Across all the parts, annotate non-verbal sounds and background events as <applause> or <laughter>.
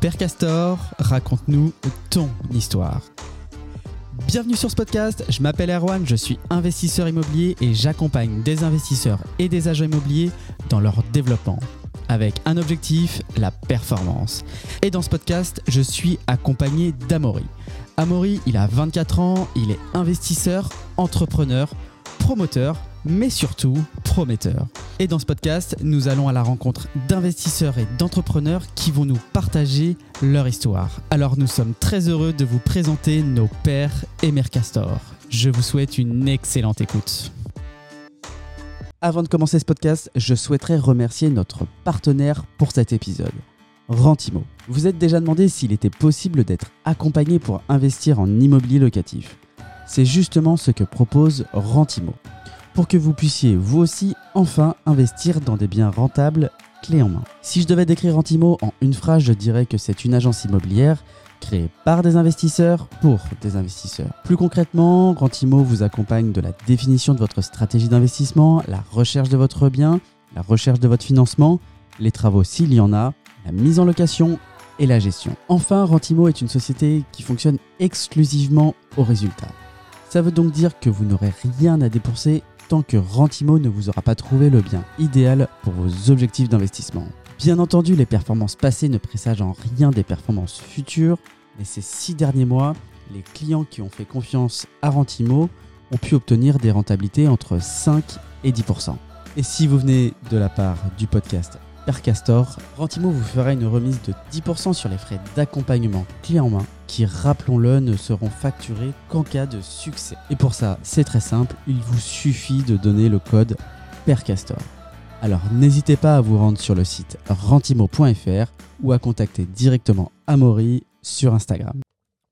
Père Castor, raconte-nous ton histoire. Bienvenue sur ce podcast, je m'appelle Erwan, je suis investisseur immobilier et j'accompagne des investisseurs et des agents immobiliers dans leur développement avec un objectif, la performance. Et dans ce podcast, je suis accompagné d'Amaury. Amaury, il a 24 ans, il est investisseur, entrepreneur, promoteur, mais surtout prometteur. Et dans ce podcast, nous allons à la rencontre d'investisseurs et d'entrepreneurs qui vont nous partager leur histoire. Alors nous sommes très heureux de vous présenter nos pères et mères. Je vous souhaite une excellente écoute. Avant de commencer ce podcast, je souhaiterais remercier notre partenaire pour cet épisode, Rentimo. Vous êtes déjà demandé s'il était possible d'être accompagné pour investir en immobilier locatif. C'est justement ce que propose Rentimo, pour que vous puissiez vous aussi enfin investir dans des biens rentables clés en main. Si je devais décrire Rentimo en une phrase, je dirais que c'est une agence immobilière créée par des investisseurs pour des investisseurs. Plus concrètement, Rentimo vous accompagne de la définition de votre stratégie d'investissement, la recherche de votre bien, la recherche de votre financement, les travaux s'il y en a, la mise en location et la gestion. Enfin, Rentimo est une société qui fonctionne exclusivement au résultat. Ça veut donc dire que vous n'aurez rien à dépenser tant que Rentimo ne vous aura pas trouvé le bien idéal pour vos objectifs d'investissement. Bien entendu, les performances passées ne présagent en rien des performances futures, mais ces six derniers mois, les clients qui ont fait confiance à Rentimo ont pu obtenir des rentabilités entre 5 et 10%. Et si vous venez de la part du podcast Père Castor, Rentimo vous fera une remise de 10% sur les frais d'accompagnement clé en main qui, rappelons-le, ne seront facturés qu'en cas de succès. Et pour ça, c'est très simple, il vous suffit de donner le code Père Castor. Alors n'hésitez pas à vous rendre sur le site rentimo.fr ou à contacter directement Amaury sur Instagram.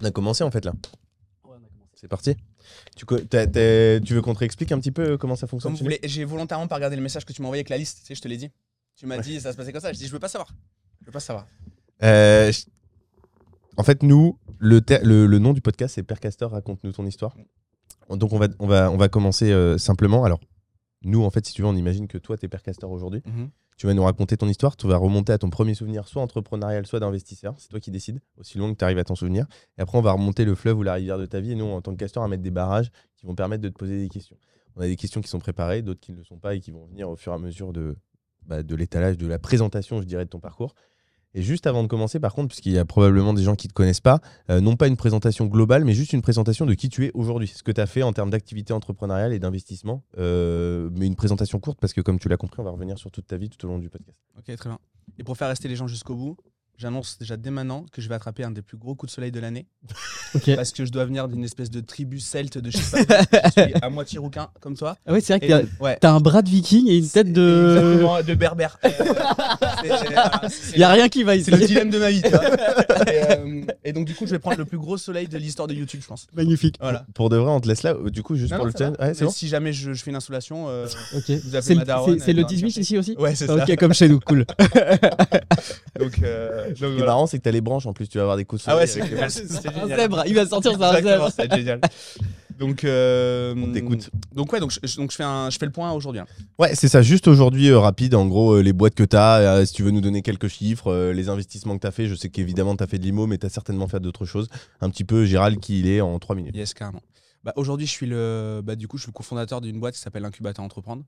On a commencé en fait là. C'est parti. Tu, tu veux qu'on te réexplique un petit peu comment ça fonctionne Comme vous voulez, j'ai volontairement pas regardé le message que tu m'as envoyé avec la liste, tu sais, je te l'ai dit. Tu m'as Ouais. dit ça se passait comme ça, je dis je veux pas savoir. Je veux pas savoir. Euh, je- En fait, nous, le, le, le nom du podcast, c'est Père Castor, raconte-nous ton histoire. Donc, on va, on va, on va commencer euh, simplement. Alors, nous, en fait, si tu veux, on imagine que toi, tu es Père Castor aujourd'hui. Tu vas nous raconter ton histoire. Tu vas remonter à ton premier souvenir, soit entrepreneurial, soit d'investisseur. C'est toi qui décides, aussi loin que tu arrives à ton souvenir. Et après, on va remonter le fleuve ou la rivière de ta vie. Et nous, en tant que castor, à mettre des barrages qui vont permettre de te poser des questions. On a des questions qui sont préparées, d'autres qui ne le sont pas et qui vont venir au fur et à mesure de, bah, de l'étalage, de la présentation, je dirais, de ton parcours. Et juste avant de commencer, par contre, puisqu'il y a probablement des gens qui ne te connaissent pas, euh, non pas une présentation globale, mais juste une présentation de qui tu es aujourd'hui, ce que tu as fait en termes d'activité entrepreneuriale et d'investissement. Euh, mais une présentation courte, parce que comme tu l'as compris, on va revenir sur toute ta vie tout au long du podcast. Ok, très bien. Et pour faire rester les gens jusqu'au bout, j'annonce déjà dès maintenant que je vais attraper un des plus gros coups de soleil de l'année. <laughs> Parce que je dois venir d'une espèce de tribu celte de je sais pas. <laughs> je suis à moitié rouquin, comme toi. Ah ouais, c'est vrai que t'as- ouais. un bras de viking et une tête de... Exactement, de berbère. <laughs> Euh, Il y a rien qui va ici. C'est le dilemme de ma vie, tu vois. et, euh, et donc, du coup, je vais prendre le plus gros soleil de l'histoire de YouTube, je pense. Magnifique. Voilà. Pour de vrai, on te laisse là. Du coup, juste Non, pour non, le ça challenge. Ouais, bon si jamais je, je fais une installation, euh, Ok. Vous appelez C'est le, ma daronne, c'est- c'est elle le va me 18 chercher. ici aussi ouais, c'est ça. Ok, comme chez nous, cool. Donc, euh, donc Ce qui est voilà. marrant, c'est que tu as les branches en plus, tu vas avoir des coups de Ah ouais, soleil c'est avec- c'est- <laughs> c'est un génial. zèbre, il va sortir, c'est un Exactement, zèbre. ça va être génial. <laughs> Donc, euh, On t'écoute. Donc ouais, donc je, donc je fais un, je fais le point aujourd'hui. hein. Ouais, c'est ça. Juste aujourd'hui, euh, rapide, en gros, euh, les boîtes que tu as, si tu veux nous donner quelques chiffres, euh, les investissements que tu as fait. Je sais qu'évidemment, tu as fait de l'IMO, mais tu as certainement fait d'autres choses. Un petit peu, Gérald, qui il est en 3 minutes. Yes, carrément. Bah, aujourd'hui, je suis le, bah, du coup, je suis le cofondateur d'une boîte qui s'appelle Incubateur Entreprendre.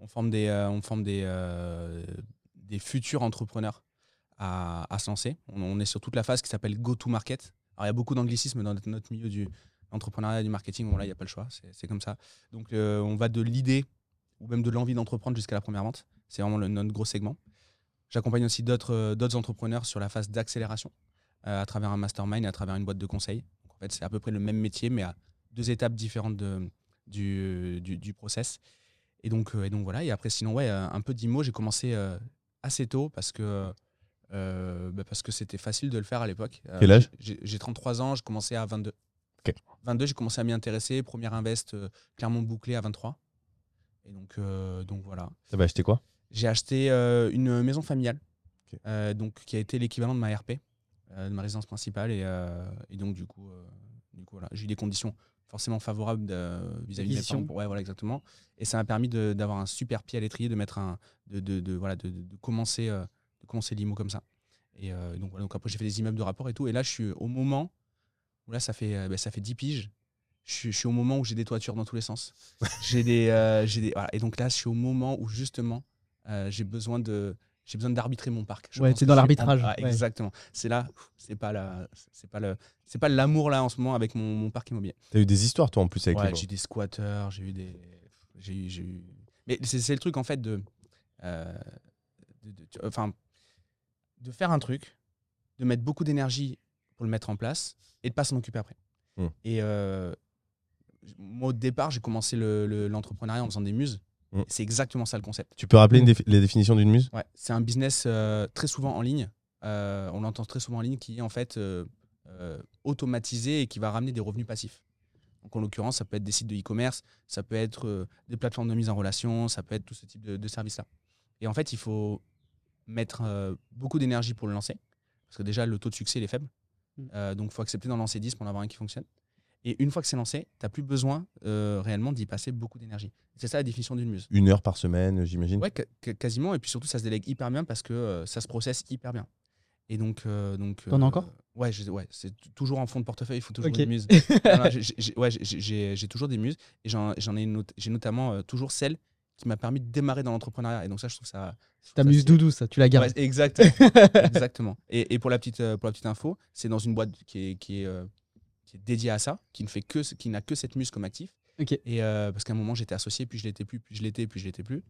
On forme des, euh, on forme des, euh, des futurs entrepreneurs à, se lancer. On, est sur toute la phase qui s'appelle Go to Market. Alors, il y a beaucoup d'anglicisme dans notre, milieu du entrepreneuriat, du marketing. Bon, là, il n'y a pas le choix. C'est comme ça. Donc, euh, on va de l'idée ou même de l'envie d'entreprendre jusqu'à la première vente. C'est vraiment le- notre gros segment. J'accompagne aussi d'autres euh, entrepreneurs sur la phase d'accélération euh, à travers un mastermind et à travers une boîte de conseil. Donc, en c'est à peu près le même métier, mais à deux étapes différentes du, process. Et donc, voilà. Et après, sinon, ouais, un peu d'IMO. J'ai commencé assez tôt parce que euh, bah, parce que c'était facile de le faire à l'époque. Euh, Quel âge? j'ai- J'ai 33 ans, j'ai commencé à 22. Ok. 22, j'ai commencé à m'y intéresser. Première invest euh, clairement bouclé à 23. Et donc, euh, donc voilà. Ça va acheter quoi? J'ai acheté euh, une maison familiale, euh, donc qui a été l'équivalent de ma RP, euh, de ma résidence principale, et, euh, et donc du coup, euh, du coup voilà, j'ai eu des conditions forcément favorables de- vis-à-vis de parents. pour- Ouais, voilà exactement. Et ça m'a permis de- d'avoir un super pied à l'étrier, de mettre un, de, de, de- voilà, de, de- de commencer, euh, de commencer l'IMO comme ça. Et euh, donc, voilà, donc après, j'ai fait des immeubles de rapport et tout. Et là, je suis au moment où là, ça fait, euh, bah, ça fait 10 piges. Je suis, je suis au moment où j'ai des toitures dans tous les sens. <laughs> j'ai des, euh, j'ai des, voilà. Et donc là, je suis au moment où justement, euh, j'ai besoin de. J'ai besoin d'arbitrer mon parc. Je Ouais, que dans l'arbitrage, ah, ouais. Exactement. C'est là, c'est pas la, c'est pas le, c'est pas l'amour là en ce moment avec mon, mon parc immobilier. T'as eu des histoires, toi, en plus, avec Ouais, les j'ai eu des squatteurs, j'ai eu des. J'ai eu, eu- Mais c'est c'est le truc, en fait, de. Enfin. De faire un truc, de mettre beaucoup d'énergie pour le mettre en place et de pas s'en occuper après. Hmm. Et euh, moi, au départ, j'ai commencé le- le- l'entrepreneuriat en faisant des muses. Hmm. C'est exactement ça le concept. Tu peux rappeler défi- les définitions d'une muse? Ouais, c'est un business euh, très souvent en ligne. Euh, on l'entend très souvent en ligne qui est en fait automatisé et qui va ramener des revenus passifs. Donc en l'occurrence, ça peut être des sites de e-commerce, ça peut être des plateformes de mise en relation, ça peut être tout ce type de, de services-là. Et en fait, il faut mettre euh, beaucoup d'énergie pour le lancer, parce que déjà, le taux de succès il est faible. Mm. Euh, donc il faut accepter d'en lancer 10 pour en avoir un qui fonctionne. Et une fois que c'est lancé, tu n'as plus besoin euh, réellement d'y passer beaucoup d'énergie. C'est ça la définition d'une muse. Une heure par semaine, j'imagine. Ouais, quasiment. Et puis surtout, ça se délègue hyper bien parce que euh, ça se processe hyper bien. Et donc. euh, donc T'en as euh, encore? Ouais, ouais c'est toujours en fond de portefeuille, il faut toujours Ok. une muse. <laughs> J'ai- j'ai- ouais, j'ai- j'ai j'ai toujours des muses et j'en j'en ai, not- j'ai notamment euh, toujours celle qui m'a permis de démarrer dans l'entrepreneuriat. Et donc, ça, je trouve ça. je trouve Ta ça muse stylé. doudou, ça, tu la gardes. Ouais, exactement. <laughs> exactement. Et, et pour, la petite, euh, pour la petite info, c'est dans une boîte qui est, qui, est, euh, qui est dédiée à ça, qui ne fait que, qui n'a que cette muse comme actif. Ok. Et euh, parce qu'à un moment, j'étais associé, puis je l'étais plus, puis je l'étais, puis je l'étais plus.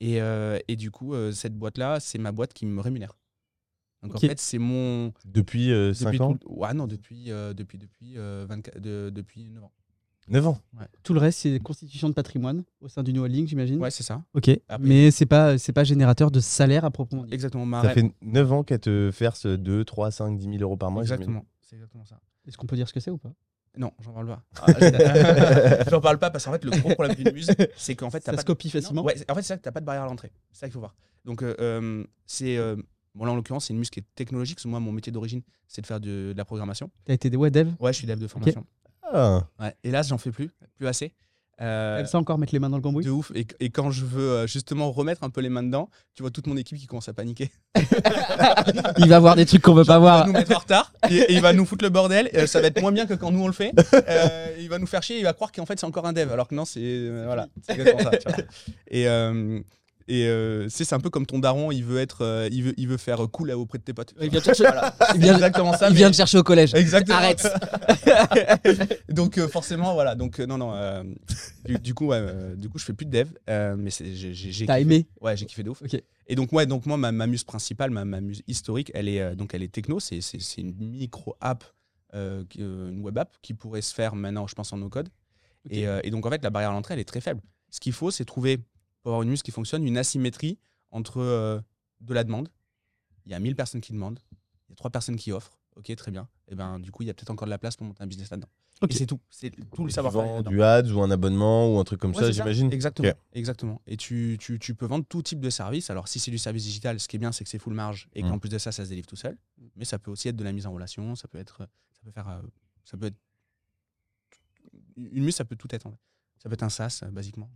Et, euh, et du coup, euh, cette boîte-là, c'est ma boîte qui me rémunère. Donc en fait, c'est mon. Depuis 5 Depuis ans tout Ouais, non, depuis, euh, depuis, depuis, euh, 24 de- depuis 9 ans. 9 ans. Tout le reste, c'est constitution de patrimoine au sein d'une holding, j'imagine. Ouais, c'est ça. Ok. Après- Mais c'est pas, c'est pas générateur de salaire à proprement dit. Exactement. Ma Ça rêve- fait 9 ans qu'elle te verse 2, 3, 5, 10 000 euros par mois. j'imagine. Exactement. C'est exactement ça. Est-ce qu'on peut dire ce que c'est ou pas? Non, j'en parle pas. <laughs> Ah, <laughs> j'en parle pas parce qu'en fait, le gros problème d'une muse, c'est qu'en fait, t'as Ça pas se copie facilement Non, ouais, c'est- en fait, c'est ça que t'as pas de barrière à l'entrée. C'est ça qu'il faut voir. Donc, euh, euh, c'est. euh, bon, là, en l'occurrence, c'est une muse qui est technologique. Parce que moi, mon métier d'origine, c'est de faire de, de la programmation. T'as été des ouais, dev? Ouais, je suis dev de formation. Ah, Ouais. Hélas, j'en fais plus, plus assez. Euh, T'aimes ça encore mettre les mains dans le cambouis? de ouf. Et, et quand je veux euh, justement remettre un peu les mains dedans, tu vois toute mon équipe qui commence à paniquer. <laughs> Il va voir des trucs qu'on veut pas Il va voir. nous mettre en retard et, et il va nous foutre le bordel. Euh, ça va être moins bien que quand nous on le fait. Euh, il va nous faire chier. Il va croire qu'en fait c'est encore un dev, alors que non, c'est euh, voilà, ça. tu vois. Et et euh, c'est un peu comme ton daron. Il veut être, euh, il veut, il veut faire cool auprès de tes potes. Il vient te chercher, Voilà. <laughs> il vient- exactement ça. il mais- vient te chercher au collège. Exactement. Arrête. <laughs> donc euh, forcément voilà. Donc euh, non non. euh, du, du coup ouais, euh, du coup je fais plus de dev, euh, mais j'ai T'as aimé Ouais, j'ai kiffé de ouf. Et donc, ouais, donc moi, ma, ma muse principale, ma, ma muse historique, elle est, euh, donc elle est techno. C'est, une micro-app, euh, qui- euh, une web app qui pourrait se faire maintenant, je pense, en no-code. Ok. Et, euh, et donc, en fait, la barrière à l'entrée, elle est très faible. Ce qu'il faut, c'est trouver, pour avoir une muse qui fonctionne, une asymétrie entre euh, de la demande. Il y a 1000 personnes qui demandent, il y a 3 personnes qui offrent. Ok, très bien. Et ben, du coup, il y a peut-être encore de la place pour monter un business là-dedans. Ok. Et c'est tout. C'est tout le tu savoir-faire. du ads ou un abonnement ou un truc comme Ouais, ça, j'imagine. Exactement. Exactement. Et tu, tu, tu peux vendre tout type de service. Alors, si c'est du service digital, ce qui est bien, c'est que c'est full marge et qu'en Mm. plus de ça, ça se délivre tout seul. Mais ça peut aussi être de la mise en relation. Ça peut être. Ça peut faire. euh, ça peut être. Une muse, ça peut tout être. en fait. Ça peut être un SaaS, euh, basiquement.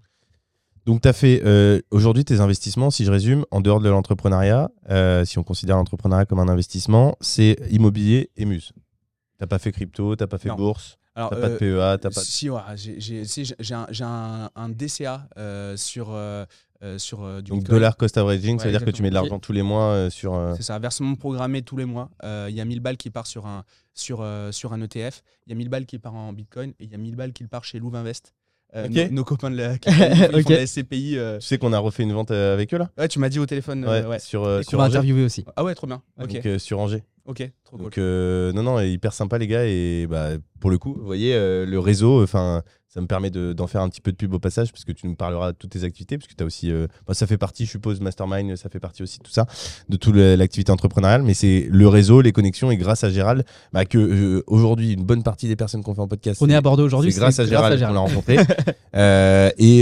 Donc, tu as fait euh, aujourd'hui tes investissements, si je résume, en dehors de l'entrepreneuriat, euh, si on considère l'entrepreneuriat comme un investissement, c'est immobilier et muse. T'as pas fait crypto, t'as pas fait Non. bourse, Alors, t'as pas de euh, PEA, t'as pas. Si, ouais, j'ai- si, un, j'ai un, un DCA euh, sur, euh, sur du Donc Bitcoin. dollar cost averaging, ça Ouais, veut dire que tu mets de exactement. l'argent tous les mois sur. C'est ça, versement programmé tous les mois. Il y a 1000 balles qui part sur un, sur, sur un ETF. Il y a 1000 balles qui part en Bitcoin. Et il y a 1000 balles qui part chez Louvain Invest. Euh, Ok. nos, nos copains de la, <laughs> qui font, ils font Ok. de la SCPI. euh. Tu sais qu'on a refait une vente euh, avec eux là? Ouais, tu m'as dit au téléphone. euh, Ouais, ouais. sur, euh, sur qu'on va Angers. interviewer aussi. Ah ouais, trop bien. Ok, Donc, euh, sur Angers. ok, trop Donc cool. euh, non non hyper sympa les gars et bah pour le coup vous voyez euh, le réseau enfin ça me permet de- d'en faire un petit peu de pub au passage parce que tu nous parleras de toutes tes activités parce que tu as aussi euh, bah, ça fait partie je suppose mastermind ça fait partie aussi de tout ça de toute l'activité entrepreneuriale mais c'est le réseau les connexions et grâce à Gérald bah, que aujourd'hui une bonne partie des personnes qu'on fait en podcast On est à Bordeaux aujourd'hui. c'est grâce à Gérald qu'on l'a rencontré. <laughs> Et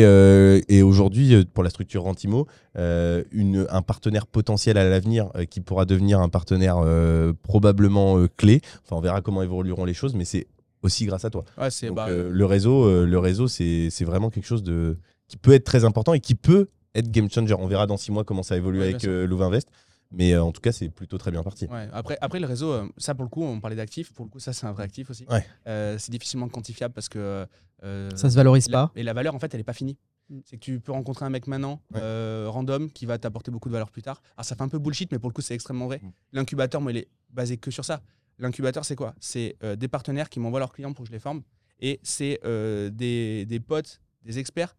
et aujourd'hui, pour la structure Rentimo, euh, une, un partenaire potentiel à l'avenir euh, qui pourra devenir un partenaire euh, probablement euh, clé. Enfin, on verra comment évolueront les choses, mais c'est aussi grâce à toi. Ouais, c'est Donc, bah, euh, le réseau, euh, le réseau, c'est c'est vraiment quelque chose de qui peut être très important et qui peut être game changer. On verra dans six mois comment ça évolue Ouais, avec bien sûr. euh, Louvain Invest. Mais euh, en tout cas, c'est plutôt très bien parti. Ouais, Après, après, le réseau, euh, ça pour le coup, on parlait d'actifs. Pour le coup, ça, c'est un vrai actif aussi. Ouais. Euh, c'est difficilement quantifiable parce que. euh, Ça se valorise la- pas. Et la valeur, en fait, elle n'est pas finie. Mm. C'est que tu peux rencontrer un mec maintenant, Ouais. euh, random, qui va t'apporter beaucoup de valeur plus tard. Alors, ça fait un peu bullshit, mais pour le coup, c'est extrêmement vrai. Mm. L'incubateur, moi, il est basé que sur ça. L'incubateur, c'est quoi? C'est euh, des partenaires qui m'envoient leurs clients pour que je les forme. Et c'est euh, des, des potes, des experts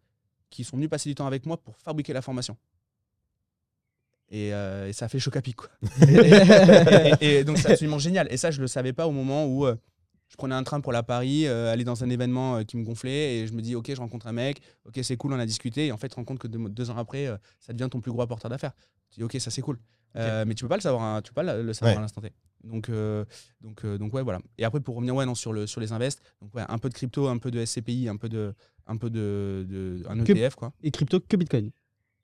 qui sont venus passer du temps avec moi pour fabriquer la formation. Et, euh, et ça fait choc à pic, quoi. <laughs> et, et- et donc c'est absolument génial. Et ça, je le savais pas au moment où euh, je prenais un train pour la Paris, euh, aller dans un événement euh, qui me gonflait, et je me dis, ok, je rencontre un mec, ok, c'est cool, on a discuté, et en fait, tu te rends compte que deux, deux ans après, euh, ça devient ton plus gros apporteur d'affaires. Tu dis, ok, ça c'est cool. Euh, mais tu peux pas le savoir, hein, tu peux pas le savoir Ouais. à l'instant T. Donc, euh, donc, euh, donc ouais, voilà. Et après, pour revenir ouais, non, sur, le, sur les invests, donc ouais, un peu de crypto, un peu de SCPI, un peu de, un peu de, de- un Que- ETF, quoi Et crypto que Bitcoin.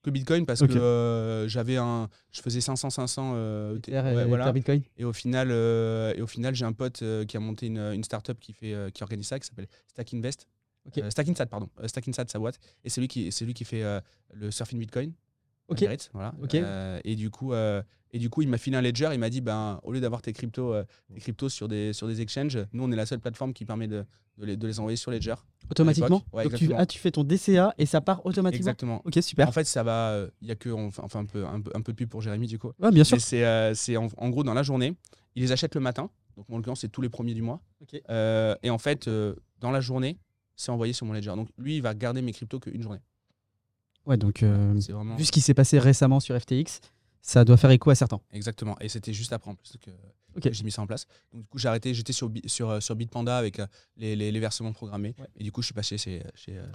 Que Bitcoin parce que euh, j'avais un je faisais 500 500 euh, ouais, et voilà. Ether Bitcoin. et au final euh, et au final j'ai un pote euh, qui a monté une, une startup qui fait euh, qui organise ça qui s'appelle Stack Invest. Euh, Stack Insat pardon Euh, Stack Insat sa boîte et c'est lui qui c'est lui qui fait euh, le surfing Bitcoin Ok. Merit, voilà Ok. Euh, et du coup euh, et du coup il m'a filé un ledger il m'a dit ben au lieu d'avoir tes cryptos euh, tes cryptos sur des sur des exchanges nous on est la seule plateforme qui permet de, de, les, de les envoyer sur ledger Automatiquement. Ouais, Donc tu, ah, tu fais ton DCA et ça part automatiquement. exactement Ok, super. en fait ça va il y a que enfin un peu, un peu un peu de pub pour Jérémy du coup ouais, bien sûr. C'est euh, en, en gros dans la journée. Il les achète le matin. Donc en l'occurrence, c'est tous les premiers du mois. Ok. Euh, et en fait, euh, dans la journée, c'est envoyé sur mon ledger. Donc lui, il va garder mes cryptos qu'une journée. Ouais, donc euh, C'est vraiment. vu ce qui s'est passé récemment sur FTX, ça doit faire écho à certains. Exactement. Et c'était juste après en plus que, j'ai mis ça en place. Donc du coup, j'ai arrêté. J'étais sur, sur, euh, sur Bitpanda avec euh, les, les- les versements programmés. Ouais. Et du coup, je suis passé chez. chez euh,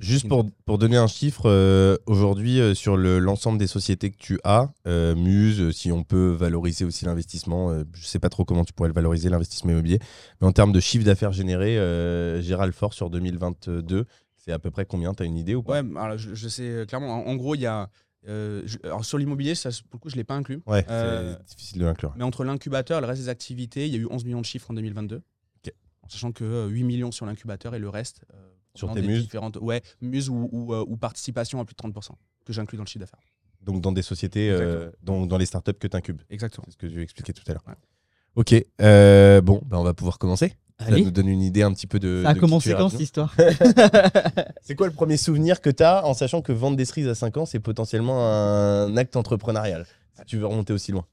Juste pour, pour donner un chiffre, euh, aujourd'hui, euh, sur le- l'ensemble des sociétés que tu as, euh, Muse, si on peut valoriser aussi l'investissement, euh, je sais pas trop comment tu pourrais le valoriser, l'investissement immobilier, mais en termes de chiffre d'affaires généré, euh, Gérald Fort sur 2022, c'est à peu près combien? Tu as une idée ou pas? Ouais, alors je, je sais euh, clairement. En, en gros, il y a. euh, je- alors sur l'immobilier, ça, pour le coup, je ne l'ai pas inclus. Ouais, Euh, c'est difficile de l'inclure. Mais entre l'incubateur et le reste des activités, il y a eu 11 millions de chiffres en 2022. Ok. En sachant que euh, 8 millions sur l'incubateur et le reste euh, Sur tes muses? différentes ouais, muses ou, ou, ou participation à plus de 30% que j'inclus dans le chiffre d'affaires. Donc dans des sociétés, dans, dans les startups que tu incubes. Exactement. C'est ce que tu expliquais tout à l'heure. Ouais. Ok, bon, bah on va pouvoir commencer. Ça Allez, nous donne une idée un petit peu de. ça a de commencé quand cette histoire <laughs> C'est quoi le premier souvenir que tu as en sachant que vendre des cerises à 5 ans, c'est potentiellement un acte entrepreneurial Si tu veux remonter aussi loin?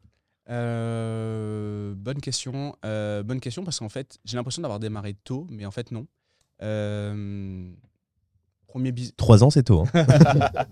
Euh, bonne question. Euh, bonne question parce qu'en fait, j'ai l'impression d'avoir démarré tôt, mais en fait, non. Euh, premier bis- 3 ans, c'est tôt. hein. <laughs>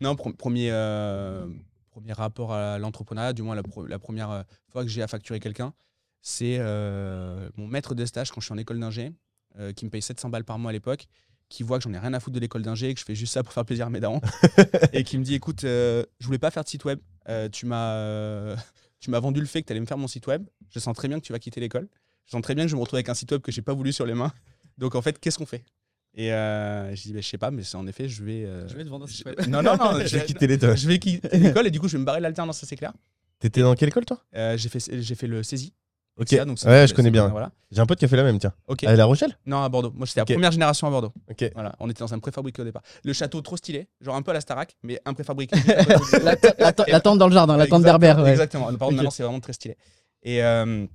Non, premier, euh, premier rapport à l'entrepreneuriat, du moins la, première fois que j'ai à facturer quelqu'un, c'est euh, mon maître de stage quand je suis en école d'ingé, euh, qui me paye 700 balles par mois à l'époque, qui voit que j'en ai rien à foutre de l'école d'ingé, que je fais juste ça pour faire plaisir à mes darons, <laughs> et qui me dit écoute, euh, je voulais pas faire de site web, euh, tu m'as euh, tu m'as vendu le fait que tu allais me faire mon site web, je sens très bien que tu vas quitter l'école, je sens très bien que je vais me retrouve avec un site web que j'ai pas voulu sur les mains, donc en fait, qu'est-ce qu'on fait? Et euh, je dis bah, je sais pas, mais c'est en effet, je vais. euh, Je vais te vendre un site web. Non, non, non, je- quitté l'école. je vais quitter l'école et du coup je vais me barrer de l'alternance, ça c'est clair. T'étais dans quelle école, toi? Euh, j'ai fait j'ai fait le saisie. Ok. Ça, donc ouais, je connais bien. Voilà. J'ai un pote qui a fait la même, tiens. Ok. À La Rochelle? Non à Bordeaux. Moi j'étais la première génération à Bordeaux. Ok. Voilà. On était dans un préfabriqué au départ. Le château trop stylé, genre un peu à la Starac, mais un préfabriqué. <laughs> La, tente dans le jardin, la tente Exactement, berbère. ouais. Exactement. Par contre, maintenant c'est vraiment très stylé. Et euh,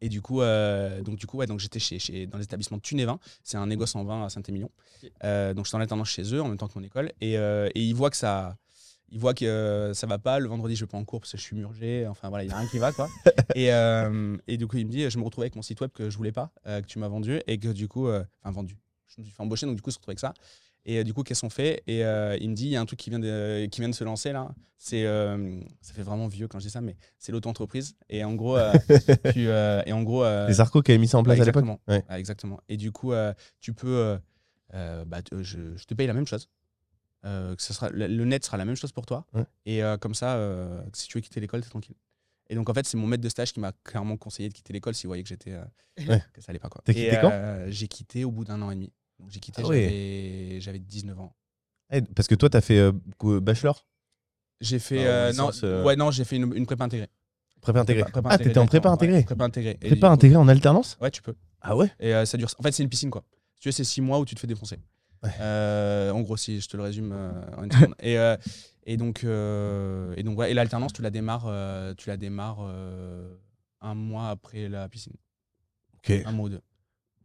et du coup, euh, donc du coup, ouais, donc j'étais chez, chez dans l'établissement Tunévin. C'est un négoce en vin à Saint-Émilion. Euh, donc j'étais en alternance chez eux en même temps que mon école. Et, euh, et ils voient que ça, ils voient que euh, ça va pas. Le vendredi, je vais pas en cours parce que je suis murgé. Enfin voilà, il y a rien qui va quoi. <laughs> et, euh, et du coup, il me dit, je me retrouve avec mon site web que je voulais pas, euh, que tu m'as vendu et que du coup, euh, enfin vendu. Je me suis fait embaucher, donc du coup, je se retrouve avec ça. Et du coup, qu'est-ce qu'on fait? Et il me dit, il y a un truc qui vient de, qui vient de se lancer là. C'est, ça fait vraiment vieux quand je dis ça, mais c'est l'auto-entreprise. Et en gros, <laughs> tu, et en gros, Les Arcos qui avaient mis ça en place ouais, à l'époque exactement. Ouais. Ouais, exactement. Et du coup, tu peux, bah, je te paye la même chose. Euh, que ce sera, le, net sera la même chose pour toi. Ouais. Et euh, comme ça, euh, si tu veux quitter l'école, t'es tranquille. Et donc en fait, c'est mon maître de stage qui m'a clairement conseillé de quitter l'école s'il voyait que j'étais, Ouais. que ça allait pas quoi. T'as quitté quand J'ai quitté au bout d'un an et demi. Donc j'ai quitté, Ah j'avais, j'avais 19 ans. Eh, Parce que toi, t'as fait bachelor? J'ai fait, Ah, non, ouais, non, j'ai fait une, une prépa intégrée. Prépa intégrée. Prépa- prépa ah, intégrée t'étais en prépa directement, ouais, intégrée prépa intégrée. Et Prépa coup- intégrée en alternance? Ouais, tu peux. Ah ouais? Et ça dure. En fait, c'est une piscine, quoi. Tu veux, c'est six mois où tu te fais défoncer. Ouais. Euh, en gros, si je te le résume euh, en une seconde. et, euh, Et donc, et donc ouais, et l'alternance, tu la démarres, tu la démarres un mois après la piscine, Ok. un mois ou deux.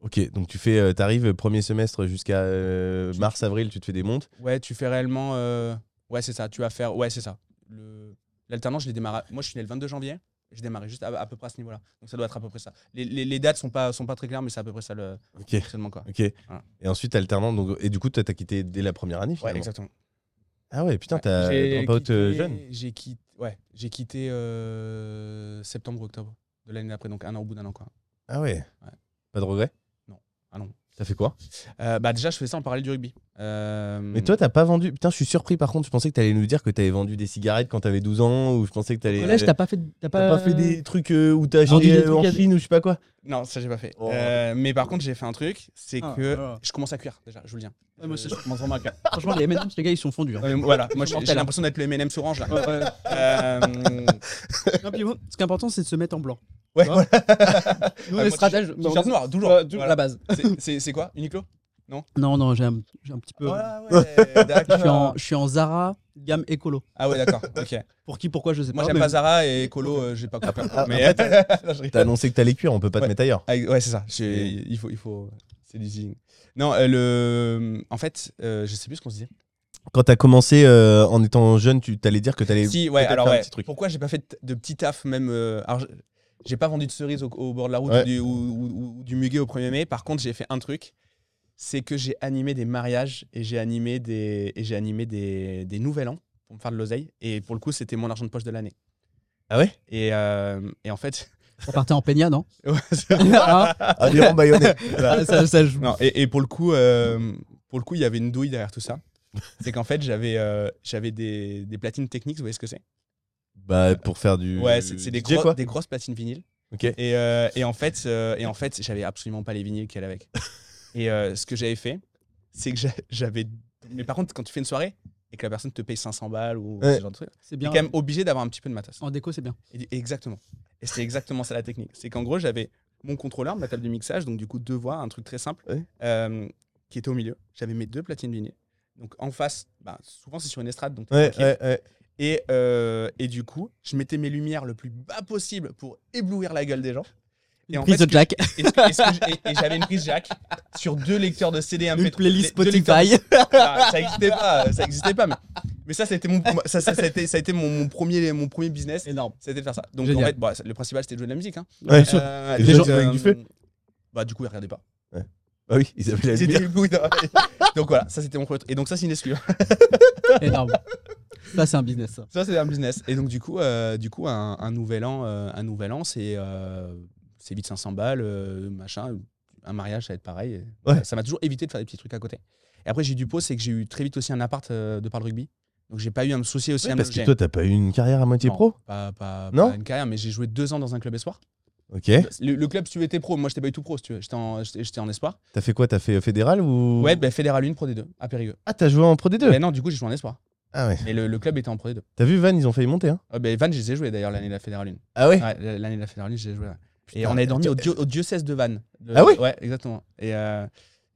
Ok, donc tu fais, euh, t'arrives premier semestre jusqu'à euh, mars, avril, tu te fais des montes. Ouais, tu fais réellement. euh, Ouais, c'est ça. Tu vas faire. Ouais, c'est ça. Le- L'alternance, je l'ai démarré. Moi, je suis né le 22 janvier. Je démarrais juste à, à peu près à ce niveau-là. Donc, ça doit être à peu près ça. Les, les, les dates sont pas, sont pas très claires, mais c'est à peu près ça le fonctionnement. Quoi. ok. Et ensuite alternant, donc, et du coup, toi, t'as quitté dès la première année Ouais, finalement. exactement. ah ouais, putain, Ouais. t'as J'ai drop euh, jeune. J'ai quitté, ouais, j'ai quitté euh, septembre-octobre de l'année d'après, donc un an au bout d'un an. Quoi. Ah ouais. Ouais. Pas de regret Non. Ah non. T'as fait quoi? Euh, bah, déjà, je fais ça en parallèle du rugby. Euh, Mais toi, t'as pas vendu. Putain, je suis surpris par contre. Je pensais que t'allais nous dire que t'avais vendu des cigarettes quand t'avais 12 ans ou je pensais que t'allais. Collège, t'as pas fait. T'as pas, pas fait des trucs euh, où t'as vendu acheté des euh, en à- Chine ou je sais pas quoi Non, ça, j'ai pas fait. Oh. Euh, mais par contre, j'ai fait un truc, c'est Ah, que voilà. je commence à cuire déjà, je vous le dis. Ouais, moi, je commence à. Franchement, les M&M's, les gars, ils sont fondus. hein. Euh, voilà, moi, j'ai hein. l'impression d'être le M&M's orange là. Ouais, ouais. Euh, <laughs> Non, puis bon, ce qui est important, c'est de se mettre en blanc. ouais, voilà. Nous, Ouais, les stratèges, t-shirt noir, toujours. Voilà. la base. C'est- C'est c'est quoi Uniqlo? Non, non, j'ai un, j'ai un petit peu. Ah ouais, <laughs> Je suis, en, je suis en Zara, gamme écolo. Ah ouais, d'accord, ok. <laughs> Pour qui, pourquoi, je sais Moi, pas. j'aime mais- pas Zara et <laughs> Colo, euh, j'ai pas compris. Ah, mais Non. T'as annoncé que t'allais cuire, on peut pas Ouais. te mettre ailleurs. Ah, ouais, c'est ça. j'ai- Il faut, il faut. C'est du zing. Non, euh, le. En fait, euh, je sais plus ce qu'on se dit. Quand t'as commencé euh, en étant jeune, tu t'allais dire que t'allais. Si, ouais, alors ouais. petit truc. Pourquoi j'ai pas fait de- petit taf même euh, alors, je- j'ai pas vendu de cerises au, au bord de la route Ouais. ou, du, ou- ou- ou du muguet au 1er mai. Par contre, j'ai fait un truc, c'est que j'ai animé des mariages et j'ai animé des et j'ai animé des, des nouvel an pour me faire de l'oseille. Et pour le coup, c'était mon argent de poche de l'année. Ah ouais? Et, euh, et en fait, Ça partait en peña, non Hein Ah, baïonnés. Ah, ça, ça joue. non, et, et pour le coup, euh, pour le coup, il y avait une douille derrière tout ça. C'est qu'en fait, j'avais euh, j'avais des, des platines techniques. Vous voyez ce que c'est? Bah, pour faire du. Ouais, c'est c'est des, DJ, gros- quoi. des grosses platines vinyles. Ok. Et, euh, et en fait, euh, et en fait, j'avais absolument pas les vinyles qu'elle avec. <laughs> Et euh, ce que j'avais fait, c'est que j'a- j'avais. Mais par contre, quand tu fais une soirée et que la personne te paye 500 balles ou Ouais. ce genre de truc, C'est quand même obligé d'avoir un petit peu de matos. En déco, c'est bien. Et- exactement. Et c'était exactement ça la technique. C'est qu'en gros, j'avais mon contrôleur, ma table de mixage, donc du coup deux voix, un truc très simple, Ouais. euh, qui était au milieu. J'avais mes deux platines vinyles. Donc en face, bah, souvent c'est sur une estrade, donc ouais, ouais. Et, euh, et du coup, je mettais mes lumières le plus bas possible pour éblouir la gueule des gens. Et en prise fait, de jack, Et, que- que j'avais une prise jack sur deux lecteurs de CD MP3. une playlist Spotify. <laughs> Ah, ça n'existait pas, ça existait pas. Mais, mais ça, ça a été mon, ça, ça, ça a été, ça a été mon, mon premier, mon premier business. Énorme. C'était de faire ça. Donc Génial. en fait, bon, le principal c'était de jouer de la musique. Hein. Ouais. Euh, Et les les gens- avec du feu Bah du coup ils regardaient pas. Bah oui, ils avaient la lumière. <laughs> donc voilà, ça c'était mon premier truc. Et donc ça c'est une exclu. <laughs> Énorme. Ça, c'est un business. ça. Ça c'est un business. Et donc du coup, euh, du coup un, un nouvel an, euh, un nouvel an c'est euh, c'est vite 500 balles, euh, machin. Un mariage ça va être pareil. Et Ouais. Ça m'a toujours évité de faire des petits trucs à côté. Et après j'ai eu du pot, c'est que j'ai eu très vite aussi un appart euh, de par le rugby. Donc j'ai pas eu à me soucier aussi à parce que toi, t'as pas eu une carrière à moitié Non, pro? Pas, pas, Non? pas une carrière, mais j'ai joué deux ans dans un club espoir. Ok. Le, le club, si tu était pro. Moi, j'étais pas du tout pro, si tu veux. J'étais en, j'étais- en espoir. T'as fait quoi? T'as fait euh, fédéral ou? Ouais, ben, Fédéral 1, Pro D2, à Périgueux. Ah, t'as joué en Pro D2 Mais non, du coup, j'ai joué en espoir. Ah ouais. Mais le, le club était en Pro D2. T'as vu Van, ils ont failli monter, hein? Ah, ben, Vannes, je les ai joués d'ailleurs l'année de la Fédéral 1. Ah ouais? Ouais, l'année de la Fédéral 1, je les ai joués. ouais. Et on avait dormi au, dio- au diocèse de Vannes. Le- Ah oui Ouais, exactement. Et, euh,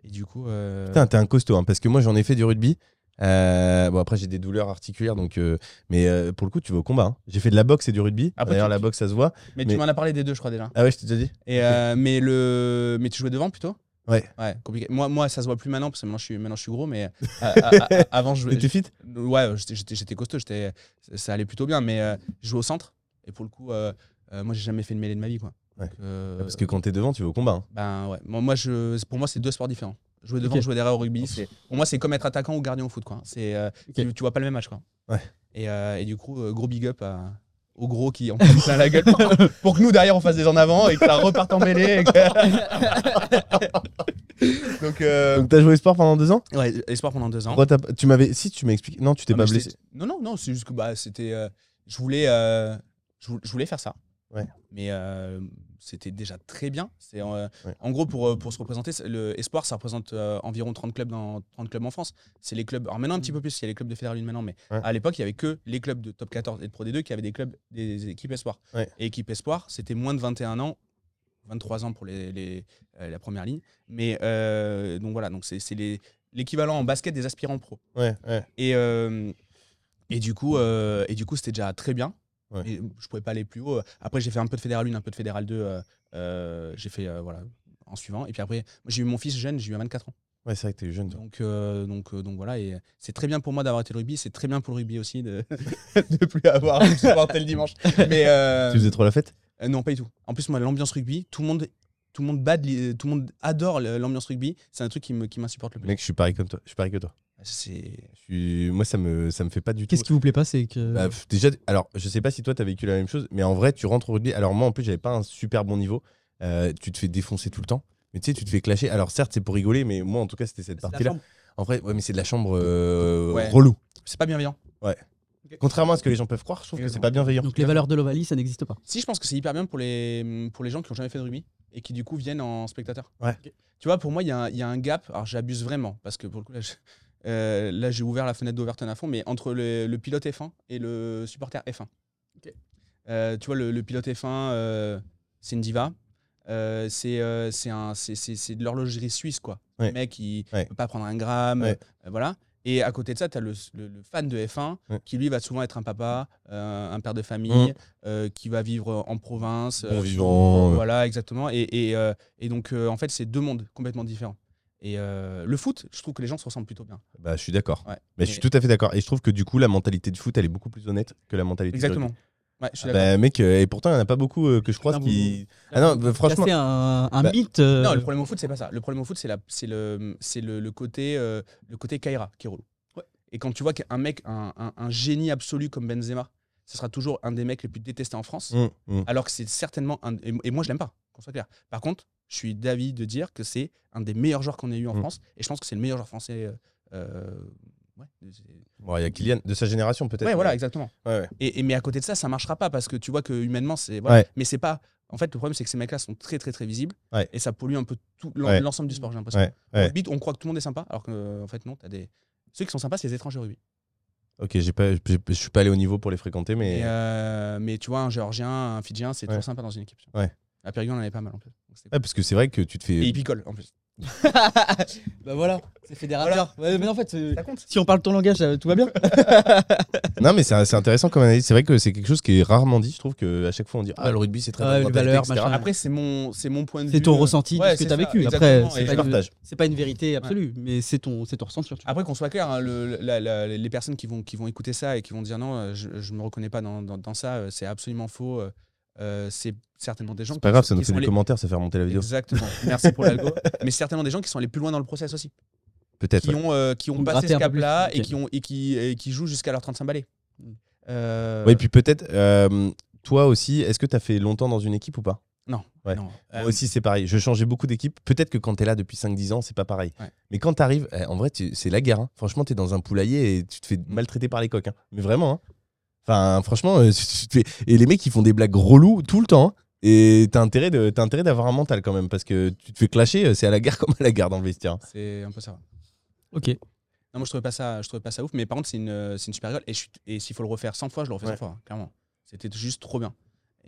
et du coup. euh, Putain, t'es un costaud, hein, parce que moi, j'en ai fait du rugby. Euh, bon, après, j'ai des douleurs articulaires, donc. euh, mais euh, pour le coup, tu vas au combat. hein. J'ai fait de la boxe et du rugby. Après, D'ailleurs, la boxe, ça se voit. mais, mais- tu m'en as parlé des deux, je crois déjà. Ah ouais, je t'ai déjà dit Et, mais, le... mais tu jouais devant plutôt? Ouais. Ouais, compliqué. Moi, moi, ça se voit plus maintenant parce que maintenant je suis, maintenant, je suis gros, mais à- à- à- avant, je jouais. T'étais fit? Ouais, j'étais- costaud, j'étais- ça allait plutôt bien, mais je jouais au centre. Et pour le coup, moi, j'ai jamais fait de mêlée de ma vie. Quoi. Donc, euh, Parce que quand t'es devant, tu vas au combat. hein. ben, ouais. Moi, moi, je, pour moi, c'est deux sports différents. Jouer devant, Ok. jouer derrière au rugby. c'est Pour moi, c'est comme être attaquant ou gardien au foot. Quoi. C'est, euh, tu, tu vois pas le même match. Quoi. Ouais. Et, euh, et du coup, euh, gros big up à- aux gros qui en prennent plein la gueule pour, pour que nous, derrière, on fasse des en avant et que ça reparte en mêlée. et que- <laughs> Donc, euh, Donc, t'as joué sport pendant deux ans? Ouais, espoir pendant deux ans. Pourquoi t'as- Tu m'avais. Si, tu m'as expliqué. Non, tu t'es Non, pas mais blessé. Non, non, non, c'est juste que bah, c'était. euh, je, voulais, euh, je, vou- je voulais faire ça. Ouais. Mais euh, c'était déjà très bien. C'est, euh, Ouais. En gros, pour, euh, pour se représenter, le Espoir, ça représente euh, environ 30 clubs, dans, 30 clubs en France. C'est les clubs. Alors maintenant, un petit peu plus, il y a les clubs de Fédéral 1 maintenant, mais Ouais. à l'époque, il y avait que les clubs de top 14 et de Pro D2 qui avaient des clubs, des équipes Espoir. Ouais. Et équipe Espoir, c'était moins de 21 ans. 23 ans pour les, les- euh, la première ligne. Mais euh, donc voilà, donc c'est c'est les- l'équivalent en basket des aspirants pro. Ouais, ouais. Et, euh, Et du coup, et du coup, c'était déjà très bien. Ouais. Et je pouvais pas aller plus haut. Après, j'ai fait un peu de fédéral 1, un peu de fédéral 2. euh, euh, j'ai fait euh, voilà en suivant. Et puis après, j'ai eu mon fils jeune, j'ai eu à 24 ans. Ouais, c'est vrai que t'es jeune. toi. Donc, donc, donc voilà. Et c'est très bien pour moi d'avoir été le rugby. C'est très bien pour le rugby aussi de <laughs> de plus avoir supporter le dimanche. Mais Tu faisais trop la fête? non, pas du tout. En plus, moi, l'ambiance rugby, tout le monde, tout le monde bad, tout le monde adore l'ambiance rugby. C'est un truc qui me qui m'insupporte le plus. Mec, je suis pareil comme toi. Je suis pareil que toi. Moi, ça me, ça me fait pas du tout. Qu'est-ce qui vous plaît pas C'est que. Bah, pff, déjà, alors, je sais pas si toi, t'as vécu la même chose, mais en vrai, tu rentres au rugby. Alors, moi, en plus, j'avais pas un super bon niveau. Euh, tu te fais défoncer tout le temps. Mais tu sais, tu te fais clasher. Alors, certes, c'est pour rigoler, mais moi, en tout cas, c'était cette partie-là. En vrai, ouais, mais c'est de la chambre euh, Ouais. relou. c'est pas bienveillant. Contrairement à ce que les gens peuvent croire, je trouve que c'est pas bienveillant. Donc les valeurs de l'Ovalie, ça n'existe pas. Si, je pense que c'est hyper bien pour les, pour les gens qui ont jamais fait de rugby et qui du coup viennent en spectateur. Ouais. Tu vois, pour moi, il y, a un- il y a un gap. Alors j'abuse vraiment parce que pour le coup, là, je- euh, là, j'ai ouvert la fenêtre d'Overton à fond, mais entre le, le pilote F1 et le supporter F1. Euh, tu vois, le, le pilote F1, euh, c'est une diva. Euh, c'est euh, c'est un- c'est- c'est- c'est de l'horlogerie suisse, quoi. Ouais. Le mec, il Ouais. peut pas prendre un gramme. Ouais. euh, voilà. Et à côté de ça, tu as le, le- le fan de F1 Ouais. qui, lui, va souvent être un papa, euh, un père de famille, euh, qui va vivre en province. Bon euh, vivant, euh. Voilà, exactement. Et, et, euh, et donc, euh, en fait, c'est deux mondes complètement différents. Et euh, le foot, je trouve que les gens se ressemblent plutôt bien. Bah, je suis d'accord. Ouais. Mais je suis tout à fait d'accord. Et je trouve que du coup, la mentalité de foot, elle est beaucoup plus honnête que la mentalité du Exactement. rugby. Ouais, je suis Ah d'accord. bah, mec, euh, et pourtant, il n'y en a pas beaucoup euh, que je croise qui. Ah non, bah, franchement. Casser un, un Bah, mythe. euh, Non, le problème au foot, c'est pas ça. Le problème au foot, c'est la- c'est le, c'est le, le côté, euh, le côté Kaira qui est relou. Ouais. Et quand tu vois qu'un mec, un, un- un génie absolu comme Benzema, ce sera toujours un des mecs les plus détestés en France, Hum, hum. alors que c'est certainement un. Et, et moi, je l'aime pas, qu'on soit clair. Par contre, je suis d'avis de dire que c'est un des meilleurs joueurs qu'on ait eu en Mm. France, et je pense que c'est le meilleur joueur français. euh, euh, ouais, Bon, il y a Kylian, de sa génération peut-être. ouais, voilà, exactement. Ouais. Et, et- mais à côté de ça, ça marchera pas parce que tu vois que humainement, c'est. Voilà. Mais c'est pas. En fait, le problème, c'est que ces mecs-là sont très, très, très visibles. Et ça pollue un peu tout l'ensemble du sport, j'ai l'impression. On croit que tout le monde est sympa, alors qu'en en fait, non. As des... Ceux qui sont sympas, c'est les étrangers rugby. Ok, pas, je suis pas allé au niveau pour les fréquenter, mais. Et, euh, mais tu vois, un Géorgien, un Fidjien, c'est toujours sympa dans une équipe. Ouais. À Périgueux, on en avait pas mal en plus. Donc, c'était cool. Ouais, parce que c'est vrai que tu te fais. Et ils picolent en plus. <laughs> bah voilà, c'est fédérateur. Ouais, mais en fait, Ça compte. si on parle ton langage, euh, tout va bien. <laughs> Non, mais c'est c'est intéressant comme analyse. C'est vrai que c'est quelque chose qui est rarement dit. Je trouve qu'à chaque fois, on dit Ah, le rugby, c'est très Ouais, bonne les mentalité, valeurs, etc. machin. Après, c'est mon, c'est mon point de vue. C'est ton euh, ressenti de ouais, ce que c'est tu as ça, vécu. Après, exactement. c'est Et pas, je une- partage. c'est pas une vérité absolue, mais c'est ton, c'est ton ressenti surtout. Après, qu'on soit clair, hein, le- la- la- les personnes qui vont, qui vont écouter ça et qui vont dire non, euh, je, je me reconnais pas dans, dans- dans ça, euh, c'est absolument faux. euh, euh, c'est certainement des gens C'est pas qui grave, sont- ça nous fait des allés- commentaires, ça fait remonter la vidéo. Exactement. Merci pour l'algo. <laughs> Mais certainement des gens qui sont allés plus loin dans le process aussi. Peut-être. Qui ouais. ont, euh, qui ont Ont passé ce cap-là et, qui ont, et, qui, et qui jouent jusqu'à leurs 35 balais. Euh, et puis peut-être, euh, toi aussi, est-ce que tu as fait longtemps dans une équipe ou pas? Non. ouais. non. Euh, Moi aussi, c'est pareil. Je changeais beaucoup d'équipe. Peut-être que quand tu es là depuis 5-10 ans, c'est pas pareil. Ouais. Mais quand tu arrives, en vrai, c'est la guerre. hein. Franchement, tu es dans un poulailler et tu te fais Mm. maltraiter par les coqs. hein. Mais vraiment. hein. Enfin, franchement, euh, et les mecs, ils font des blagues relous tout le temps. hein. Et t'as intérêt de- t'as intérêt d'avoir un mental quand même parce que tu te fais clasher, euh, c'est à la guerre <laughs> comme à la guerre dans le vestiaire. hein. C'est un peu ça. Ok. Non, moi, je trouvais pas ça, je trouvais pas ça ouf. Mais par contre, c'est une, c'est une super rigole. Et, s'il faut le refaire 100 fois, je le refais 100 Ouais. fois, hein, clairement. C'était juste trop bien.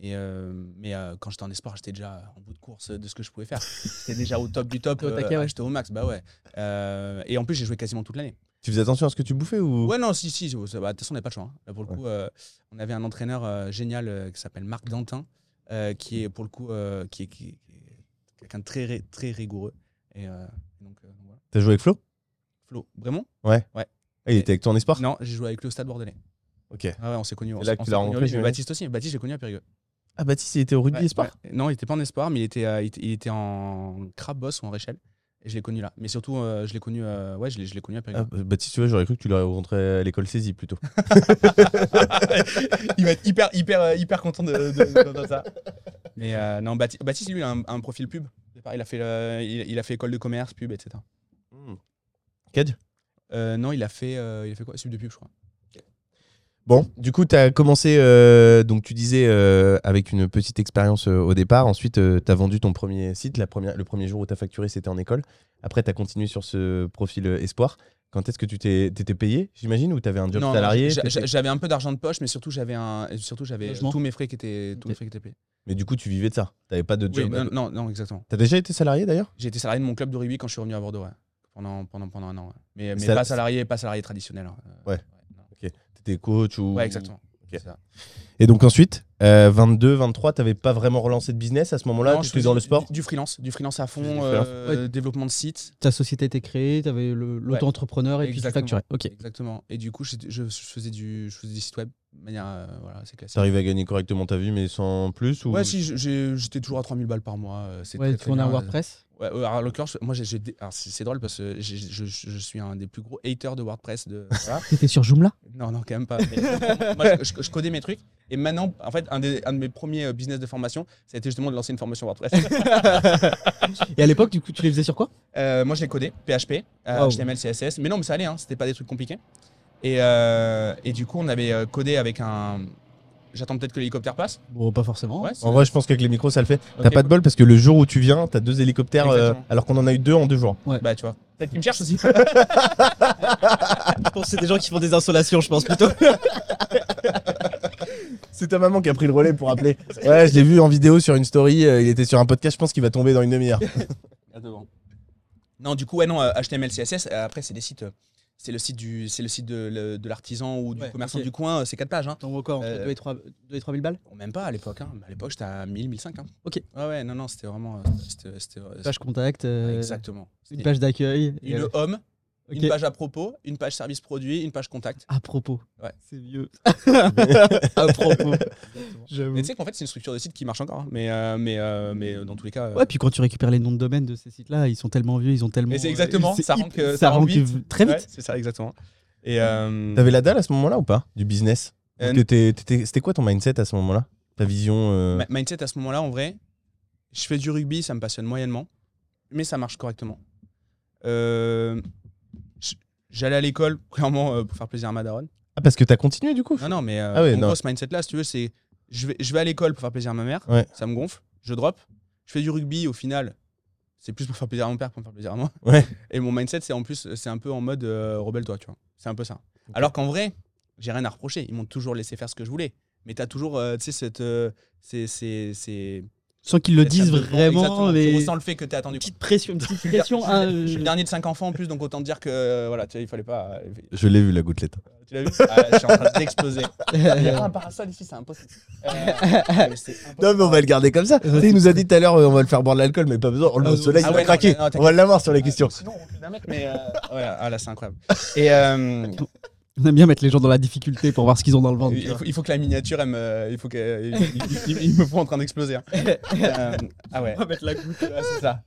Et euh, mais euh, quand j'étais en espoir, j'étais déjà en bout de course de ce que je pouvais faire. J'étais déjà au top du top. T'es au taquet, euh, ouais. J'étais au max, bah ouais. Euh, et en plus, j'ai joué quasiment toute l'année. Tu faisais attention à ce que tu bouffais ou? Ouais, non, si, si. bah, De toute façon, on n'avait pas le choix. hein. Là, pour le Ouais. coup, euh, on avait un entraîneur euh, génial euh, qui s'appelle Marc Dantin, qui est pour le coup, qui est, qui quelqu'un de très, très rigoureux. Et donc, voilà. T'as joué avec Flo? Flo, vraiment? Ah, Il était avec toi en espoir? Non, j'ai joué avec le Stade Bordelais. Ok. Ah ouais, on s'est connus. on là tu l'as rencontré, j'imagine Baptiste aussi. Baptiste, j'ai connu à Périgueux. Ah, Baptiste, il était au rugby Ouais, espoir? ouais. Non, il était pas en espoir, mais il était, il était, en ou en réchelle. Et je l'ai connu là. Mais surtout, euh, je l'ai connu, euh, ouais, je l'ai, je l'ai connu à Périgueux. Ah, Baptiste, tu vois, j'aurais cru que tu l'aurais rencontré à l'école saisie plutôt. <laughs> il va être hyper, hyper, euh, hyper content de, ça. Mais euh, non, Baptiste, Baptiste, lui, il a un, un profil pub. Il a, fait, le- il, il a fait école de commerce, pub, etc. Kedge Euh, non, il a fait, il a fait quoi? Sub de pub, je crois. Bon, du coup, tu as commencé, euh, donc tu disais, euh, avec une petite expérience euh, au départ. Ensuite, tu as vendu ton premier site. La première, le premier jour où tu as facturé, c'était en école. Après, tu as continué sur ce profil euh, espoir. Quand est-ce que tu t'es étais payé, j'imagine, ou tu avais un job non, salarié j'a- t'étais- j'a- j'avais un peu d'argent de poche, mais surtout j'avais un, et surtout j'avais Logement. tous mes frais qui étaient, tous mes frais qui étaient payés. Mais du coup, tu vivais de ça. Tu pas de Oui, job. non, non, non, exactement. T'as déjà été salarié d'ailleurs? J'ai été salarié de mon club de rugby quand je suis revenu à Bordeaux, ouais. pendant, pendant, pendant un an. ouais. Mais, pas salarié, pas salarié traditionnel. hein. Ouais. T'étais coach ou. Ouais, exactement. Ça. Et donc ensuite, euh, 22, 23, t'avais pas vraiment relancé de business à ce moment-là? Tu je étais dans le sport? Du freelance, du freelance à fond, euh, développement de site. Ta société était créée, tu avais l'auto-entrepreneur et puis tu facturais. Ok. Exactement. Et du coup, je, je faisais du, je faisais des sites web de manière, euh, voilà, c'est classique. T'arrivais à gagner correctement ta vie, mais sans plus ou... Ouais, si, j'étais toujours à 3000 balles par mois. euh, c'est Ouais, très, tu tournais un bien. WordPress? Ouais, euh, alors, en l'occurrence, moi, j'ai, alors, c'est, c'est drôle parce que j'ai- je, je- suis un des plus gros haters de WordPress. De, <laughs> voilà. T'étais sur Joomla? Non, non, quand même pas. Mais, <laughs> moi, je, je- je codais mes trucs. Et maintenant, en fait, un, des- un de mes premiers euh, business de formation, ça a été justement de lancer une formation WordPress. <laughs> Et à l'époque, du coup, tu les faisais sur quoi? Euh, moi, je l'ai codé, PHP, euh, Wow. HTML, CSS. Mais non, mais ça allait, hein, c'était pas des trucs compliqués. Et, euh, et du coup, on avait euh, codé avec un. J'attends peut-être que l'hélicoptère passe. Bon, pas forcément. Ouais, En vrai, je pense qu'avec les micros, ça le fait. T'as pas de bol parce que le jour où tu viens, t'as deux hélicoptères, euh, alors qu'on en a eu deux en deux jours. Bah, tu vois. Peut-être qu'il me cherche aussi. Je pense que c'est des gens qui font des installations, je pense plutôt. <laughs> C'est ta maman qui a pris le relais pour appeler. Ouais, je l'ai vu en vidéo sur une story. euh, il était sur un podcast. Je pense qu'il va tomber dans une demi-heure. <laughs> Non, du coup, ouais, non, HTML, CSS. euh, après, c'est des sites. C'est le site du, c'est le site de, de l'artisan ou du Ouais, commerçant ok. du coin. euh, C'est quatre pages. Hein. Vois quoi entre Euh, 2 et 3 2 et 3 000 balles? Même pas à l'époque. Hein. À l'époque, j'étais à 1000, 1005. Hein. Ok. Ouais, ouais, non, non, c'était vraiment. euh, C'était, euh, Page contact, euh, Exactement. une page d'accueil. et, Une home, une page à propos, une page service produit, une page contact. À propos. Ouais. C'est vieux. <laughs> à propos. J'avoue. Mais tu sais qu'en fait, c'est une structure de site qui marche encore. hein. Mais, euh, mais, euh, mais euh, dans tous les cas. euh, Ouais, puis quand tu récupères les noms de domaine de ces sites-là, ils sont tellement vieux, ils ont tellement. Mais c'est exactement, ça que- ça ça rend rend que vite. très vite. ouais, c'est ça, exactement. Et. euh, T'avais la dalle à ce moment-là ou pas Du business? Ou t'étais- t'étais- C'était quoi ton mindset à ce moment-là? Ta vision euh, Mi- Mindset à ce moment-là, en vrai, je fais du rugby, ça me passionne moyennement, mais ça marche correctement. Euh, J'allais à l'école, <laughs> clairement, euh, pour faire plaisir à ma daronne. Ah, parce que t'as continué du coup Non, non, mais euh, Ah ouais, en non. gros, ce mindset-là, si tu veux, c'est je vais, je vais à l'école pour faire plaisir à ma mère, Ouais. ça me gonfle, je drop. Je fais du rugby, au final, c'est plus pour faire plaisir à mon père que pour me faire plaisir à moi. Ouais. Et mon mindset, c'est en plus, c'est un peu en mode euh, rebelle-toi, tu vois. C'est un peu ça. Alors qu'en vrai, j'ai rien à reprocher. Ils m'ont toujours laissé faire ce que je voulais. Mais t'as toujours, euh, tu sais, cette. euh, c'est- c'est- c'est- Sans qu'ils le disent vraiment, Tu mais. ressens le fait que t'es attendu. quoi. Petite pression, petite pression. hein, Je suis euh, le dernier de cinq enfants en plus, donc autant te dire que euh, voilà, tu vois, il fallait pas. euh, Je l'ai vu la gouttelette. Tu l'as vu Ah, Je suis en train d'exploser. Il y a un parasol ici, c'est impossible. Euh. Non, mais on va le garder comme ça. Tu il nous a dit tout à l'heure, euh, on va le faire boire de l'alcool, mais pas besoin. Oh, le Ah, soleil, ah il va craquer. on va l'avoir sur les Euh, questions. Sinon, on d'un mètre, mais. euh, ouais, ah là, c'est incroyable. Et. euh, On aime bien mettre les gens dans la difficulté pour voir ce qu'ils ont dans le ventre. il, faut, il faut que la miniature, elle me, il faut que, il, il- il- il me faut en train d'exploser. hein. <laughs> Euh, ah ouais. mettre la goutte. C'est ça.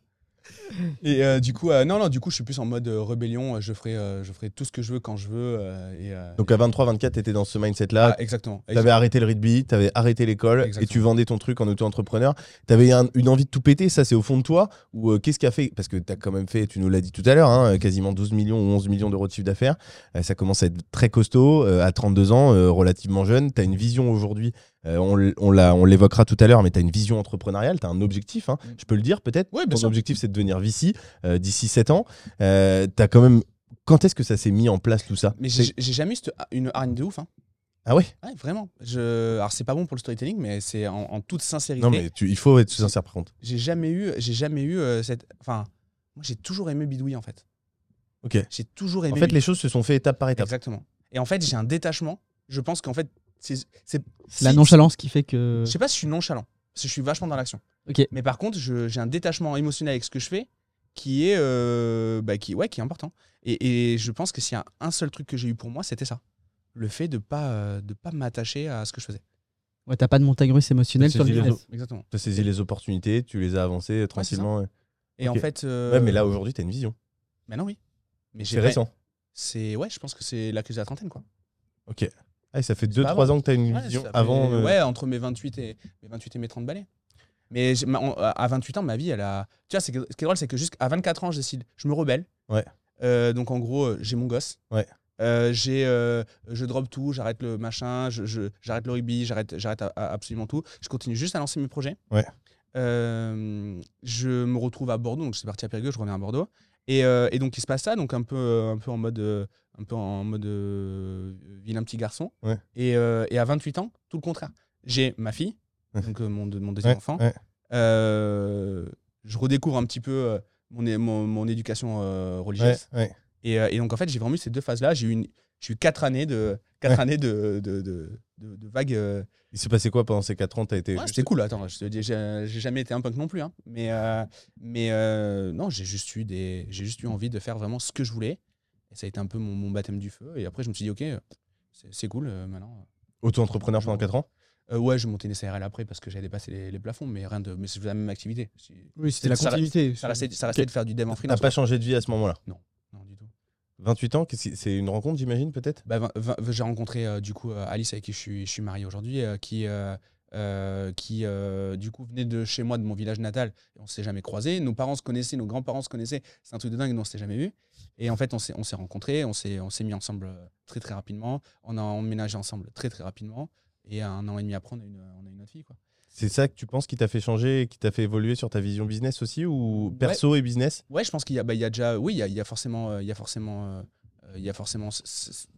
<laughs> Et euh, du coup, euh, non, non, du coup, je suis plus en mode euh, rébellion. Je ferai, je ferai tout ce que je veux quand je veux. et, Donc à 23, 24, t'étais dans ce mindset-là. ah, exactement. T'avais arrêté le rugby, t'avais arrêté l'école et tu vendais ton truc en auto-entrepreneur. T'avais un- une envie de tout péter, ça c'est au fond de toi Ou qu'est-ce qui a fait Parce que t'as quand même fait, tu nous l'as dit tout à l'heure, hein, quasiment 12 millions ou 11 millions d'euros de chiffre d'affaires. Ça commence à être très costaud à 32 ans, relativement jeune. T'as une vision aujourd'hui, euh, on l'évoquera tout à l'heure, mais t'as une vision entrepreneuriale, t'as un objectif, hein. Mm. je peux le dire peut-être? Oui, Ton sûr. objectif c'est de devenir VC euh, d'ici 7 ans. Euh, t'as quand même. Quand est-ce que ça s'est mis en place tout ça? Mais j'ai jamais eu une hargne de ouf. Hein. Ah ouais? Ouais, vraiment. Je... Alors, c'est pas bon pour le storytelling, mais c'est en, en toute sincérité. Non mais tu- il faut être sincère par contre. J'ai jamais eu, j'ai jamais eu euh, cette. Enfin, moi, j'ai toujours aimé bidouiller en fait. Ok. J'ai toujours aimé. En fait, les choses se sont fait étape par étape. Exactement. Et en fait, j'ai un détachement. Je pense qu'en fait, c'est. la nonchalance qui fait que. Je sais pas si je suis nonchalant, parce que je suis vachement dans l'action. Mais par contre, j'ai un détachement émotionnel avec ce que je fais qui est, euh, bah, qui, ouais, qui est important. Et, et je pense que s'il y a un seul truc que j'ai eu pour moi, c'était ça. Le fait de pas, euh, de pas m'attacher à ce que je faisais. Ouais, t'as pas de montagne russe émotionnelle T'as sur le business. Exactement. Tu as saisi les opportunités, tu les as avancées euh, tranquillement. ouais. Et en fait. euh, Ouais, mais là aujourd'hui, tu as une vision. Maintenant, oui. Mais j'ai C'est récent. C'est ouais, je pense que c'est la crise de la trentaine, quoi. Ok. Ah, et ça fait C'est pas 2-3 avant. ans que tu as une Ouais, vision fait- avant. euh, Ouais, entre mes 28 et mes 28 et mes 30 balais. Mais ma- à 28 ans, ma vie, elle a. Tu vois, ce qui est drôle, c'est que jusqu'à 24 ans, je décide, je me rebelle. Ouais. Euh, donc en gros, euh, j'ai mon gosse. Ouais. Euh, j'ai, euh, je drop tout, j'arrête le machin, je, je- j'arrête le rugby, j'arrête, j'arrête absolument tout. Je continue juste à lancer mes projets. Ouais. Euh, je me retrouve à Bordeaux, donc je suis parti à Périgueux, je reviens à Bordeaux. Et, et donc il se passe ça, donc un peu, un peu en mode, un peu en mode vilain petit garçon. Ouais. Et, et à 28 ans, tout le contraire. J'ai ma fille. Donc euh, mon, de- mon deuxième enfant. Euh, je redécouvre un petit peu euh, mon, mon, mon éducation religieuse. Et, et donc en fait, j'ai vraiment eu ces deux phases-là. J'ai eu une, J'ai eu quatre années de, quatre années de, de, de, vagues. Il s'est passé quoi pendant ces 4 ans? T'as été. Ouais, c'était cool, attends, je te dis, j'ai jamais été un punk non plus. hein. Mais, euh, mais euh, non, j'ai juste, eu des- j'ai juste eu envie de faire vraiment ce que je voulais. Et ça a été un peu mon, mon baptême du feu. Et après, je me suis dit, ok, c'est c'est cool euh, maintenant. Auto-entrepreneur pendant 4 ans? Euh, ouais, je montais une SARL après parce que j'avais dépassé les, les plafonds, mais rien de. Mais c'est la même activité. Oui, c'était la continuité. Ça restait, ça restait de faire du dev en T'as freelance. pas changé de vie à ce moment-là? Non, du tout. 28 ans C'est une rencontre, j'imagine, peut-être? Bah, j'ai rencontré euh, du coup euh, Alice avec qui je suis, je suis marié aujourd'hui, euh, qui, euh, euh, qui euh, du coup venait de chez moi, de mon village natal. On s'est jamais croisés. Nos parents se connaissaient, nos grands-parents se connaissaient. C'est un truc de dingue, nous on s'est jamais vu. Et en fait, on s'est, on s'est rencontrés, on s'est, on s'est mis ensemble très très rapidement. On a emménagé ensemble très très rapidement. Et un an et demi après, on a une, on a une autre fille. Quoi. C'est ça que tu penses qui t'a fait changer et qui t'a fait évoluer sur ta vision business aussi ou perso et business? Ouais, je pense qu'il y a, bah, il y a déjà, oui, il y a, il y a forcément, euh, il y a forcément, euh, il y a forcément c- c- c-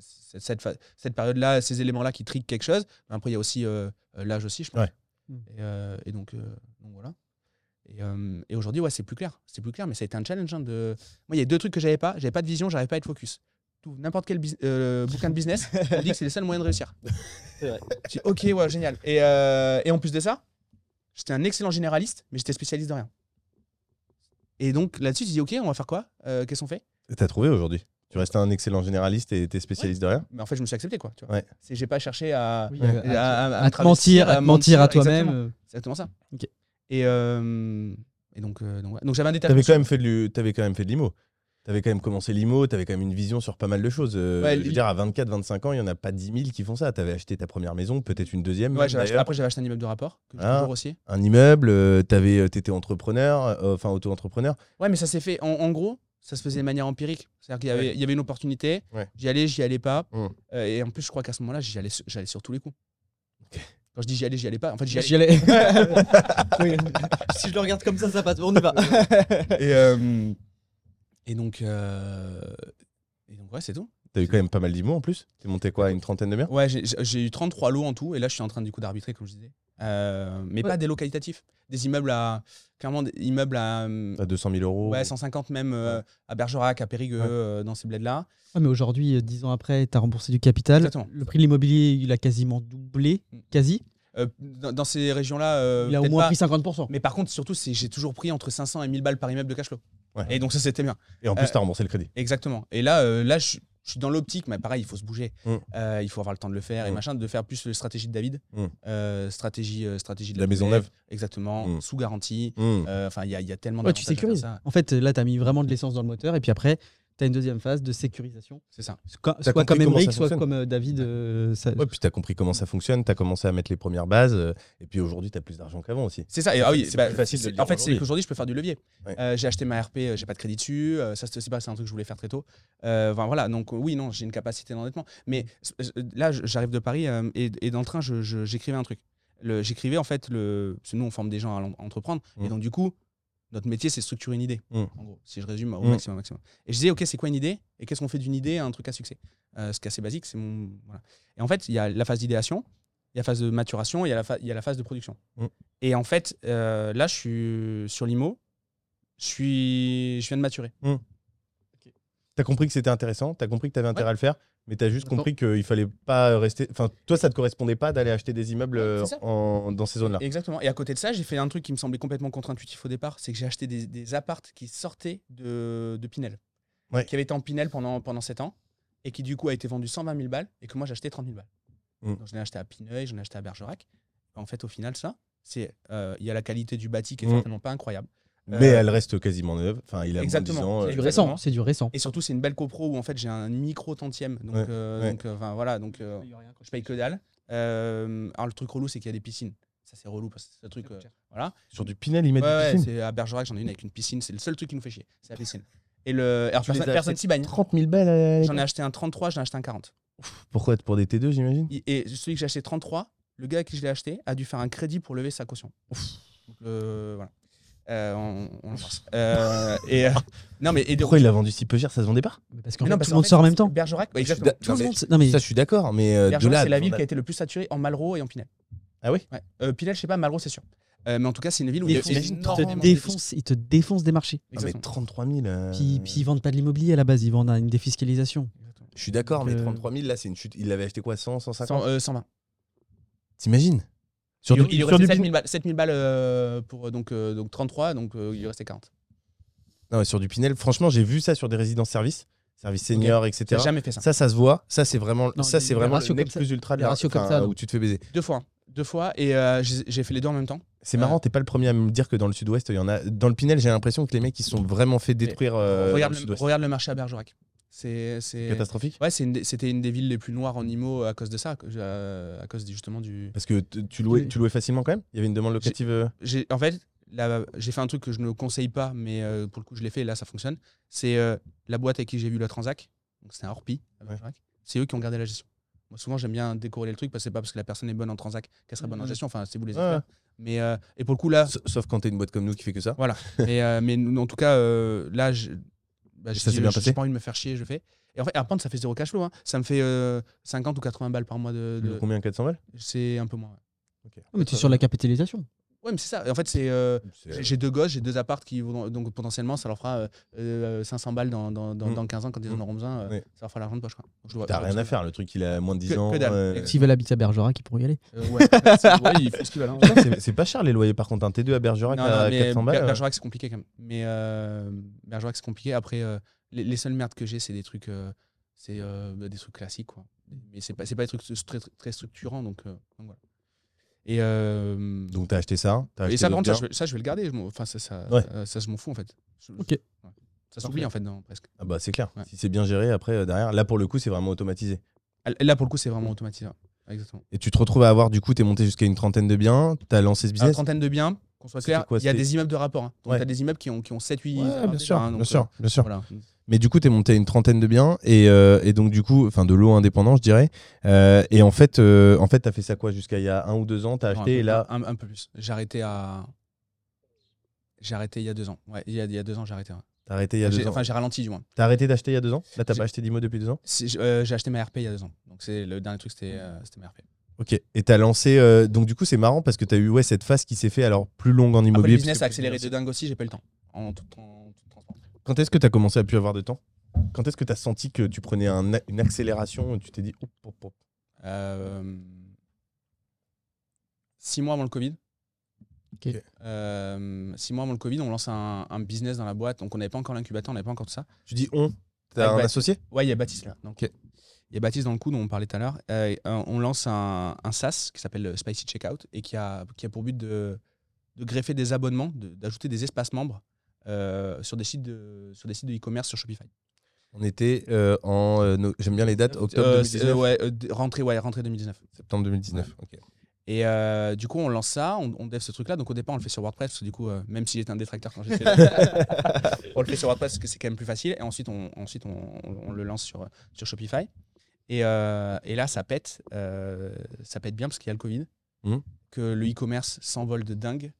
c- cette, fa- cette période-là, ces éléments-là qui triguent quelque chose. Après, il y a aussi euh, euh, l'âge aussi, je pense. Ouais. Mm. Et, euh, et donc, euh, donc voilà. Et, euh, et aujourd'hui, ouais, c'est plus clair. C'est plus clair, mais ça a été un challenge. hein, de... Moi, il y a deux trucs que j'avais pas. J'avais pas de vision, j'arrivais pas à être focus. Tout, n'importe quel bus- euh, bouquin de business, on dit que c'est le seul moyen de réussir. <laughs> C'est vrai. Je dis, ok, ouais, génial. Et, euh, et en plus de ça, j'étais un excellent généraliste, mais j'étais spécialiste de rien. Et donc là-dessus, tu dis, ok, on va faire quoi? Euh, Qu'est-ce qu'on fait? T'as trouvé aujourd'hui? Tu restes un excellent généraliste et t'es spécialiste de rien? Mais en fait, je me suis accepté, quoi. Tu vois. Ouais. C'est, j'ai pas cherché à, Oui, Ouais. à- à, à- à à me te mentir, à te mentir à toi-même. exactement. euh, C'est exactement ça. Ok. Et, euh, et donc, euh, donc, ouais. donc j'avais un détail. T'avais quand même fait de t'avais quand même fait de l'IMO. T'avais quand même commencé l'IMO, t'avais quand même une vision sur pas mal de choses. Euh, Ouais, je veux dire, à 24-25 ans, il y en a pas 10 000 qui font ça. T'avais acheté ta première maison, peut-être une deuxième. Ouais, même, j'avais acheté- d'ailleurs. après, j'avais acheté un immeuble de rapport, que j'ai Ah. toujours aussi. Un immeuble, euh, t'avais, euh, t'étais entrepreneur, euh, enfin auto-entrepreneur. Ouais, mais ça s'est fait, en, en gros, ça se faisait de manière empirique. C'est-à-dire qu'il y avait, Ouais. il y avait une opportunité, Ouais. j'y allais, j'y allais pas. Mm. Euh, et en plus, je crois qu'à ce moment-là, j'y allais, sur- j'allais sur tous les coups. Quand je dis j'y allais, j'y allais pas. En fait, j'y allais. J'y allais. <laughs> <laughs> Oui. Si je le regarde comme ça, ça passe. On y va. et, euh, et donc, euh, et donc, ouais, c'est tout. T'as eu quand même pas mal d'IMO en plus. T'es monté quoi, une trentaine de biens Ouais, j'ai- eu 33 lots en tout, et là, je suis en train du coup d'arbitrer, comme je disais. Euh, mais Ouais. pas des lots qualitatifs. Des immeubles à. Clairement, des immeubles à. À 200 000 euros. Ouais, 150 même euh, à Bergerac, à Périgueux, Ouais. euh, dans ces bleds-là. Ouais, mais aujourd'hui, euh, dix ans après, tu as remboursé du capital. Exactement. Le prix de l'immobilier, il a quasiment doublé. Mm. Quasi. Euh, dans, dans ces régions-là. euh, il a au moins pas. pris 50%. Mais par contre, surtout, c'est j'ai toujours pris entre 500 et 1000 balles par immeuble de cash flow. Ouais. Et donc, ça, c'était bien. Et en plus, Euh, t'as remboursé le crédit. Exactement. Et là, euh, là je, je suis dans l'optique, mais pareil, il faut se bouger. Mm. Euh, il faut avoir le temps de le faire et Mm. machin, de faire plus la stratégie de David. Mm. Euh, stratégie, euh, stratégie de La maison neuve. Exactement. Sous garantie. Mmh. Euh, Enfin, il y, a- il y a tellement Ouais, tu sécurises. ça. En fait, là, tu as mis vraiment de l'essence dans le moteur. Et puis après, tu as une deuxième phase de sécurisation. C'est ça. Soit, comme Emmerich, soit comme euh, David. euh, ça- Ouais, puis t'as compris comment ça fonctionne, t'as commencé à mettre les premières bases, euh, et puis aujourd'hui t'as plus d'argent qu'avant aussi. C'est ça. Et, ah oui, C'est bah, facile de le En fait, c'est aujourd'hui. qu'aujourd'hui, je peux faire du levier. Ouais. Euh, j'ai acheté ma RP, j'ai pas de crédit dessus. euh, ça, c'est pas, c'est un truc que je voulais faire très tôt. Euh, enfin, voilà. Donc, oui, non, j'ai une capacité d'endettement. Mais là, j'arrive de Paris euh, et, et dans le train, j'écrivais un truc. J'écrivais en fait le. Parce que nous, on forme des gens à entreprendre. Et donc, du coup, notre métier, c'est structurer une idée. Mm. En gros, si je résume au Mm. maximum, maximum. Et je disais, OK, c'est quoi une idée? Et qu'est-ce qu'on fait d'une idée à un truc à succès? Euh, Ce qui est assez basique, c'est mon. Voilà. Et en fait, il y a la phase d'idéation, il y a la phase de maturation, il y a la, fa- il y a la phase de production. Mm. Et en fait, euh, là, je suis sur l'IMO, je, suis... je viens de maturer. T'as compris que c'était intéressant, t'as compris que t'avais intérêt Ouais. à le faire, mais t'as juste Attends. compris qu'il fallait pas rester. Enfin, toi, ça te correspondait pas d'aller acheter des immeubles euh, en- dans ces zones-là. Exactement. Et à côté de ça, j'ai fait un truc qui me semblait complètement contre-intuitif au départ, c'est que j'ai acheté des, des appartes qui sortaient de, de Pinel, Ouais. qui avaient été en Pinel pendant, pendant 7 ans, et qui du coup a été vendu 120 000 balles, et que moi j'ai acheté 30 000 balles. Mm. Donc j'en ai acheté à Pineuil, j'en ai acheté à Bergerac. En fait, au final, ça, c'est euh, il y a la qualité du bâti qui est Mm. certainement pas incroyable. Mais Euh, elle reste quasiment neuve. Enfin, il a moins de 10 Exactement. C'est euh, du récent. C'est du récent. Et surtout, c'est une belle copro où en fait j'ai un micro tantième. Donc, Ouais, euh, ouais. donc enfin, voilà, donc euh, je paye que dalle. Euh, alors le truc relou, c'est qu'il y a des piscines. Ça c'est relou parce que c'est un truc. euh, voilà. Sur du Pinel, ils mettent Ouais, du ouais, piscine. c'est à Bergerac, j'en ai une avec une piscine. C'est le seul truc qui nous fait chier. C'est la piscine. Et le. Alors, Tu personne s'y bagne. 30 000 balles. J'en ai acheté un 33, j'en ai acheté un 40. Pourquoi Pour des T2, j'imagine Et- celui que j'ai acheté 33, le gars à qui je l'ai acheté a dû faire un crédit pour lever sa caution. Donc, euh, voilà. Euh, on on l'embrasse. Euh, et, euh, <laughs> non, mais. Et Pourquoi il l'a vendu si peu cher Ça se vendait pas Parce parce tout le monde sort en même temps. Bergerac, exactement. Tout le mais- monde. Non, mais Ça, je suis d'accord, mais euh, Bergerac, c'est la ville qui a été le plus saturée en Malraux et en Pinel. Ah oui Ouais. Euh, Pinel, je sais pas, Malraux, c'est sûr. Euh, mais en tout cas, c'est une ville où ils te défoncent, ils te défoncent des marchés. Ah, mais Exactement. 33 000. euh, Puis, puis ils vendent pas de l'immobilier à la base, ils vendent une défiscalisation. Je suis d'accord, mais Euh, 33 000, là, c'est une chute. Il l'avait acheté quoi 100, 150 100, euh, 120. T'imagines Sur il, du- il lui sur restait du 7000 balles, 7000 balles euh, pour euh, donc, euh, donc 33, donc euh, il lui restait 40. Non, mais sur du Pinel, franchement, j'ai vu ça sur des résidences service, senior, J'ai etc. jamais fait ça. Ça, ça se voit. Ça, c'est vraiment, Non, ça, les- c'est les vraiment le ratios comme ça- plus ultra de les la- ratios comme enfin, ça, où tu te fais baiser. Deux fois. hein. Deux fois. Et euh, j'ai j'ai fait les deux en même temps. C'est marrant, t'es pas le premier à me dire que dans le sud-ouest, il y en a. Dans le Pinel, j'ai l'impression que les mecs, ils se sont vraiment fait détruire. euh, dans regarde, le le, sud-ouest. regarde le marché à Bergerac. C'est. c'est- Catastrophique. Ouais, c'est une c'était une des villes les plus noires en IMO à cause de ça, à cause justement du. Parce que tu louais, tu louais facilement quand même? Il y avait une demande locative euh, J'ai- En fait, j'ai fait un truc que je ne conseille pas, mais euh, pour le coup, je l'ai fait et là, ça fonctionne. C'est euh, la boîte avec qui j'ai vu la transac. Donc, c'était un Orpi Bergerac. C'est eux qui ont gardé la gestion. Moi, souvent, j'aime bien décorer le truc parce que c'est pas parce que la personne est bonne en transac qu'elle serait bonne en Ouais. gestion. Enfin, c'est vous les Ouais. experts. Mais, euh, et pour le coup, là, Sauf quand t'es une boîte comme nous qui fait que ça. Voilà. mais, euh, mais en tout cas, euh, là, je, bah, je ça dis, s'est bien je- passé J'ai pas envie de me faire chier, je fais. Et en fait, à prendre, ça fait zéro cash flow. hein. Ça me fait euh, 50 ou 80 balles par mois de. de- Combien 400 balles? C'est un peu moins. ouais. Ah, mais tu es sur la capitalisation. Ouais, mais c'est ça. En fait, c'est. euh, C'est- j'ai- deux gosses, j'ai deux appartes qui vont. Donc potentiellement, ça leur fera euh, euh, 500 balles dans, dans, dans, Mm. dans 15 ans quand ils en Mm. auront besoin. euh. Ça leur fera l'argent de poche. quoi. T'as rien à faire, le truc il a moins de 10 Que- ans. que euh, S'ils veulent habiter à Bergerac, ils pourront y aller. Euh, ouais, c'est- <laughs> ouais, ils font ce qu'ils veulent. hein. c'est- pas cher les loyers par contre, un T2 à Bergerac Non, à non, mais 400 balles. Ber- euh, Bergerac, c'est compliqué quand même. Mais euh, Bergerac, c'est compliqué. Après, euh, les, les seules merdes que j'ai, c'est des trucs, euh, c'est euh, des trucs classiques, quoi. Mais c'est pas, c'est pas des trucs très, très, très structurants, donc, euh, donc voilà. Et, euh, Donc t'as acheté ça t'as et acheté ça, par contre, ça, je, vais- ça, je vais le garder. Je enfin, ça, ça, Ouais. euh, ça, je m'en fous en fait. Je- Ok. ouais. Ça s'oublie en fait, dans, presque. Ah bah c'est clair. Ouais. Si c'est bien géré après euh, derrière, là pour le coup c'est vraiment automatisé. Là, pour le coup, c'est vraiment automatisé. Exactement. Et tu te retrouves à avoir du coup t'es monté jusqu'à une trentaine de biens, t'as lancé ce Une business. trentaine de biens, qu'on soit clair, quoi, il y a des immeubles de rapport. hein. Donc, Ouais. tu as des immeubles qui ont, qui ont 7-8 Ouais, bien sûr, bien sûr, bien sûr. Mais du coup, tu es monté à une trentaine de biens et, euh, et donc du coup, enfin de l'eau indépendant, je dirais. Euh, et en fait, euh, en fait, t'as fait ça quoi jusqu'à il y a un ou deux ans T'as acheté et là, un, un peu plus. J'ai arrêté à. J'ai arrêté il y a deux ans. Ouais, il y a, il y a deux ans, j'ai arrêté. ouais. t'as arrêté il y a deux ans. Enfin, j'ai ralenti du moins. T'as arrêté d'acheter il y a deux ans? Là, t'as pas acheté d'IMO depuis deux ans? Euh, J'ai acheté ma RP il y a deux ans. Donc c'est le dernier truc, c'était ma RP. Ok. Et t'as lancé. euh, donc du coup, c'est marrant parce que t'as eu ouais cette phase qui s'est fait alors plus longue en Après, immobilier. le parce business a accéléré de dingue aussi, j'ai pas eu le temps. En tout. Quand est-ce que t'as commencé à plus avoir de temps? Quand est-ce que t'as senti que tu prenais un une accélération Tu t'es dit, hop, hop, hop? Euh, six mois avant le Covid. Euh, six mois avant le Covid, on lance un, un business dans la boîte. Donc on n'avait pas encore l'incubateur, on n'avait pas encore tout ça. tu dis on? T'as un Baptiste. associé? Ouais, il y a Baptiste là. Donc. Il y a Baptiste dans le coup dont on parlait tout à l'heure. Euh, on lance un, un SaaS qui s'appelle le Spicy Checkout et qui a, qui a pour but de, de greffer des abonnements, de- d'ajouter des espaces membres euh, sur des sites de sur des sites de e-commerce sur Shopify. On était euh, en. euh, no- J'aime bien les dates, octobre Euh, 2019, c'est- euh, ouais, rentrée, ouais, rentrée 2019. septembre 2019. ok. Et euh, du coup, on lance ça, on, on dev ce truc-là. Donc au départ, on le fait sur WordPress. parce que Du coup, euh, même si j'étais un détracteur quand j'étais <laughs> là, on le fait sur WordPress parce que c'est quand même plus facile. Et ensuite, on, ensuite on, on- on le lance sur, sur Shopify. Et, euh, et là, ça pète. ça pète bien parce qu'il y a le Covid. Mhm. Que le e-commerce s'envole de dingue.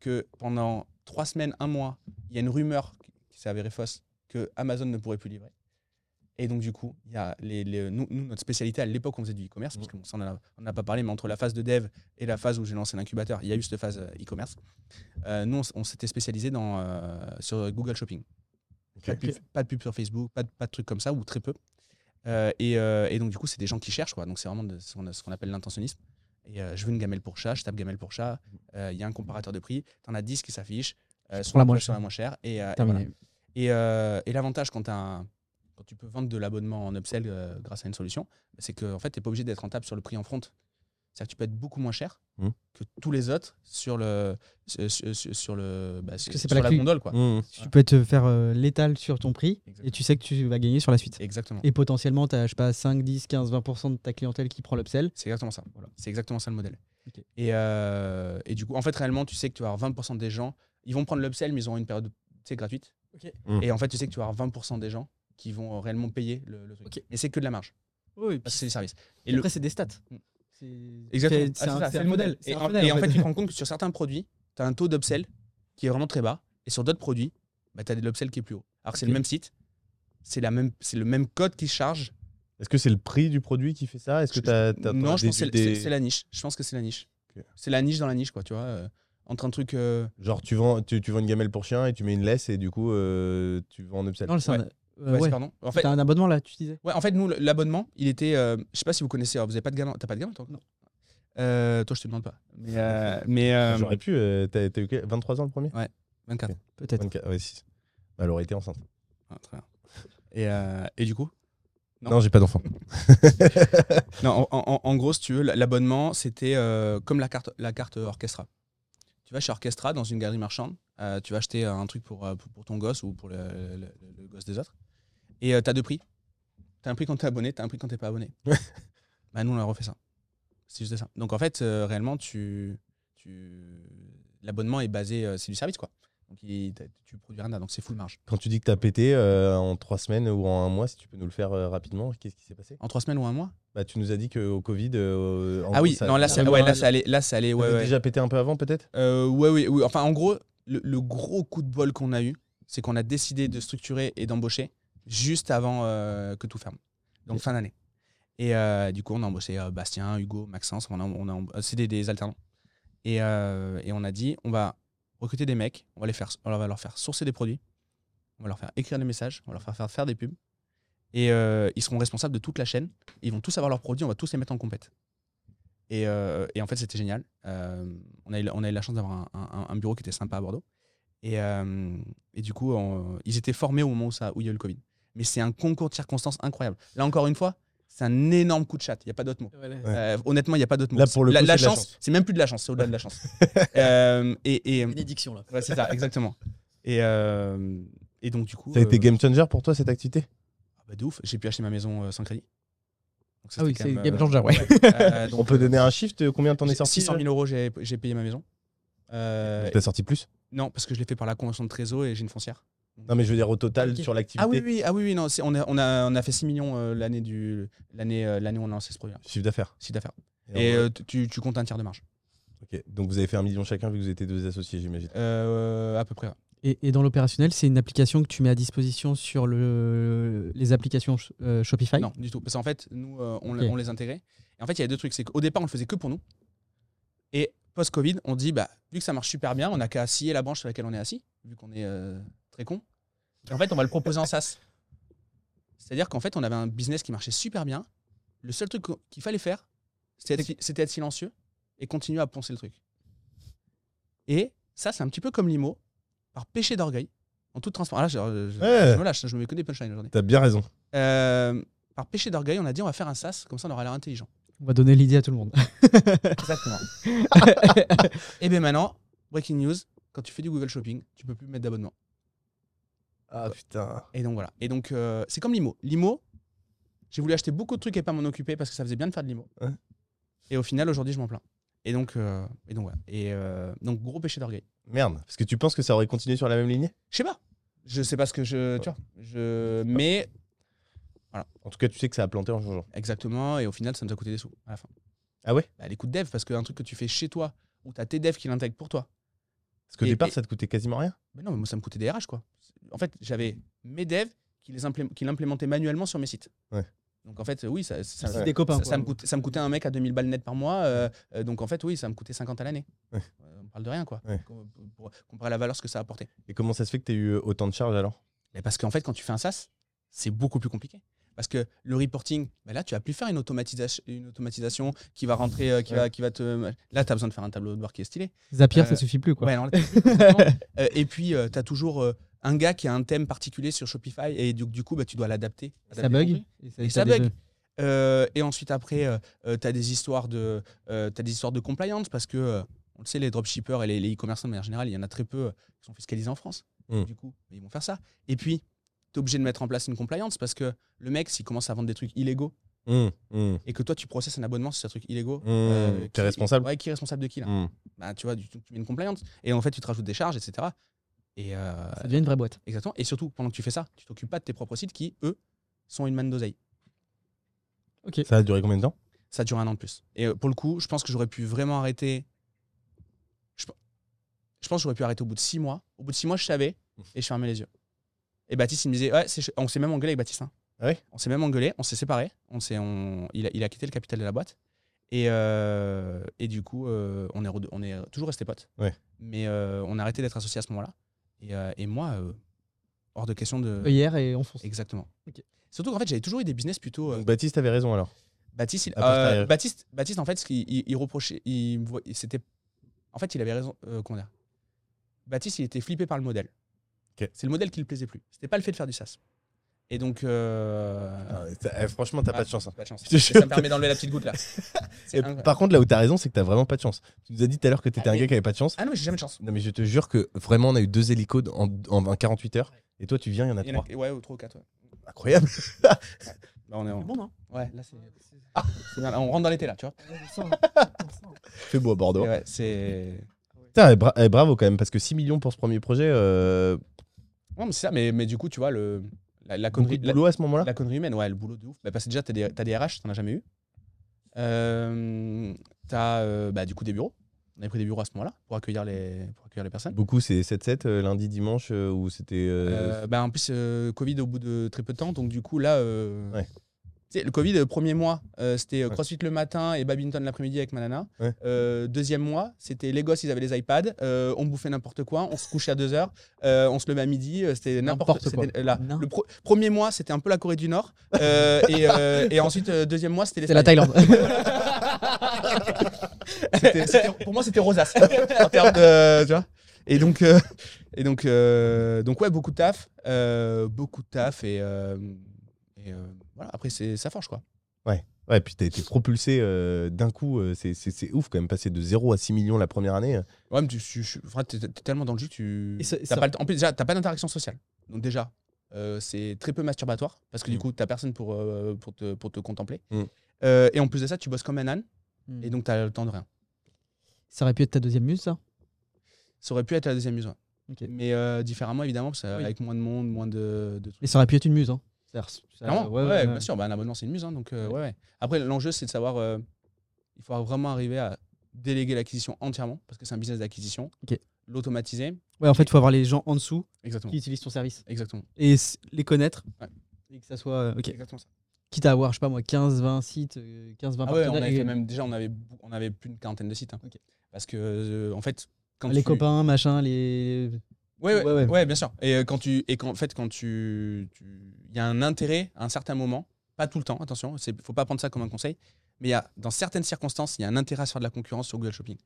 Que pendant trois semaines, un mois, il y a une rumeur qui s'est avérée fausse que Amazon ne pourrait plus livrer. Et donc, du coup, il y a les, les- nous, nous, notre spécialité à l'époque, on faisait du e-commerce, parce qu'on s'en a- on pas parlé, mais entre la phase de dev et la phase où j'ai lancé l'incubateur, il y a eu cette phase euh, e-commerce. Euh, nous, on, s'était spécialisé dans, euh, sur Google Shopping. Pas, de pub, pas de pub sur Facebook, pas de, pas de trucs comme ça, ou très peu. Euh, et, et donc, du coup, c'est des gens qui cherchent, quoi. Donc, c'est vraiment de- ce qu'on appelle l'intentionnisme. Et euh, je veux une gamelle pour chat, je tape gamelle pour chat, euh, il y a un comparateur de prix, tu en as 10 qui s'affichent, euh, Sur la moins chère. moins chère. Et, euh, et Terminé. voilà. Et, euh, et l'avantage quand, tu peux vendre de l'abonnement en upsell euh, grâce à une solution, c'est que en fait, tu n'es pas obligé d'être rentable sur le prix en front. C'est-à-dire que tu peux être beaucoup moins cher Mhm. que tous les autres sur le, sur, sur- sur le, bah, sur sur pas la gondole. Quoi. Mmh. Tu peux te faire euh, l'étal sur ton prix et tu sais que tu vas gagner sur la suite. Exactement. Et potentiellement, tu as, je sais pas, 5, 10, 15, 20% de ta clientèle qui prend l'upsell. C'est exactement ça. C'est exactement ça le modèle. Et, euh, et du coup, en fait, réellement, tu sais que tu vas avoir 20% des gens, ils vont prendre l'upsell, mais ils auront une période gratuite. Ok. Mm. Et en fait, tu sais que tu vas avoir 20% des gens qui vont réellement payer le, le truc. Et c'est que de la marge. Oui, Parce que c'est les services. Et Et le- après, c'est des stats. C'est- Exactement. C'est Ah, un, un modèle. Et, un en, funnel, et en fait, tu te rends compte que sur certains produits, tu as un taux d'upsell qui est vraiment très bas. Et sur d'autres produits, bah, tu as de l'upsell qui est plus haut. Alors que c'est le même site, c'est la même- c'est le même code qui se charge. Est-ce que c'est le prix du produit qui fait ça? Est-ce que t'as, t'as- non, je pense que c'est des- la niche. Je pense que c'est la niche. C'est la niche dans la niche, quoi, tu vois. euh, entre un truc. euh, Genre, tu vends, tu, tu vends une gamelle pour chien et tu mets une laisse et du coup, euh, tu vends en upsell. Non, c'est un- Euh, Ouais, ouais. pardon. En fait, T'as un abonnement là, tu disais? Ouais, en fait, nous, l'abonnement, il était. euh, je sais pas si vous connaissez. alors, vous avez pas de gamin. T'as pas de gamin, toi? Non. Euh, toi, je te demande pas. Mais, euh, mais euh, J'aurais pu. euh, T'as eu quel- 23 ans le premier? 24. Ok. Peut-être. 24, ouais, si. Bah, Elle aurait été enceinte. Ah, très bien. Et, euh, et du coup? Non. Non, j'ai pas d'enfant. <laughs> Non, en, en- en gros, si tu veux, l'abonnement, c'était euh, comme la carte, la carte Orchestra. Tu vas chez Orchestra dans une galerie marchande, euh, tu vas acheter un truc pour, pour, pour ton gosse ou pour le, le- le gosse des autres. Et tu as deux prix. Tu as un prix quand tu es abonné, tu as un prix quand tu pas abonné. <laughs> bah, nous, on a refait ça. C'est juste ça. Donc, en fait, euh, réellement, tu, tu... l'abonnement est basé, euh, c'est du service, quoi. Donc, il- t'as- tu produis rien, donc c'est full marge. Quand tu dis que t'as pété euh, en 3 semaines ou en un mois, si tu peux nous le faire euh, rapidement, qu'est-ce qui s'est passé? En trois semaines ou un mois? Bah, Tu nous as dit qu'au Covid. euh, en Ah gros, oui, ça- non, là, ça ouais, là, c'est allé, là, c'est allé, ouais, ouais. déjà pété un peu avant, peut-être? Euh, ouais, oui, oui. Enfin, en gros, le, le gros coup de bol qu'on a eu, c'est qu'on a décidé de structurer et d'embaucher juste avant euh, que tout ferme. Donc, fin d'année. Et euh, du coup, on a embauché euh, Bastien, Hugo, Maxence. On a, on a, c'est des, des alternants. Et, et on a dit, on va recruter des mecs, on va, les faire, on va leur faire sourcer des produits, on va leur faire écrire des messages, on va leur faire faire, faire des pubs. Et euh, ils seront responsables de toute la chaîne. Ils vont tous avoir leurs produits, on va tous les mettre en compète. Et, euh, et en fait, c'était génial. Euh, on, a eu, on a eu la chance d'avoir un, un- un bureau qui était sympa à Bordeaux. Et, et du coup, on- ils étaient formés au moment où, ça, où il y a eu le Covid. Mais c'est un concours de circonstances incroyable. Là, encore une fois, c'est un énorme coup de chat. Il n'y a pas d'autre mot. Euh, honnêtement, il n'y a pas d'autre mot. Là, pour le la, coup, la c'est de la chance, chance. c'est même plus de la chance, c'est au-delà de la chance. <laughs> Euh, et, et Bénédiction là. ouais, c'est ça, exactement. Et, euh, et donc, du coup. Ça a été euh, game changer pour toi cette activité? Ah bah, de ouf, j'ai pu acheter ma maison euh, sans crédit. Donc ça, Ah oui, c'est game euh, changer, ouais. euh, <laughs> donc, On peut euh, donner un shift de combien t'en es sorti 600 là 000 euros, j'ai j'ai payé ma maison. Euh, T'as sorti plus? Non, parce que je l'ai fait par la convention de trésor et j'ai une foncière. Non, mais je veux dire au total sur l'activité. Ah oui, oui, ah oui, oui non, on, a, on, a, on a fait 6 millions euh, l'année du l'année euh, l'année où on a lancé ce produit Chiffre d'affaires. chiffre d'affaires. Et euh, tu, tu comptes un tiers de marge. ok. Donc vous avez fait un million chacun vu que vous étiez deux associés, j'imagine. Euh, à peu près. ouais. Et, et dans l'opérationnel, c'est une application que tu mets à disposition sur le, les applications euh, Shopify? Non, du tout. Parce qu'en fait, nous, euh, on, les intégrait. Et en fait, il y a deux trucs. C'est qu'au départ, on le faisait que pour nous. Et post-Covid, on dit, bah, vu que ça marche super bien, on n'a qu'à scier la branche sur laquelle on est assis, vu qu'on est euh, très con. Et en fait, on va le proposer en SaaS. C'est-à-dire qu'en fait, on avait un business qui marchait super bien. Le seul truc qu'il fallait faire, c'était être, silencieux et continuer à poncer le truc. Et ça, c'est un petit peu comme l'IMO, par péché d'orgueil, en toute transparence. Là, je, je- Ouais. je me lâche, je me mets que des punchlines aujourd'hui. T'as bien raison. Euh, par péché d'orgueil, on a dit on va faire un SaaS, comme ça on aura l'air intelligent. On va donner l'idée à tout le monde. Exactement. <laughs> Et bien maintenant, breaking news, quand tu fais du Google Shopping, tu peux plus mettre d'abonnement. Ah putain. Et donc voilà. Et donc euh, c'est comme l'IMO. L'IMO, j'ai voulu acheter beaucoup de trucs et pas m'en occuper parce que ça faisait bien de faire de l'IMO. Ouais. Et au final, aujourd'hui, je m'en plains. Et donc, euh, et donc voilà. Et euh, donc gros péché d'orgueil. Merde. Parce que tu penses que ça aurait continué sur la même lignée Je sais pas. Je sais pas ce que je. Tu vois. Je. Mais En tout cas, tu sais que ça a planté en changeant. exactement. Et au final, ça nous a coûté des sous à la fin. Ah ouais? Bah, les coûts de dev, parce qu'un truc que tu fais chez toi, où tu as tes devs qui l'intègrent pour toi, Parce qu'au Et- départ, et- ça te coûtait quasiment rien. Mais non, mais moi, ça me coûtait des RH, quoi. En fait, j'avais mes devs qui les implé- qui l'implémentaient manuellement sur mes sites. Ouais. Donc, en fait, oui, ça, ça, C'est ça- des copains. ça- me coûtait, ça me coûtait un mec à 2000 balles net par mois. euh, euh, donc, en fait, oui, ça me coûtait 50 à l'année. Ouais. Euh, on parle de rien, quoi. Ouais. Pour, comparer la valeur, ce que ça a apporté. Et comment ça se fait que tu eu autant de charges alors? Mais parce qu'en fait, quand tu fais un SaaS, c'est beaucoup plus compliqué. Parce que le reporting, ben là, tu vas plus faire une automatisation, une automatisation qui va rentrer, euh, qui, Ouais. va, qui va te. Là, tu as besoin de faire un tableau de bord qui est stylé. Zapier, Euh, ça suffit plus. Quoi. Ouais, non, là, exactement. <laughs> Euh, et puis, tu as toujours euh, un gars qui a un thème particulier sur Shopify et du, du coup, bah, tu dois l'adapter. ça bug. truc. Et Et ça t'as des- bug. Euh, et ensuite, après, tu as des histoires de, euh, t'as des histoires de compliance parce que, euh, on le sait, les dropshippers et les e-commerçants de manière générale, il y en a très peu euh, qui sont fiscalisés en France. Mm. Du coup, ils vont faire ça. Et puis, tu es obligé de mettre en place une compliance parce que le mec, s'il commence à vendre des trucs illégaux Hum, hum, et que toi, tu processes un abonnement sur ces trucs illégaux, hum. T'es qui- responsable Ouais, qui est responsable de qui là bah, tu vois, du, tu mets une compliance. Et en fait, tu te rajoutes des charges, etc. Et, euh, Ça devient une vraie boîte. exactement. Et surtout, pendant que tu fais ça, tu t'occupes pas de tes propres sites qui, eux, sont une manne d'oseille. Ok. Ça a duré combien de temps? Ça dure un an de plus. Et euh, pour le coup, je pense que j'aurais pu vraiment arrêter. Je, pe- je pense que j'aurais pu arrêter au bout de six mois. Au bout de six mois, je savais et je fermais les yeux. Et Baptiste, il me disait, ouais, on s'est même engueulé avec Baptiste. hein. Ah ouais? On s'est même engueulé, on s'est séparés. On s'est, on, il, a, il a quitté le capital de la boîte. Et, euh, et du coup, euh, on, est rede- on est toujours restés potes. Ouais. Mais euh, on a arrêté d'être associés à ce moment-là. Et, euh, et moi, euh, hors de question de. Hier et on fonce. Exactement. Ok. Surtout qu'en fait, j'avais toujours eu des business plutôt. euh, Donc Baptiste avait raison alors. Baptiste, il, euh, Baptiste, Baptiste, en fait, ce qu'il il, il reprochait, il, c'était, en fait, il avait raison. euh, comment dire? Baptiste, il était flippé par le modèle. Ok. C'est le modèle qui le plaisait plus. C'était pas le fait de faire du SaaS. Et donc, euh, Ah, eh, franchement, t'as ah, pas de chance. hein. Pas de chance. Je te Et jure. ça me permet d'enlever la petite goutte là. <laughs> Et par contre, là où t'as raison, c'est que t'as vraiment pas de chance. Tu nous as dit tout à l'heure que t'étais Ah, un mais- gars qui avait pas de chance. Ah non, mais j'ai jamais de chance. Non, mais je te jure que vraiment, on a eu deux hélicos en, en 48 heures. Et toi, tu viens, il y en a Il y en trois. a- ouais, ou trois ou quatre. ouais. Incroyable. Là, <laughs> on est en- C'est bon, non Ouais, là, c'est. bien, là, on rentre dans l'été là, tu vois. <laughs> Fait beau à Bordeaux. Et ouais, c'est. Putain, eh, bra- eh, bravo quand même, parce que 6 millions pour ce premier projet, euh, Non, mais c'est ça. Mais, mais du coup, tu vois, le, la, la connerie. la- boulot à ce moment-là. La connerie humaine, ouais, le boulot de ouf. Bah, parce que déjà, t'as des, t'as des RH, t'en as jamais eu. Euh, t'as euh, bah, du coup des bureaux. On avait pris des bureaux à ce moment-là pour accueillir les, pour accueillir les personnes. Beaucoup, c'est 7-7, euh, lundi, dimanche, euh, où c'était. euh, Euh, bah, en plus, Covid au bout de très peu de temps. Donc, du coup, là, Ouais. Le Covid, euh, premier mois, euh, c'était euh, Ouais. CrossFit le matin et badminton l'après-midi avec ma nana. Ouais. Euh, deuxième mois, c'était les gosses, ils avaient les iPads. euh, on bouffait n'importe quoi. On se couchait à 2h. on se levait à midi. c'était n'importe quoi. là. Le pro- premier mois, c'était un peu la Corée du Nord. euh, et, euh, et ensuite, euh, deuxième mois, c'était la Thaïlande. <laughs> Pour moi, c'était rosace en termes de, tu vois. Et donc, euh, et donc, euh, donc ouais, beaucoup de taf, euh, beaucoup de taf et, euh, et, euh, voilà. Après, c'est ça forge quoi. Ouais, puis t'as été propulsé euh, d'un coup. euh, c'est- c'est c'est ouf quand même, passer de 0 à 6 millions la première année. euh. Ouais, mais tu, tu- tu- t'es, t'es tellement dans le jus, tu. Ça- t'as ça- pas le en plus, déjà, t'as pas d'interaction sociale. Donc déjà, euh, c'est très peu masturbatoire parce que du Mm. coup, t'as personne pour, euh, pour te, pour te contempler. Mm. Euh, et en plus de ça, tu bosses comme un âne Mm. et donc t'as le temps de rien. Ça aurait pu être ta deuxième muse, ça? Ça aurait pu être la deuxième muse, ouais. Ok. mais euh, différemment évidemment, parce que Oui. avec moins de monde, moins de, de trucs. Et ça aurait pu être une muse. Hein. Ça- ouais, ouais, ouais, bien sûr. Bah, un abonnement, c'est une muse. hein, donc, euh, Ouais. Après, l'enjeu, c'est de savoir. euh, il faudra vraiment arriver à déléguer l'acquisition entièrement, parce que c'est un business d'acquisition. L'automatiser. Ouais, en fait, il faut avoir les gens en dessous Exactement. qui utilisent ton service. Exactement. Et les connaître. Et que ça soit. euh, Ok. Exactement ça. Quitte à avoir, je sais pas moi, 15, 20 sites, euh, 15, 20 Ah ouais, on avait et- fait même, déjà, on avait, on avait plus d'une quarantaine de sites. hein. Parce que, euh, en fait, quand les tu- copains, machin, les. Ouais, ouais, Ouais, ouais. bien sûr. Et euh, quand tu, et qu'en fait, quand tu, y a un intérêt à un certain moment, pas tout le temps, attention, c'est, faut pas prendre ça comme un conseil, mais il y a, dans certaines circonstances, il y a un intérêt à se faire de la concurrence sur Google Shopping.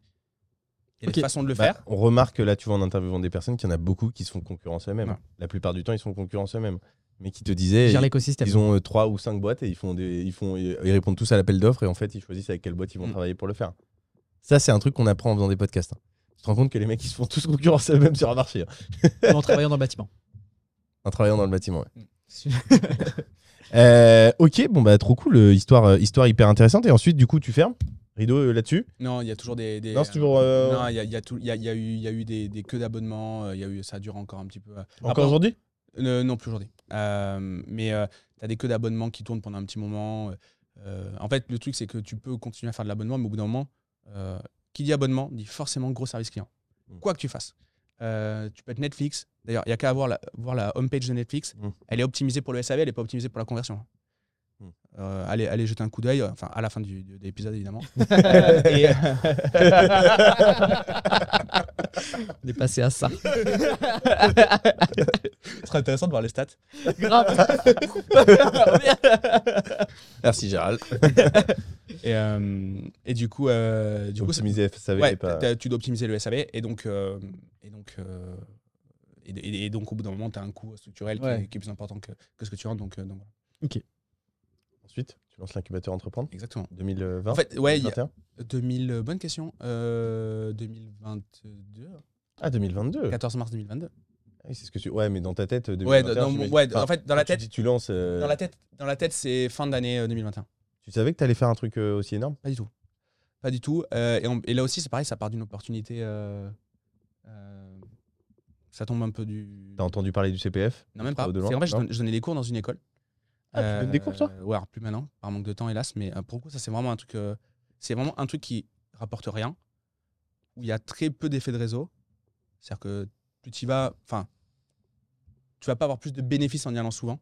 Il y a Ok. des façons de le Bah, faire. on remarque là, tu vois, en interviewant des personnes, qu'il y en a beaucoup qui se font concurrence eux-mêmes. Ouais. La plupart du temps, ils se font concurrence eux-mêmes. Mais qui te disaient, l'écosystème. ils ont euh, trois ou cinq boîtes et ils, font des, ils, font, ils répondent tous à l'appel d'offres et en fait, ils choisissent avec quelle boîte ils vont Mm. travailler pour le faire. Ça, c'est un truc qu'on apprend en faisant des podcasts. hein. Tu te rends compte que les mecs, ils se font tous concurrence eux-mêmes sur un marché. hein, en travaillant dans le bâtiment. en travaillant dans le bâtiment. ouais. Mm. <laughs> Euh, ok, bon, bah, trop cool. euh, histoire, euh, histoire hyper intéressante. Et ensuite, du coup, tu fermes Rideau euh, là-dessus? Non, il y a toujours des. des- Non, c'est toujours, Non, il y a, y a y a- il y a eu, il y a eu des, des queues d'abonnements. Il y a eu, ça dure encore un petit peu. Encore aujourd'hui? Non, plus aujourd'hui. Mais tu as des queues d'abonnements qui tournent pendant un petit moment. en fait, le truc, c'est que tu peux continuer à faire de l'abonnement, mais au bout d'un moment, qui dit abonnement dit forcément gros service client. Mm. Quoi que tu fasses. Euh, tu peux être Netflix. D'ailleurs, il n'y a qu'à voir la, voir la homepage de Netflix. Mm. Elle est optimisée pour le SAV, elle n'est pas optimisée pour la conversion. Mm. Euh, allez, allez jeter un coup d'œil, enfin à la fin du, de l'épisode évidemment. <laughs> Euh, et- On est passé à ça. Ce serait intéressant de voir les stats. Grave. <laughs> Merci Gérald. <laughs> Et, euh, et du coup, euh, du coup, Optimiser ouais, pas. tu dois optimiser le SAV et donc, euh, et donc, euh, et, et- et donc au bout d'un moment, tu as un coût structurel qui, est, qui est plus important que, que ce que tu rentres. Donc, euh, donc voilà. Ensuite, tu lances l'incubateur entreprendre exactement. 2020 En fait, ouais, il y a 2021 2000, euh, bonne question. Euh, 2022, Ah, 2022 14 mars 2022. Ah c'est ce que tu... Ouais, mais dans ta tête, 2021, Ouais, dans, ouais, enfin, en fait, dans la quand tu tête, dis tu lances. euh, dans la tête, dans la tête, c'est fin d'année euh, 2021. Tu savais que tu allais faire un truc euh, aussi énorme? Pas du tout. Pas du tout. Euh, et, on- et là aussi, c'est pareil, ça part d'une opportunité. euh, euh, ça tombe un peu du. T'as entendu parler du CPF Non, même pas. En fait, je donnais des cours dans une école. Ah, tu donnes des cours, toi? Euh, Ouais, plus maintenant, par manque de temps, hélas. Mais euh, pour le coup, ça, c'est vraiment un truc. euh, c'est vraiment un truc qui rapporte rien, où il y a très peu d'effets de réseau. C'est-à-dire que tu y vas. Enfin, tu vas pas avoir plus de bénéfices en y allant souvent.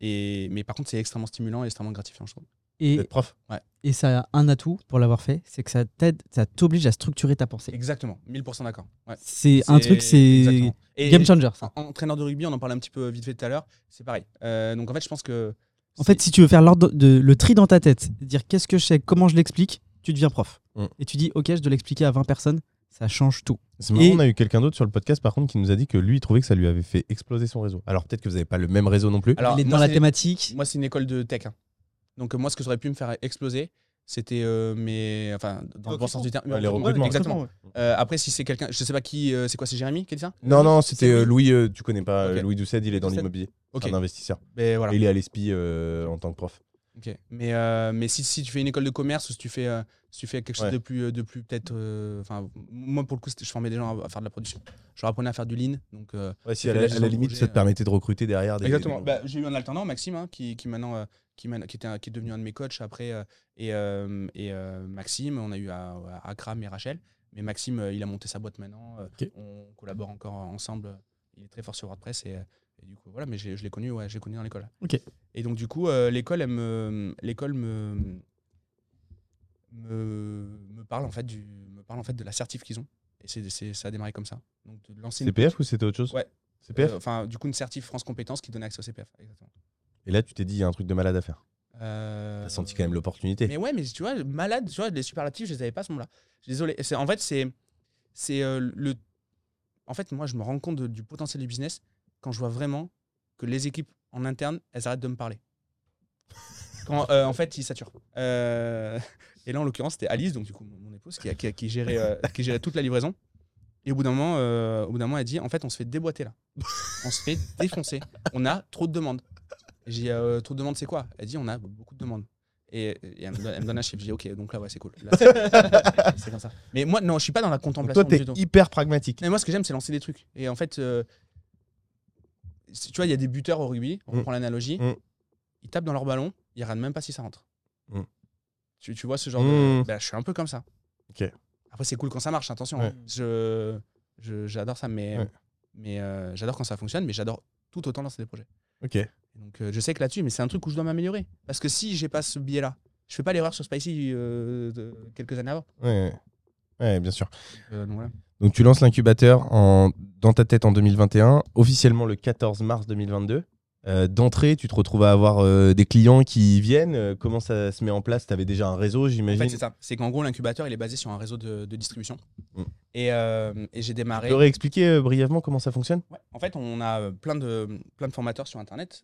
Et, mais par contre, c'est extrêmement stimulant et extrêmement gratifiant, je trouve. Et, d'être prof. et ça a un atout pour l'avoir fait, c'est que ça t'aide, ça t'oblige à structurer ta pensée. Exactement, 1000% d'accord. Ouais. C'est un truc, c'est game changer. Ça. En- Entraîneur de rugby, on en parlait un petit peu vite fait tout à l'heure, c'est pareil. Euh, donc en fait, je pense que. En fait, si tu veux faire l'ordre de, le tri dans ta tête, dire qu'est-ce que je sais, comment je l'explique, tu deviens prof. Mm. Et tu dis, ok, je dois l'expliquer à 20 personnes, ça change tout. C'est marrant, Et- on a eu quelqu'un d'autre sur le podcast par contre qui nous a dit que lui il trouvait que ça lui avait fait exploser son réseau. Alors peut-être que vous n'avez pas le même réseau non plus. Alors, Il est moi, dans la thématique. Moi, c'est une école de tech. hein. Donc, euh, moi, ce que j'aurais pu me faire exploser, c'était euh, mes. Enfin, dans le bon sens du terme. Ouais, les recrutements. Exactement. Euh, après, si c'est quelqu'un. Je sais pas qui. euh, c'est quoi C'est Jérémy qui a dit ça? Non, non, c'était euh, Louis Louis, euh, tu connais pas Louis Doucet, il est dans l'immobilier. Ok. C'est un investisseur. Mais voilà. Et il est à l'ESPI euh, en tant que prof. Ok. Mais, euh, mais si, si tu fais une école de commerce ou si tu fais, euh, si tu fais quelque chose Ouais. de plus, de plus peut-être. euh, Enfin, moi, pour le coup, je formais des gens à, à faire de la production. Je leur apprenais à faire du lean. Donc, euh, Ouais, si à la, la à limite, projet, ça te permettait de recruter derrière des. Exactement. des- Bah, j'ai eu un alternant, Maxime, hein, qui, qui maintenant euh, qui, man- qui, était un- qui est devenu un de mes coachs après. euh, et et, et euh, Maxime, on a eu à, à Akram et Rachel. Mais Maxime, euh, il a monté sa boîte maintenant. euh. On collabore encore ensemble. Il est très fort sur WordPress. Et, euh, et du coup, voilà, mais je l'ai connu, ouais, je connu dans l'école. Et donc, du coup, euh, l'école, me, l'école me, me, me parle en fait du, me parle en fait de la certif qu'ils ont. Et c'est, ça a démarré comme ça. Donc, de lancer une- CPF ou c'était autre chose Ouais. CPF euh, Enfin, du coup, une certif France Compétences qui donnait accès au CPF. Exactement. Et là, tu t'es dit, il y a un truc de malade à faire. Euh, T'as senti quand même l'opportunité. Mais ouais, mais tu vois, malade, tu vois, les superlatifs, je les avais pas à ce moment-là. Je suis Désolé. En fait, c'est, c'est euh, le. En fait, moi, je me rends compte de- du potentiel du business quand je vois vraiment que les équipes en interne, elles arrêtent de me parler. Quand, euh, en fait, ils saturent. Euh, et là, en l'occurrence, c'était Alice, donc du coup, mon épouse, qui, gérait, qui gérait toute la livraison. Et au bout d'un moment, au bout d'un moment, elle dit, en fait, on se fait déboîter là. On se fait défoncer. On a trop de demandes. J'ai euh, trop de demandes, c'est quoi? Elle dit, on a beaucoup de demandes. Et, et elle, me donne, elle me donne un chiffre. J'ai dit, ok, donc là, ouais, c'est cool. <laughs> C'est- comme ça. Mais moi, non, je suis pas dans la Donc contemplation toi, t'es hyper pragmatique. Mais moi, ce que j'aime, c'est lancer des trucs. Et en fait, euh, tu vois, il y a des buteurs au rugby, on Mm. reprend l'analogie, Mm. ils tapent dans leur ballon, ils regardent même pas si ça rentre. Mm. Tu, tu vois ce genre de. Ben, je suis un peu comme ça. Après, c'est cool quand ça marche, attention. Ouais. hein. Je, je- j'adore ça, mais, Ouais. mais euh, j'adore quand ça fonctionne, mais j'adore tout autant lancer des projets. Ok. Donc, euh, je sais que là-dessus, mais c'est un truc où je dois m'améliorer. Parce que si j'ai pas ce biais-là, je fais pas l'erreur sur Spicy euh, de quelques années avant. Ouais. Ouais, bien sûr. Donc, euh, donc voilà. Donc tu lances l'incubateur en, dans ta tête en 2021, officiellement le 14 mars 2022. Euh, D'entrée, tu te retrouves à avoir euh, des clients qui viennent. Euh, comment ça se met en place? Tu avais déjà un réseau, En j'imagine. fait, c'est ça. C'est qu'en gros, l'incubateur, il est basé sur un réseau de, de distribution. Mm. Et, et j'ai Tu démarré. peux réexpliquer euh, brièvement comment ça fonctionne? Ouais. En fait, on a plein de, plein de formateurs sur Internet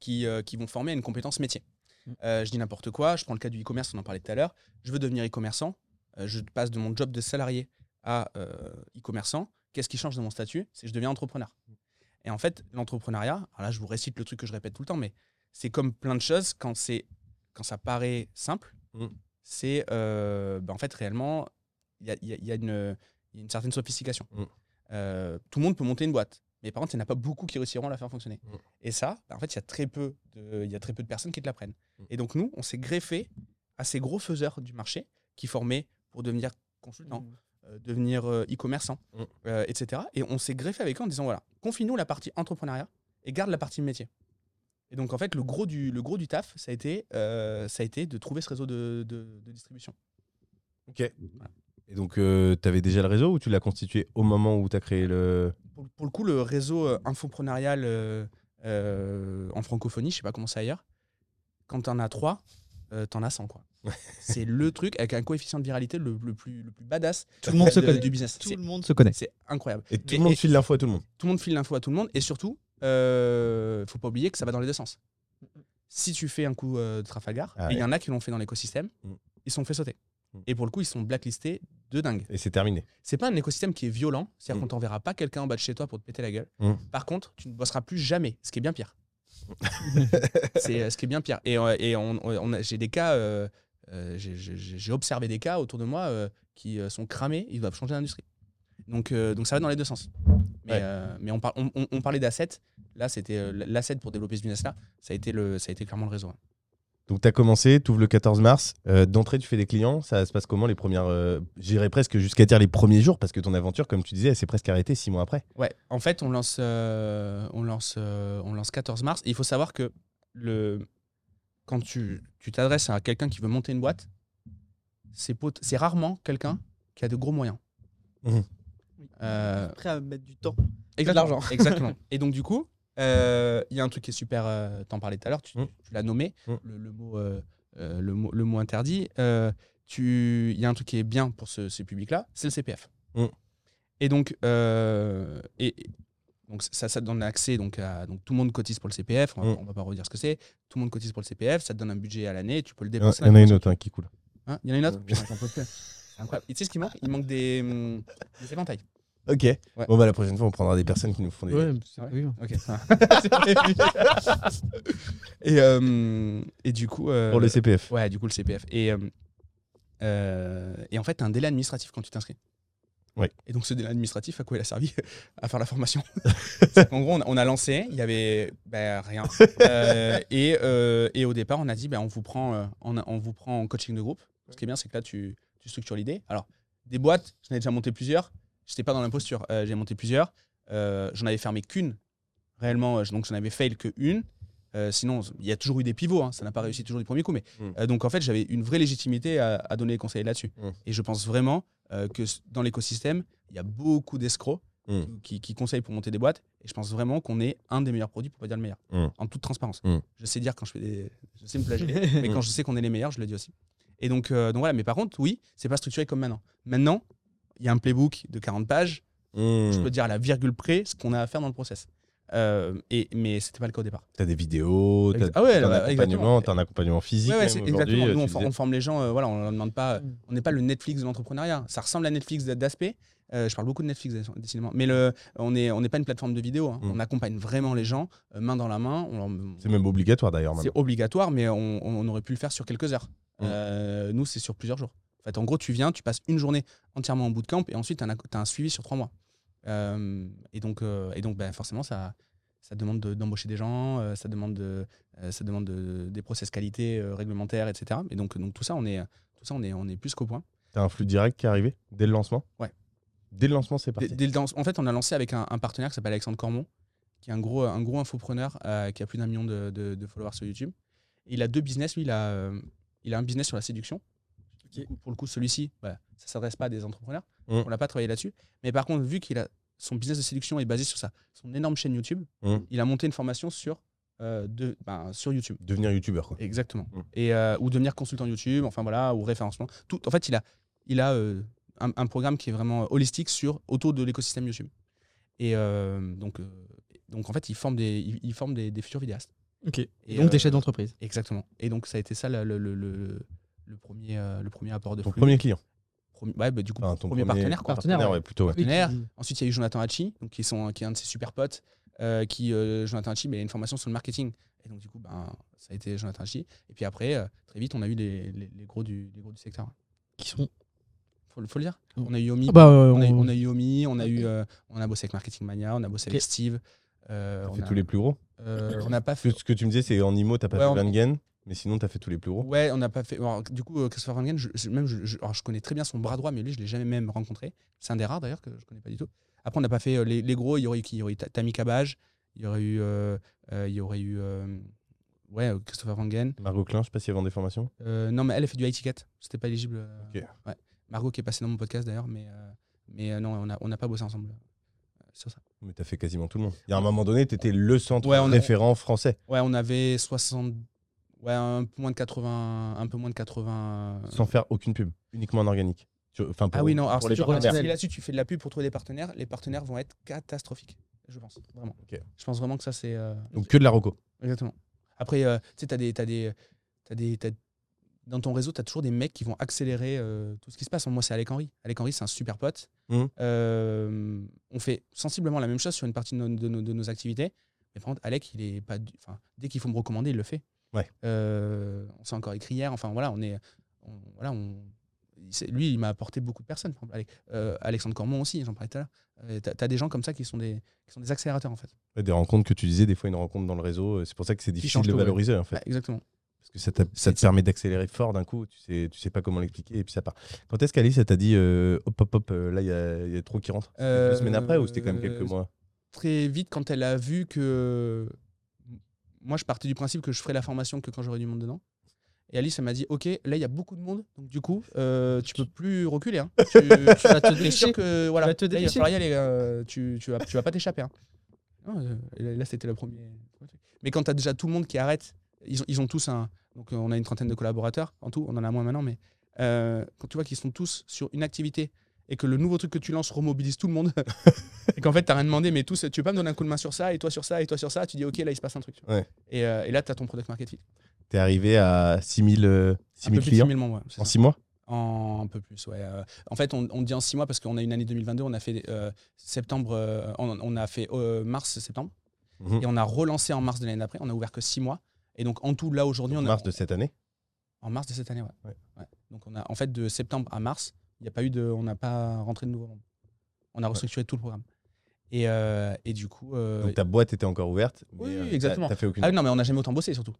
qui, qui vont former à une compétence métier. Mm. Euh, je dis n'importe quoi. Je prends le cas du e-commerce, on en parlait tout à l'heure. Je veux devenir e-commerçant. Euh, je passe de mon job de salarié à euh, e-commerçant. Qu'est-ce qui change de mon statut? C'est que je deviens entrepreneur. Et en fait, l'entrepreneuriat, alors là, je vous récite le truc que je répète tout le temps, mais c'est comme plein de choses, quand, c'est, quand ça paraît simple, Mm. c'est euh, bah, en fait réellement, il y a, il y a- il y a une, il y a une certaine sophistication. Mm. Euh, tout le monde peut monter une boîte, mais par contre, il n'y en a pas beaucoup qui réussiront à la faire fonctionner. Mm. Et ça, bah, en fait, il y, a très peu de- il y a très peu de personnes qui te l'apprennent. Et donc, nous, on s'est greffé à ces gros faiseurs du marché qui formaient pour devenir consultant, euh, devenir euh, e-commerçant, Mm. euh, etc. Et on s'est greffé avec eux en disant voilà, confie-nous la partie entrepreneuriat et garde la partie métier. Et donc, en fait, le gros du, le gros du taf, ça a été, euh, ça a été de trouver ce réseau de, de- de distribution. Ok. Et donc, tu avais déjà le réseau ou tu l'as constitué au moment où tu as créé le. Pour, pour le coup, le réseau euh, infoprenarial euh, euh, en francophonie, je sais pas comment c'est ailleurs, quand tu en as trois, euh, tu en as 100. Quoi. C'est le truc avec un coefficient de viralité le, le plus, le plus badass Tout le monde se connaît. du business. Tout le monde se connaît. C'est incroyable. Et tout le monde et- file l'info à tout le monde. tout le monde file l'info à tout le monde et surtout, euh, faut pas oublier que ça va dans les deux sens. Si tu fais un coup euh, de Trafalgar, Ah il y en a qui l'ont fait dans l'écosystème, Mm. ils se sont fait sauter. Mm. Et pour le coup, ils sont blacklistés de dingue. Et c'est terminé. C'est pas un écosystème qui est violent, c'est-à-dire Mm. qu'on t'enverra pas quelqu'un en bas de chez toi pour te péter la gueule. Mm. Par contre, tu ne bosseras plus jamais, ce qui est bien pire. <laughs> c'est euh, ce qui est bien pire. Et, euh, et on, on a- j'ai des cas, euh, euh, j'ai- observé des cas autour de moi euh, qui euh, sont cramés, ils doivent changer d'industrie. Donc, donc ça va dans les deux sens. Mais, Ouais. mais on, par- on, on- on parlait d'assets. Là, c'était l'asset pour développer ce business-là. Ça a été le, ça a été clairement le réseau. hein. Donc, tu as commencé, tu ouvres le 14 mars. Euh, D'entrée, tu fais des clients. Ça se passe comment les premières. euh, J'irais presque jusqu'à dire les premiers jours parce que ton aventure, comme tu disais, elle s'est presque arrêtée six mois après. Ouais, en fait, on lance, euh, on lance, on lance 14 mars. Et il faut savoir que le, quand tu tu t'adresses à quelqu'un qui veut monter une boîte, c'est pot- c'est rarement quelqu'un qui a de gros moyens. Mhm. Euh, Prêt à mettre du temps. Exactement. l'argent. <laughs> Exactement. Et donc, du coup, euh, il y a un truc qui est super. euh, T'en parlais tout à l'heure, tu, Mm. tu l'as nommé, Mm. le, le mot, euh, euh, le, mot, le mot interdit. Euh, tu- Il y a un truc qui est bien pour ce, ces publics-là, c'est le CPF. Et donc, euh, et, et- donc ça, ça te donne accès. Donc, à, donc, tout le monde cotise pour le CPF. On va, Mm. on va pas redire ce que c'est. Tout le monde cotise pour le CPF. Ça te donne un budget à l'année. Tu peux le dépenser. a- il y en a une autre hein, qui cool. Hein Il y en a une autre Ouais. Putain, j'en peux plus. C'est incroyable. Et tu sais ce qui manque? Il manque des, hum, des éventails. Ok. Bon, bah, la prochaine fois, on prendra des personnes qui nous font des. Ouais, c'est oui. Ok. <laughs> et, euh, et du coup. euh, Pour le CPF. Ouais, du coup, le CPF. Et, euh, euh, et en fait, tu as un délai administratif quand tu t'inscris. Ouais. Et donc, ce délai administratif, à quoi il a servi <laughs> À faire la formation. <laughs> Qu'en gros, on a, on a lancé, il y avait ben, rien. Euh, et, euh, et au départ, on a dit ben, on, vous prend, euh, on, vous prend en coaching de groupe. Ce qui est bien, c'est que là, tu, tu structures l'idée. Alors, des boîtes, j'en ai déjà monté plusieurs. Je n'étais pas dans l'imposture. Euh, J'ai monté plusieurs. J'en avais fermé qu'une. Réellement, donc j'en avais fail que une. Euh, sinon, il y a toujours eu des pivots. hein. Ça n'a pas réussi toujours du premier coup. Mais Mm. euh, donc, en fait, j'avais une vraie légitimité à, à donner des conseils là-dessus. Mm. Et je pense vraiment euh, que dans l'écosystème, il y a beaucoup d'escrocs Mm. qui, qui conseillent pour monter des boîtes. Et je pense vraiment qu'on est un des meilleurs produits, pour pas dire le meilleur, Mm. en toute transparence. Mm. Je sais dire quand je fais des. Je sais me plagier, <laughs> mais quand je sais qu'on est les meilleurs, je le dis aussi. Et donc, euh, donc voilà, mais par contre, oui, c'est pas structuré comme maintenant. Maintenant, il y a un playbook de 40 pages. Mmh. Je peux dire à la virgule près ce qu'on a à faire dans le process. Euh, et, mais c'était pas le cas au départ. T'as des vidéos, t'as Ex- ah ouais, bah, accompagnement, t'as un accompagnement physique. Ouais, ouais, même c'est aujourd'hui, exactement. Nous, on, tu for- disais. on forme les gens. euh, voilà, on leur demande pas. On n'est pas le Netflix de l'entrepreneuriat. Ça ressemble à Netflix d'aspect. Euh, je parle beaucoup de Netflix décidément, mais le, on n'est on pas une plateforme de vidéo. hein. Mm. On accompagne vraiment les gens euh, main dans la main. C'est même obligatoire d'ailleurs. c'est obligatoire, mais on, on aurait pu le faire sur quelques heures. Mm. Euh, nous, c'est sur plusieurs jours. En fait, en gros, tu viens, tu passes une journée entièrement en bootcamp et ensuite, tu as, un suivi sur trois mois. Euh, et donc, euh, et donc ben, forcément, ça, ça demande de- d'embaucher des gens, euh, ça demande, de, euh, ça demande de- des process qualité euh, réglementaires, etc. Et donc, donc tout ça, on est, tout ça, on est, on est plus qu'au point. T'as un flux direct qui est arrivé dès le lancement? Ouais. Dès le lancement, c'est parti. dès le dans- en fait, on a lancé avec un, un partenaire qui s'appelle Alexandre Cormon, qui est un gros, un gros infopreneur euh, qui a plus d'un million de, de- de followers sur YouTube. Et il a deux business. Lui, il a, euh, il a un business sur la séduction. Du coup, pour le coup, celui-ci, bah, ça ne s'adresse pas à des entrepreneurs. Mm. On l'a pas travaillé là-dessus. Mais par contre, vu qu'il a son business de séduction est basé sur sa, son énorme chaîne YouTube, Mm. il a monté une formation sur, euh, de, ben, sur YouTube. Devenir youtubeur quoi. Exactement. Mm. Et, euh, ou devenir consultant YouTube, enfin voilà, ou référencement. Tout, en fait, il a, il a euh, un, un programme qui est vraiment holistique sur, autour de l'écosystème YouTube. Et euh, donc, euh, donc, en fait, il forme des, il, il forme des, des futurs vidéastes. Ok. Et, donc euh, des chefs d'entreprise. Exactement. Et donc, ça a été ça le, le, le, le- le premier, euh, le premier apport de Ton flux. premier client. Premier- ouais, bah, du coup, Enfin, ton premier, partenaire. Quoi. Partenaire, Partenaire, ouais. plutôt. ouais. partenaire. Oui, Ensuite, il y a eu Jonathan Hachi, donc qui, sont, qui est un de ses super potes, euh, qui, euh, Jonathan Hachi, mais il a une formation sur le marketing. Et donc, du coup, ben, ça a été Jonathan Hachi. Et puis après, euh, très vite, on a eu les, les, les gros, du, les gros du secteur. Qui sont. Faut, le- faut le dire. On a eu Omi, Ah bah, euh, on, a eu, on- on a eu Omi, on a, eu, euh, on a bossé avec Marketing Mania, on a bossé avec. Steve. euh, on fait a- tous les plus gros euh, on n'a pas fait. Ce que tu me disais, c'est en IMO, t'as pas Ouais, fait Vangen, mais sinon, t'as fait tous les plus gros. Ouais, on n'a pas fait. alors, du coup, euh, Christopher Van Gen, je, je- même, je, je- alors, je connais très bien son bras droit, mais lui, je l'ai jamais même rencontré. C'est un des rares d'ailleurs que je connais pas du tout. Après, on n'a pas fait euh, les, les gros. Il y aurait eu qui? Il y aurait eu Ta- Tammy Cabage. Il y aurait eu. euh, euh, il y aurait eu. euh, ouais, euh, Christopher Van Gen. Margot Klein, je sais pas si elle vend des formations. Euh, non, mais elle a fait du high ticket. C'était pas éligible. euh, Ok. ouais. Margot qui est passée dans mon podcast d'ailleurs, mais, euh, mais euh, non, on n'a on n'a pas bossé ensemble euh, sur ça. Mais t'as fait quasiment tout le monde. Il y a un moment donné, t'étais le centre Ouais, on a- référent français. Ouais, on avait 60. Ouais, un peu moins de 80. Un peu moins de 80. Sans faire aucune pub, uniquement en organique. Tu- Enfin, pour- Ah oui, non, alors pour si les tu- partenaires. si là-dessus tu fais de la pub pour trouver des partenaires, les partenaires vont être catastrophiques, je pense, vraiment. Je pense vraiment que ça c'est... euh, Donc que de la roco. Exactement. Après, euh, tu sais, t'as des... As des, t'as des t'as- dans ton réseau, tu as toujours des mecs qui vont accélérer euh, tout ce qui se passe. Moi, c'est Alec Henry. Alec Henry, c'est un super pote. Euh, on fait sensiblement la même chose sur une partie de nos, de nos- de nos activités. Mais par contre, Alec, il est pas... du- Enfin, dès qu'il faut me recommander, il le fait. Ouais. Euh, on s'est encore écrit hier. Enfin, voilà, on est... on- voilà, on, lui, il m'a apporté beaucoup de personnes. Euh, Alexandre Cormon aussi, j'en parlais tout à l'heure. Euh, t'as, t'as des gens comme ça qui sont des, qui sont des accélérateurs en fait. Ouais, Des rencontres que tu disais, des fois une rencontre dans le réseau. C'est pour ça que c'est difficile de ouais. valoriser en fait. Ouais, exactement. Parce que ça, ça te permet d'accélérer fort d'un coup. Tu sais, tu sais pas comment l'expliquer et puis ça part. Quand est-ce qu'Alice t'a dit euh, hop hop hop, là il y a, y a trop qui rentre? Deux semaines après ou c'était quand même quelques mois? Très vite, quand elle a vu que moi, je partais du principe que je ferais la formation que quand j'aurais du monde dedans. Et Alice, elle m'a dit, ok, là, il y a beaucoup de monde, donc du coup, euh, tu peux plus reculer. hein. <laughs> Tu, tu vas te dépêcher. sûr que voilà, vas te là, il va dépêcher. falloir y aller. euh, tu, tu vas, tu vas pas t'échapper. hein. Euh, là, c'était le premier. Mais quand tu as déjà tout le monde qui arrête, ils ont, ils ont tous un. Donc, euh, on a une trentaine de collaborateurs en tout, on en a moins maintenant, mais euh, quand tu vois qu'ils sont tous sur une activité et que le nouveau truc que tu lances remobilise tout le monde, <laughs> et qu'en fait, tu rien demandé, mais tous, tu veux pas me donner un coup de main sur ça, et toi sur ça, et toi sur ça, tu dis, ok, là, il se passe un truc. Ouais. Et, euh, et là, tu as ton product market fit. T'es arrivé à 6000 euh, Un 6000 peu plus de clients 6 000 membres, ouais, en ça. 6 mois? En un peu plus, ouais. Euh, en fait, on, on dit en 6 mois parce qu'on a une année 2022, on a fait euh, septembre, on, on a fait euh, mars-septembre, Mhm. et on a relancé en mars de l'année d'après, on a ouvert que 6 mois. Et donc, en tout, là, aujourd'hui, on a. mars de cette année? En mars de cette année. Ouais. Donc, on a, en fait, de septembre à mars, il n'y a pas eu de. On n'a pas rentré de nouveaux membres. On a restructuré tout le programme. Et, euh, et du coup. euh, Donc ta boîte était encore ouverte. mais, Oui, euh, exactement. T'as fait aucune. Ah non, mais on n'a jamais autant bossé surtout.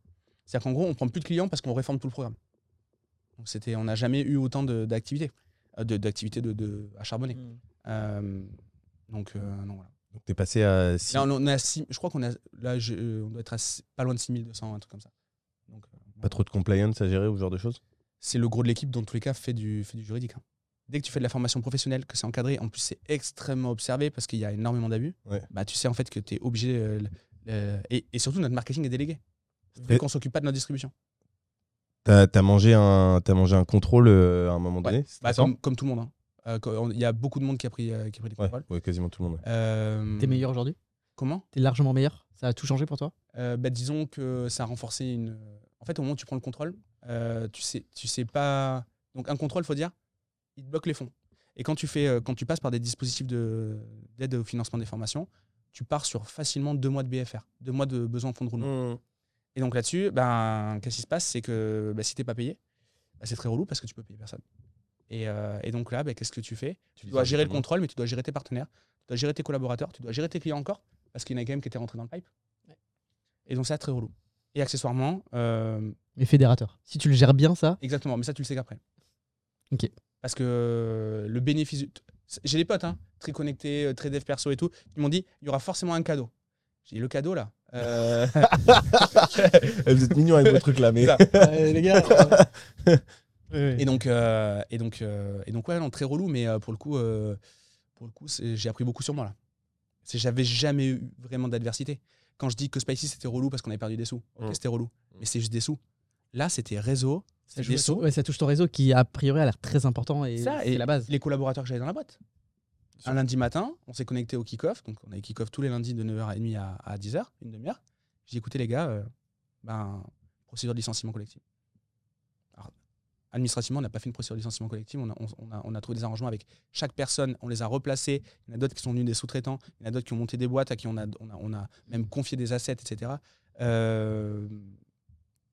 C'est-à-dire qu'en gros, on prend plus de clients parce qu'on réforme tout le programme. Donc c'était, on n'a jamais eu autant de- d'activités, euh, de, d'activités de, de- à charbonner. Mm. Euh, donc, euh, non, voilà. Donc t'es passé à 6 Là, on, on à six- je crois qu'on a, là, je- on doit être à six- pas loin de 6200, un truc comme ça. Donc, euh, Pas trop de compliance à gérer ou ce genre de choses? C'est le gros de l'équipe, dans tous les cas, fait du, fait du juridique. hein. Dès que tu fais de la formation professionnelle, que c'est encadré, en plus c'est extrêmement observé parce qu'il y a énormément d'abus, Ouais. bah, tu sais en fait que tu es obligé. euh, le- et, et surtout, notre marketing est délégué. Vu qu'on s'occupe pas de notre distribution. T'as as mangé, un- t'as mangé un contrôle euh, à un moment donné c'est Bah, comme, comme tout le monde. hein. Euh, Il y a beaucoup de monde qui a pris, euh, qui a pris des ouais, contrôles. ouais, quasiment tout le monde. ouais. Euh, T'es meilleur aujourd'hui? Comment? T'es largement meilleur? Ça a tout changé pour toi? Euh, bah, Disons que ça a renforcé une. En fait, au moment où tu prends le contrôle, euh, tu sais, tu sais pas. Donc, un contrôle, faut dire, il te bloque les fonds. Et quand tu, fais, euh, quand tu passes par des dispositifs de- d'aide au financement des formations, tu pars sur facilement deux mois de BFR, deux mois de besoin en fonds de roulement. Mmh. Et donc là-dessus, ben, qu'est-ce qui se passe? C'est que bah, si t'es pas payé, bah, c'est très relou parce que tu peux payer personne. Et, euh, et donc là, bah, qu'est-ce que tu fais? Tu dois gérer le contrôle, mais tu dois gérer tes partenaires, tu dois gérer tes collaborateurs, tu dois gérer tes clients encore, parce qu'il y en a quand même qui étaient rentrés dans le pipe. Et donc ça, très relou. Et accessoirement, euh, Mais fédérateur. Si tu le gères bien, ça, exactement, mais ça, tu le sais qu'après. Ok. Parce que le bénéfice. J'ai des potes, hein, très connectés, euh, très dev perso et tout, qui m'ont dit il y aura forcément un cadeau. J'ai dit le cadeau là. euh, <laughs> Vous êtes mignons avec vos trucs là, mais. <laughs> Les gars. Et donc, euh, et donc, euh, et donc ouais, non, très relou, mais euh, pour le coup, euh, pour le coup, j'ai appris beaucoup sur moi là. C'est j'avais jamais eu vraiment d'adversité. Quand je dis que Spicy c'était relou parce qu'on avait perdu des sous, Mm. c'était relou, mais c'est juste des sous. Là, c'était réseau, Ça, des ouais, ça touche ton réseau qui, a priori, a l'air très important et c'est la base. Les collaborateurs que j'avais dans la boîte. Un lundi matin, on s'est connecté au kick-off. Donc, on avait kick-off tous les lundis de 9h30 à, à 10h, une demi-heure. J'ai dit, écoutez, les gars, euh, ben, procédure de licenciement collectif. Alors, administrativement, on n'a pas fait une procédure de licenciement collectif. On a, on- on a- on a trouvé des arrangements avec chaque personne. On les a replacés. Il y en a d'autres qui sont venus des sous-traitants. Il y en a d'autres qui ont monté des boîtes à qui a, a, on a même confié des assets, etc. Euh,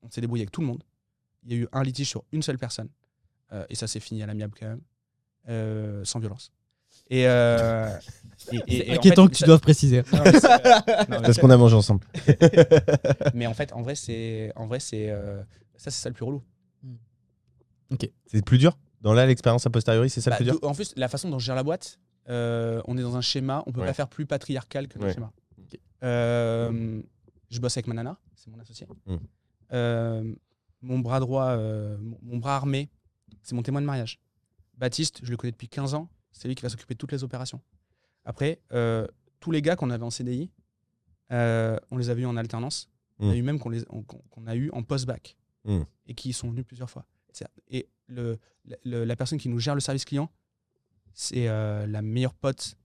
on s'est débrouillé avec tout le monde. Il y a eu un litige sur une seule personne. Euh, et ça s'est fini à l'amiable quand même. Euh, sans violence. Et, euh, <laughs> et- et- et en Inquiétant fait, que tu ça- doives préciser. non, mais c'est- non, mais <laughs> Parce qu'on a mangé ensemble. <laughs> mais en fait, en vrai, c'est, en vrai, c'est, euh, ça, c'est ça le plus relou. C'est plus dur? Dans là, l'expérience a posteriori, c'est ça Bah, le plus dur? en plus, la façon dont je gère la boîte, euh, on est dans un schéma, on peut Ouais. pas faire plus patriarcal que Ouais. schéma. Euh, je bosse avec ma nana, c'est mon associé. Mm. Mon bras droit, euh, mon, bras armé, c'est mon témoin de mariage. Baptiste, je le connais depuis 15 ans, c'est lui qui va s'occuper de toutes les opérations. Après, euh, tous les gars qu'on avait en CDI, euh, on les a vus en alternance. On a Mm. eu même qu'on on- a eu en post-bac Mm. et qui sont venus plusieurs fois. Et le, le- la personne qui nous gère le service client, c'est la meilleure pote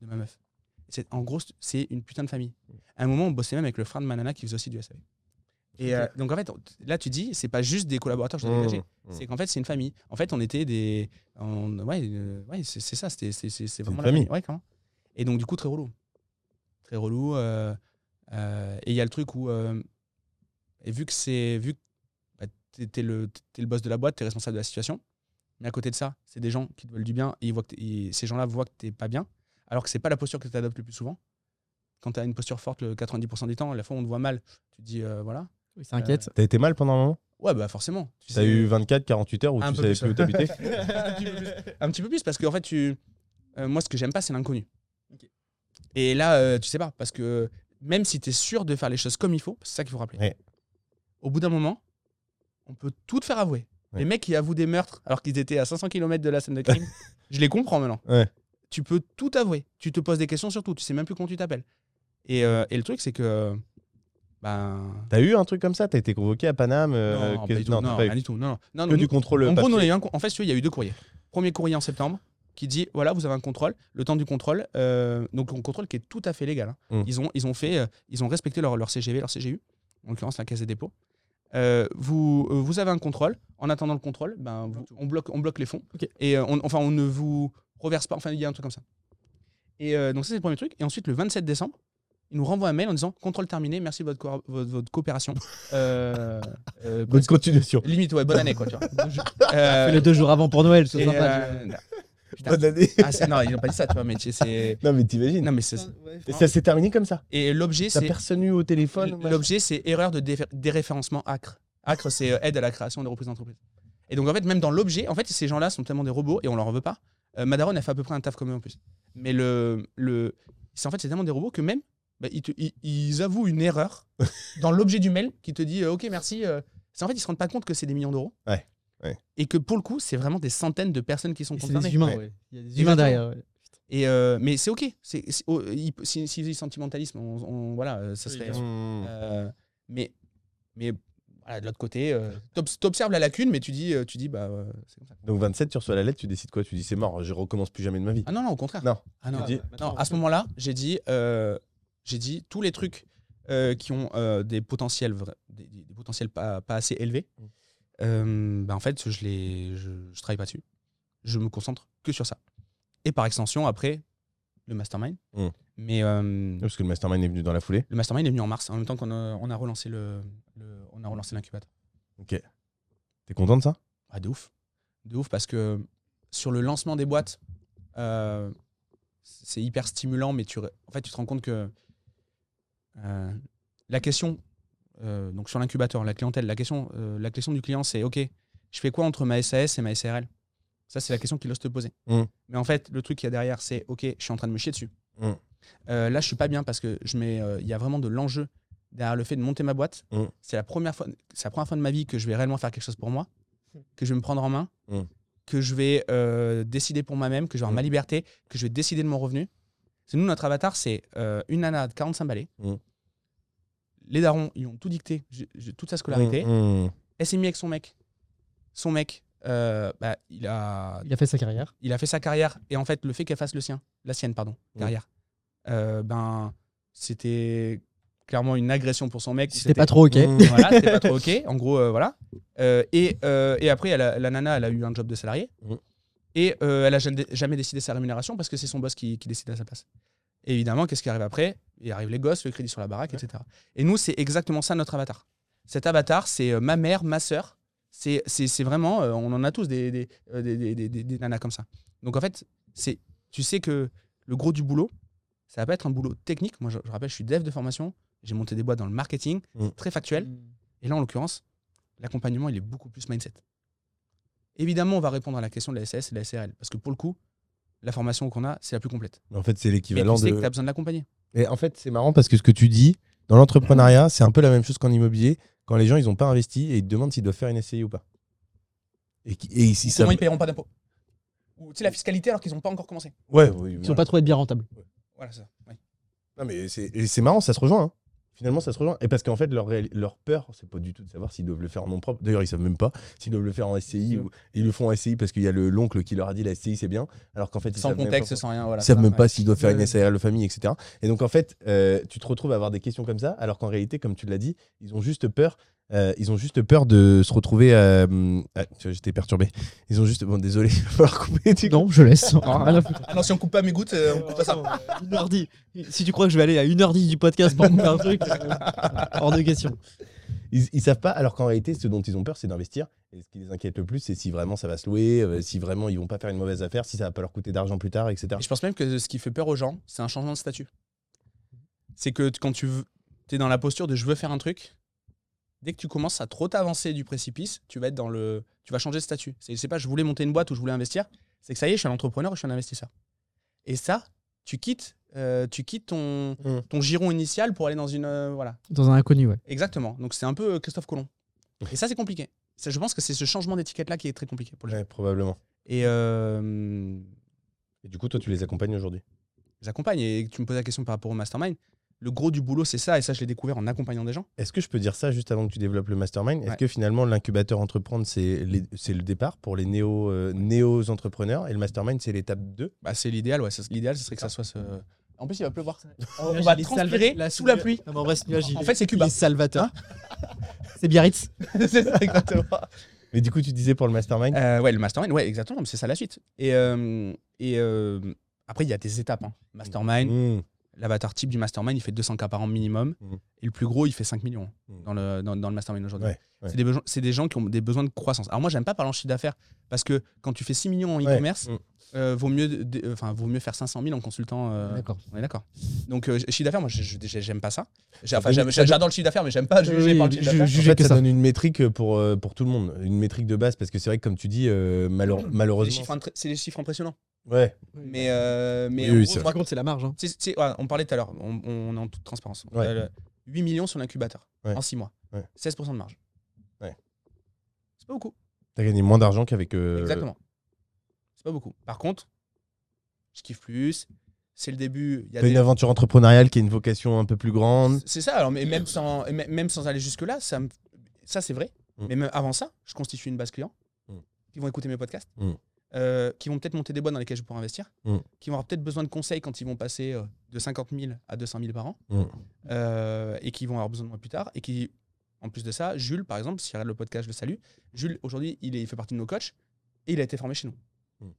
de ma meuf. En gros, c'est une putain de famille. À un moment, on bossait même avec le frère de ma nana qui faisait aussi du SAV. Et euh, donc, en fait, là, tu dis, c'est pas juste des collaborateurs que Mmh, mmh. C'est qu'en fait, c'est une famille. En fait, on était des. on- ouais, euh, ouais c'est ça. c'était- C'est vraiment une la famille. Ouais. Et donc, du coup, très relou. Très relou. euh, euh, et il y a le truc où. et vu que c'est. Vu que bah, t'es le, t'es le boss de la boîte, t'es responsable de la situation. Mais à côté de ça, c'est des gens qui te veulent du bien et, ils voient que et ces gens-là voient que t'es pas bien. Alors que c'est pas la posture que tu adoptes le plus souvent. Quand tu as une posture forte le 90% du temps, la fois où on te voit mal, tu te dis voilà. Oui, ça inquiète. T'as été mal pendant un moment? Ouais, bah forcément. Tu T'as sais- eu 24, 48 heures où Un tu savais plus, plus où t'habitais? <laughs> Un, petit peu plus. Un petit peu plus parce que en fait tu euh, moi ce que j'aime pas c'est l'inconnu et là euh, tu sais pas parce que même si tu es sûr de faire les choses comme il faut, c'est ça qu'il faut rappeler. Ouais. Au bout d'un moment, on peut tout te faire avouer. Ouais. Les mecs qui avouent des meurtres alors qu'ils étaient à 500 km de la scène de crime, <laughs> je les comprends maintenant. Ouais. Tu peux tout avouer. Tu te poses des questions sur tout. Tu sais même plus comment tu t'appelles. Et, euh, et le truc, c'est que. Ben. T'as eu un truc comme ça? T'as été convoqué à Paname euh, non, qu'est- pas du tout. non, Non, t'as pas eu. rien du tout. Non, non. non, Que non, du contrôle en gros, un en fait, il y a eu deux courriers. Premier courrier en septembre qui dit voilà, vous avez un contrôle. Le temps du contrôle, euh, donc un contrôle qui est tout à fait légal. hein. Mm. Ils, ont, ils ont fait, euh, ils ont respecté leur, leur CGV, leur CGU, en l'occurrence la Caisse des dépôts. Euh, vous, euh, vous avez un contrôle. En attendant le contrôle, ben, vous- on, bloque, on bloque les fonds. Ok. Et euh, on, enfin, on ne vous reverse pas. Enfin, il y a un truc comme ça. Et euh, donc, ça, c'est le premier truc. Et ensuite, le 27 décembre, ils nous renvoient un mail en disant contrôle terminé, merci de votre, co- votre, votre coopération. Euh, euh, Bonne continuation. limite, ouais, bonne année, quoi. Tu vois. Fais <laughs> Euh, le deux jours avant pour Noël, c'est sympa. euh, putain. <laughs> Bonne année. Ah, non, ils n'ont pas dit ça, tu vois, mais tu sais, c'est. <laughs> Non, mais t'imagines. Non, mais c'est. Ça s'est terminé comme ça. Et l'objet, c'est. personne eu au téléphone L'objet, c'est erreur de déréférencement ACRE. ACRE, c'est euh, aide à la création des reprises d'entreprise. Et donc, en fait, même dans l'objet, en fait, ces gens-là sont tellement des robots et on leur en veut pas. Euh, Madaron a fait à peu près un taf comme eux en plus. Mais le. le c'est en fait, c'est tellement des robots que même. Bah, ils, te- ils- ils avouent une erreur <laughs> dans l'objet du mail qui te dit euh, Ok, merci. euh, c'est en fait, ils se rendent pas compte que c'est des millions d'euros. Ouais, ouais. Et que pour le coup, c'est vraiment des centaines de personnes qui sont C'est concernées. des humains, Ouais. ouais. Il y a des humains derrière. ouais. Et euh, mais c'est ok. C'est- oh, si, si c'est sentimentalisme, on, on- voilà, euh, ça serait. bien sûr. Mmh. euh, mais mais voilà, de l'autre côté, euh, t'obs- t'observes la lacune, mais tu dis, tu dis bah c'est comme ça. Donc 27, tu reçois la lettre, tu décides quoi? Tu dis c'est mort, je recommence plus jamais de ma vie. Ah non non, au contraire. Non. Ah non, Tu dis- non, à ce moment-là, j'ai dit, euh, j'ai dit tous les trucs euh, qui ont euh, des potentiels, des, potentiels pas, pas assez élevés. Mm. euh, bah, en fait, je les, je, je travaille pas dessus. Je me concentre que sur ça. Et par extension, après, le mastermind. Mm. Mais Parce que le mastermind est venu dans la foulée. le mastermind est venu en mars, en même temps qu'on a, on a relancé le, le- on a relancé l'incubateur. Ok. T'es content de ça? Ah, de ouf. De ouf parce que sur le lancement des boîtes, c'est hyper stimulant, mais tu, en fait, tu te rends compte que la question, euh, donc sur l'incubateur, la clientèle, la question, euh, la question du client, c'est OK, je fais quoi entre ma SAS et ma SARL Ça, c'est la question qu'il ose te poser. Mm. Mais en fait, le truc qu'il y a derrière, c'est OK, je suis en train de me chier dessus. Mm. Euh, là, je suis pas bien parce que je mets, euh, il y a vraiment de l'enjeu derrière le fait de monter ma boîte. Mm. C'est la première fois, c'est la première fois de ma vie que je vais réellement faire quelque chose pour moi, que je vais me prendre en main, que je vais euh, décider pour moi-même, que je vais avoir ma liberté, que je vais décider de mon revenu. C'est nous notre avatar, c'est euh, une nana de 45 balais. Mm. Les darons, ils ont tout dicté, toute sa scolarité. Mmh, mmh. Elle s'est mise avec son mec. Son mec, euh, bah, il a Il a fait sa carrière. il a fait sa carrière et en fait le fait qu'elle fasse le sien, la sienne pardon, Mm. carrière, euh, ben c'était clairement une agression pour son mec. C'était pas trop ok. Mmh. Voilà, c'était pas trop ok. En gros, euh, voilà. Euh, et, euh, et après, elle a- la nana, elle a eu un job de salarié Mm. et euh, elle a jamais, jamais décidé sa rémunération parce que c'est son boss qui, qui décide à sa place. Et évidemment, qu'est-ce qui arrive après? Il arrive les gosses, le crédit sur la baraque, etc. Et nous, c'est exactement ça notre avatar. Cet avatar, c'est euh, ma mère, ma sœur. C'est c'est- c'est vraiment, euh, on en a tous des, des, euh, des, des- des- des- des nanas comme ça. Donc en fait, c'est tu sais que le gros du boulot, ça va pas être un boulot technique. Moi, je, je rappelle, je suis dev de formation. J'ai monté des boîtes dans le marketing, Mm. très factuel. Et là, en l'occurrence, l'accompagnement, il est beaucoup plus mindset. Évidemment, on va répondre à la question de la SS et de la SRL. Parce que pour le coup, la formation qu'on a, c'est la plus complète. En fait, c'est l'équivalent tu sais de. que tu as besoin de l'accompagner. Et en fait, c'est marrant parce que ce que tu dis, dans l'entrepreneuriat, c'est un peu la même chose qu'en immobilier. Quand les gens, ils n'ont pas investi et ils te demandent s'ils doivent faire une SCI ou pas. Et, qui- et si ça. Comment ils paieront pas d'impôts Ou tu sais, la fiscalité alors qu'ils n'ont pas encore commencé. Ouais, oui. Ils sont pas trouvé bien rentables. Voilà, c'est ça. Ouais. Non, mais c'est marrant, ça se rejoint. hein. Finalement, ça se rejoint. Et parce qu'en fait, leur, leur peur, c'est pas du tout de savoir s'ils doivent le faire en nom propre. D'ailleurs, ils savent même pas s'ils doivent le faire en SCI ou ils le font en SCI parce qu'il y a le- l'oncle qui leur a dit la SCI c'est bien. Alors qu'en fait, ils Sans contexte, sans rien. Voilà, Ils savent ça, même ouais. pas s'ils doivent faire une. SARL de famille, etc. Et donc en fait, euh, tu te retrouves à avoir des questions comme ça, alors qu'en réalité, comme tu l'as dit, ils ont juste peur. Euh, ils ont juste peur de se retrouver. à- ah, tu vois, J'étais perturbé. Ils ont juste. Bon, désolé, <laughs> il va falloir couper. du coup. Non, je laisse. Ah non, si on coupe pas mes gouttes, euh, on coupe pas ça. 1h10. Si tu crois que je vais aller à 1h10 du podcast pour me faire un truc, euh, hors de question. Ils, ils savent pas, alors qu'en réalité, ce dont ils ont peur, c'est d'investir. Et ce qui les inquiète le plus, c'est si vraiment ça va se louer, euh, si vraiment ils vont pas faire une mauvaise affaire, si ça va pas leur coûter d'argent plus tard, etc. Et je pense même que ce qui fait peur aux gens, c'est un changement de statut. C'est que quand tu es dans la posture de je veux faire un truc, dès que tu commences à trop t'avancer du précipice, tu vas être dans le, tu vas changer de statut. C'est pas je voulais monter une boîte ou je voulais investir, c'est que ça y est, je suis un entrepreneur ou je suis un investisseur. Et ça, tu quittes euh, tu quittes ton, Mm. ton giron initial pour aller dans une. euh, voilà. Dans un inconnu, ouais. Exactement. Donc c'est un peu euh, Christophe Colomb. Et ça, c'est compliqué. Ça, je pense que c'est ce changement d'étiquette-là qui est très compliqué pour les gens. Probablement. Et euh, Et du coup, toi, tu les accompagnes aujourd'hui? J'accompagne. Et tu me poses la question par rapport au mastermind. Le gros du boulot, c'est ça. Et ça, je l'ai découvert en accompagnant des gens. Est-ce que je peux dire ça juste avant que tu développes le mastermind Est-ce Ouais. que finalement l'incubateur entreprendre c'est le départ pour les néo euh, néo entrepreneurs et le mastermind c'est l'étape 2 Bah, c'est l'idéal. Ouais. L'idéal, ce serait que ça soit ce. En plus, il va pleuvoir. On Nuage, va transpirer salva- sous la pluie. Ah, mais en vrai, nuage, fait, c'est Cuba. salvateur. <laughs> c'est Biarritz. <laughs> c'est ça, exactement. Mais du coup, tu disais pour le mastermind? Euh, ouais, le mastermind, ouais, exactement. C'est ça la suite. Et, euh, et euh, après, il y a des étapes. hein. Mastermind, Mmh. L'avatar type du mastermind, il fait 200 cas par an minimum. Mhm. Et le plus gros, il fait 5 millions Mhm. dans, le, dans, dans le mastermind aujourd'hui. Ouais, ouais. C'est des, besoins- c'est des gens qui ont des besoins de croissance. Alors moi, j'aime pas parler en chiffre d'affaires parce que quand tu fais 6 millions en Ouais. e-commerce, Mhm. euh, vaut, mieux, de- de- enfin, vaut mieux faire 500 000 en consultant. euh, D'accord. on est d'accord. Donc, euh, chiffre d'affaires, moi, je- je- j'aime pas ça. J'ai- Enfin, j'adore le chiffre d'affaires, mais j'aime pas juger Oui, par le chiffre d'affaires. En fait, que ça ça. donne une métrique pour, euh, pour tout le monde, une métrique de base, parce que c'est vrai que comme tu dis, euh, malheure- C'est des malheureusement. C'est des chiffres impressionnants. Ouais, Mais, euh, mais Oui, en oui, gros, c'est Par contre, c'est la marge. hein. Ouais, on parlait tout à l'heure, on, on est en toute transparence. Ouais. Euh, le 8 millions sur l'incubateur Ouais. en 6 mois. Ouais. 16% de marge. Ouais. C'est pas beaucoup. t'as gagné moins d'argent qu'avec. euh, Exactement. C'est pas beaucoup. Par contre, je kiffe plus. C'est le début. Il y a T'as une aventure entrepreneuriale qui a une vocation un peu plus grande. C'est ça, alors, mais même sans, et même même sans aller jusque-là, ça, me- ça c'est vrai. Mm. Mais même avant ça, je constitue une base client Mm. qui vont écouter mes podcasts, Mm. Euh, qui vont peut-être monter des boîtes dans lesquelles je pourrais investir, Mm. qui vont avoir peut-être besoin de conseils quand ils vont passer euh, de 50 000 à 200 000 par an, Mm. euh, et qui vont avoir besoin de moi plus tard, et qui, en plus de ça, Jules, par exemple, s'il regarde le podcast, je le salue. Jules, aujourd'hui, il, est- il fait partie de nos coachs, et il a été formé chez nous. Mm.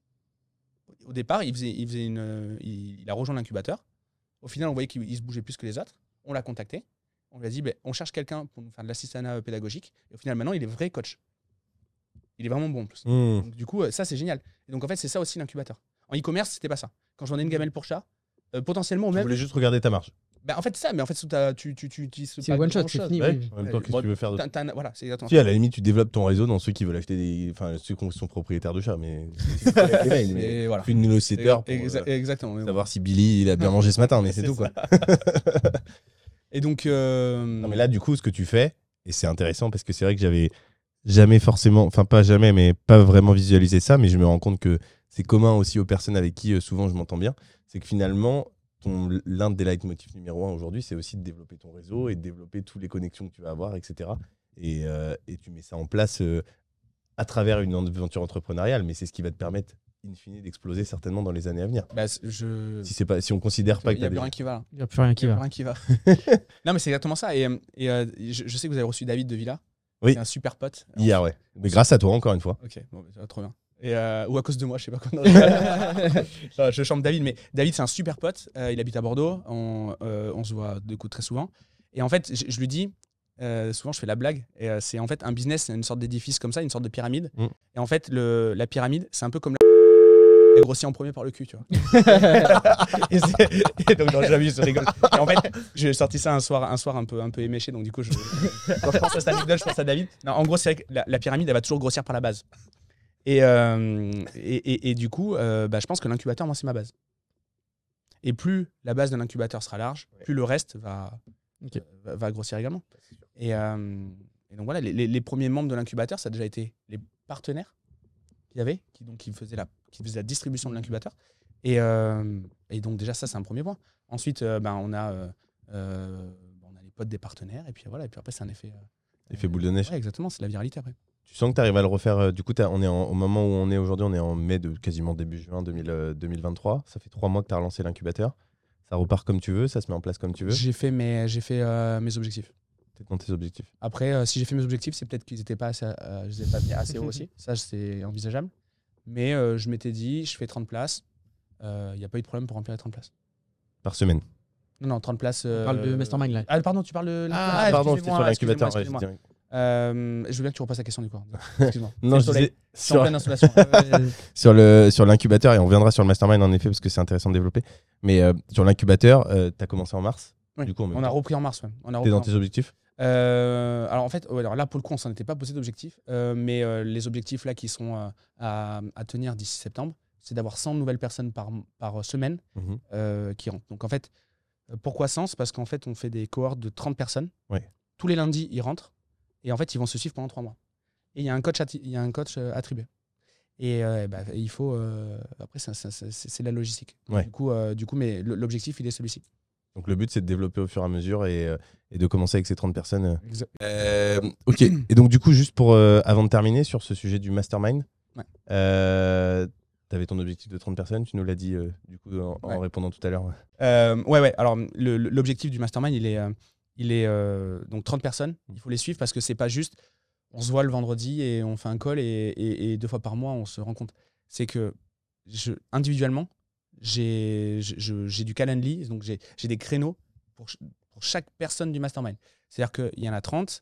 Au départ, il, faisait, il, faisait une, il, il a rejoint l'incubateur. Au final, on voyait qu'il il se bougeait plus que les autres. On l'a contacté. On lui a dit, ben, on cherche quelqu'un pour nous faire de l'assistanat pédagogique. Et au final, maintenant, il est vrai coach. Il est vraiment bon en plus. Mm. Donc, du coup, euh, ça, c'est génial. Et donc, en fait, c'est ça aussi l'incubateur. En e-commerce, c'était pas ça. Quand je vendais une gamelle pour chat, euh, potentiellement, au Tu même. voulais juste regarder ta marge. Ben, en fait, c'est ça, mais en fait, tu tu tu utilises C'est one shot, c'est fini. Ouais. oui. En même temps, qu'est-ce bon, que tu veux faire d'autre T'as- t'as- Voilà, c'est exactement Si, à la limite, tu développes ton réseau dans ceux qui veulent acheter des. Enfin, ceux qui sont propriétaires de chats, mais. <laughs> mais, voilà. plus de pour Exa- euh, exactement. mais bon. savoir si Billy il a bien <laughs> mangé ce matin, mais c'est C'est tout quoi. <laughs> Et donc. euh, Non, mais là, du coup, ce que tu fais, et c'est intéressant parce que c'est vrai que j'avais jamais forcément, enfin, pas jamais, mais pas vraiment visualisé ça, mais je me rends compte que c'est commun aussi aux personnes avec qui euh, souvent je m'entends bien. C'est que finalement, l'un des leitmotifs numéro un aujourd'hui, c'est aussi de développer ton réseau et de développer toutes les connexions que tu vas avoir, etc. Et, euh, et tu mets ça en place euh, à travers une aventure entrepreneuriale, mais c'est ce qui va te permettre, in fine, d'exploser certainement dans les années à venir. bah, je. Si, c'est pas, si on considère pas Il que n'y a plus des- rien qui va. là. Il n'y a plus rien qui y va. plus rien qui va. <laughs> non, mais c'est exactement ça. Et, et, euh, je, je sais que vous avez reçu David de Villa. Oui. qui est un super pote. Hier, ouais. Mais grâce à toi, encore une fois. Ok, bon, bah, ça va trop bien. Et, euh, ou à cause de moi, je sais pas quoi. Non, je, <laughs> chante David, mais David, c'est un super pote. Euh, il habite à Bordeaux. On, euh, on se voit de coup très souvent. Et en fait, je, je lui dis, souvent je fais la blague, et c'est en fait un business, c'est une sorte d'édifice comme ça, une sorte de pyramide. Mm. Et en fait, le, la pyramide, c'est un peu comme Elle grossit en premier par le cul, tu vois. <laughs> et, et donc, non, j'abuse, je rigole. Et en fait, j'ai sorti ça un soir, un soir un peu, un peu éméché, donc du coup, je, quand je pense à cette anecdote, je pense à David. Non, en gros, c'est vrai que la, la pyramide, elle va toujours grossir par la base. Et, euh, et, et- et du coup, euh, bah, je pense que l'incubateur, moi, c'est ma base. Et plus la base de l'incubateur sera large, plus le reste va, va, va grossir également. Et, euh, et donc voilà, les premiers membres de l'incubateur, ça a déjà été les partenaires qu'il y avait, qui, donc, qui, faisaient la, qui faisaient la distribution de l'incubateur. Et, euh, et donc déjà, ça, c'est un premier point. Ensuite, euh, ben, on, a, euh, on a les potes des partenaires, et puis voilà, et puis après, c'est un effet... Effet boule de neige. Ouais, exactement, c'est la viralité après. Tu sens que tu arrives à le refaire. du coup, on est en- au moment où on est aujourd'hui, on est en mai de quasiment début juin 2000, euh, 2023. Ça fait trois mois que tu as relancé l'incubateur. Ça repart comme tu veux, ça se met en place comme tu veux. J'ai fait, mes, j'ai fait euh, mes objectifs. T'es dans tes objectifs. Après, euh, si j'ai fait mes objectifs, c'est peut-être qu'ils n'étaient pas, assez, je les ai pas mis assez haut aussi. Ça, c'est envisageable. Mais euh, je m'étais dit, je fais 30 places. Il n'y a pas eu de problème pour remplir les 30 places. Par semaine. Non, non, 30 places. On parle de euh, Mastermind là. Ah, pardon, tu parles de. Ah, pardon, j'étais excusez-moi, sur l'incubateur. ouais, Euh, je veux bien que tu repasses la question du coup. <laughs> Excuse-moi. Non, je disais en sur, pleine installation. <laughs> sur le sur l'incubateur et on reviendra sur le mastermind en effet parce que c'est intéressant de développer. Mais euh, sur l'incubateur, tu as commencé en mars. Oui. Du coup, en On a repris en mars. ouais. On a T'es repris dans en- tes objectifs Euh, alors en fait, alors là pour le coup, on s'en était pas posé d'objectifs, euh, mais euh, les objectifs là qui sont à, à tenir d'ici septembre, c'est d'avoir 100 nouvelles personnes par, par semaine Mhm. qui rentrent. Donc en fait, pourquoi 100 C'est parce qu'en fait, on fait des cohortes de 30 personnes. Ouais. Tous les lundis, ils rentrent. Et en fait, ils vont se suivre pendant 3 mois. Et il y a un coach, atti- il y a un coach attribué. Et euh, bah, il faut. après, c'est la logistique. Donc, Ouais. Du, coup, du coup, mais l'objectif, il est celui-ci. Donc le but, c'est de développer au fur et à mesure et, euh, et de commencer avec ces 30 personnes. euh. Euh, ok. Et donc, du coup, juste pour euh, avant de terminer sur ce sujet du mastermind, Ouais. tu avais ton objectif de 30 personnes, tu nous l'as dit du coup en, en Ouais. répondant tout à l'heure. Ouais, ouais. Alors, l'objectif du mastermind, il est, il est donc 30 personnes. Il faut les suivre parce que c'est pas juste on se voit le vendredi et on fait un call et, et- et deux fois par mois, on se rencontre. C'est que je, individuellement, j'ai du Calendly, donc j'ai des créneaux pour, pour chaque personne du mastermind. C'est-à-dire qu'il y en a 30.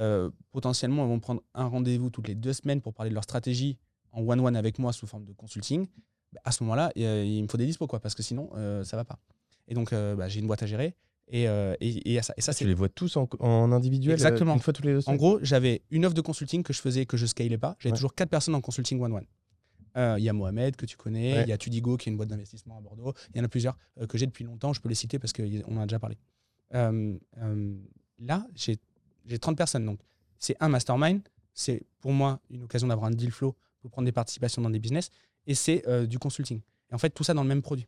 euh, potentiellement, ils vont prendre un rendez-vous toutes les deux semaines pour parler de leur stratégie en one-one avec moi sous forme de consulting. Bah, à ce moment-là, euh, il me faut des dispos, quoi, parce que sinon, euh, ça va pas. Et donc, euh, bah, j'ai une boîte à gérer. Et, euh, et, et ça, et ça Tu les vois tous en, en individuel Exactement. une fois tous les deux en semaines gros, j'avais une offre de consulting que je faisais, que je scalais pas. J'avais Ouais. toujours quatre personnes en consulting one-one. Euh, Il y a Mohamed, que tu connais. Il Ouais. y a Tudigo, qui est une boîte d'investissement à Bordeaux. Il y en a plusieurs euh, que j'ai depuis longtemps. Je peux les citer parce qu'on en a déjà parlé. Euh, là, j'ai j'ai 30 personnes. Donc, c'est un mastermind. C'est pour moi une occasion d'avoir un deal flow pour prendre des participations dans des business. Et c'est du consulting. Et en fait, tout ça dans le même produit.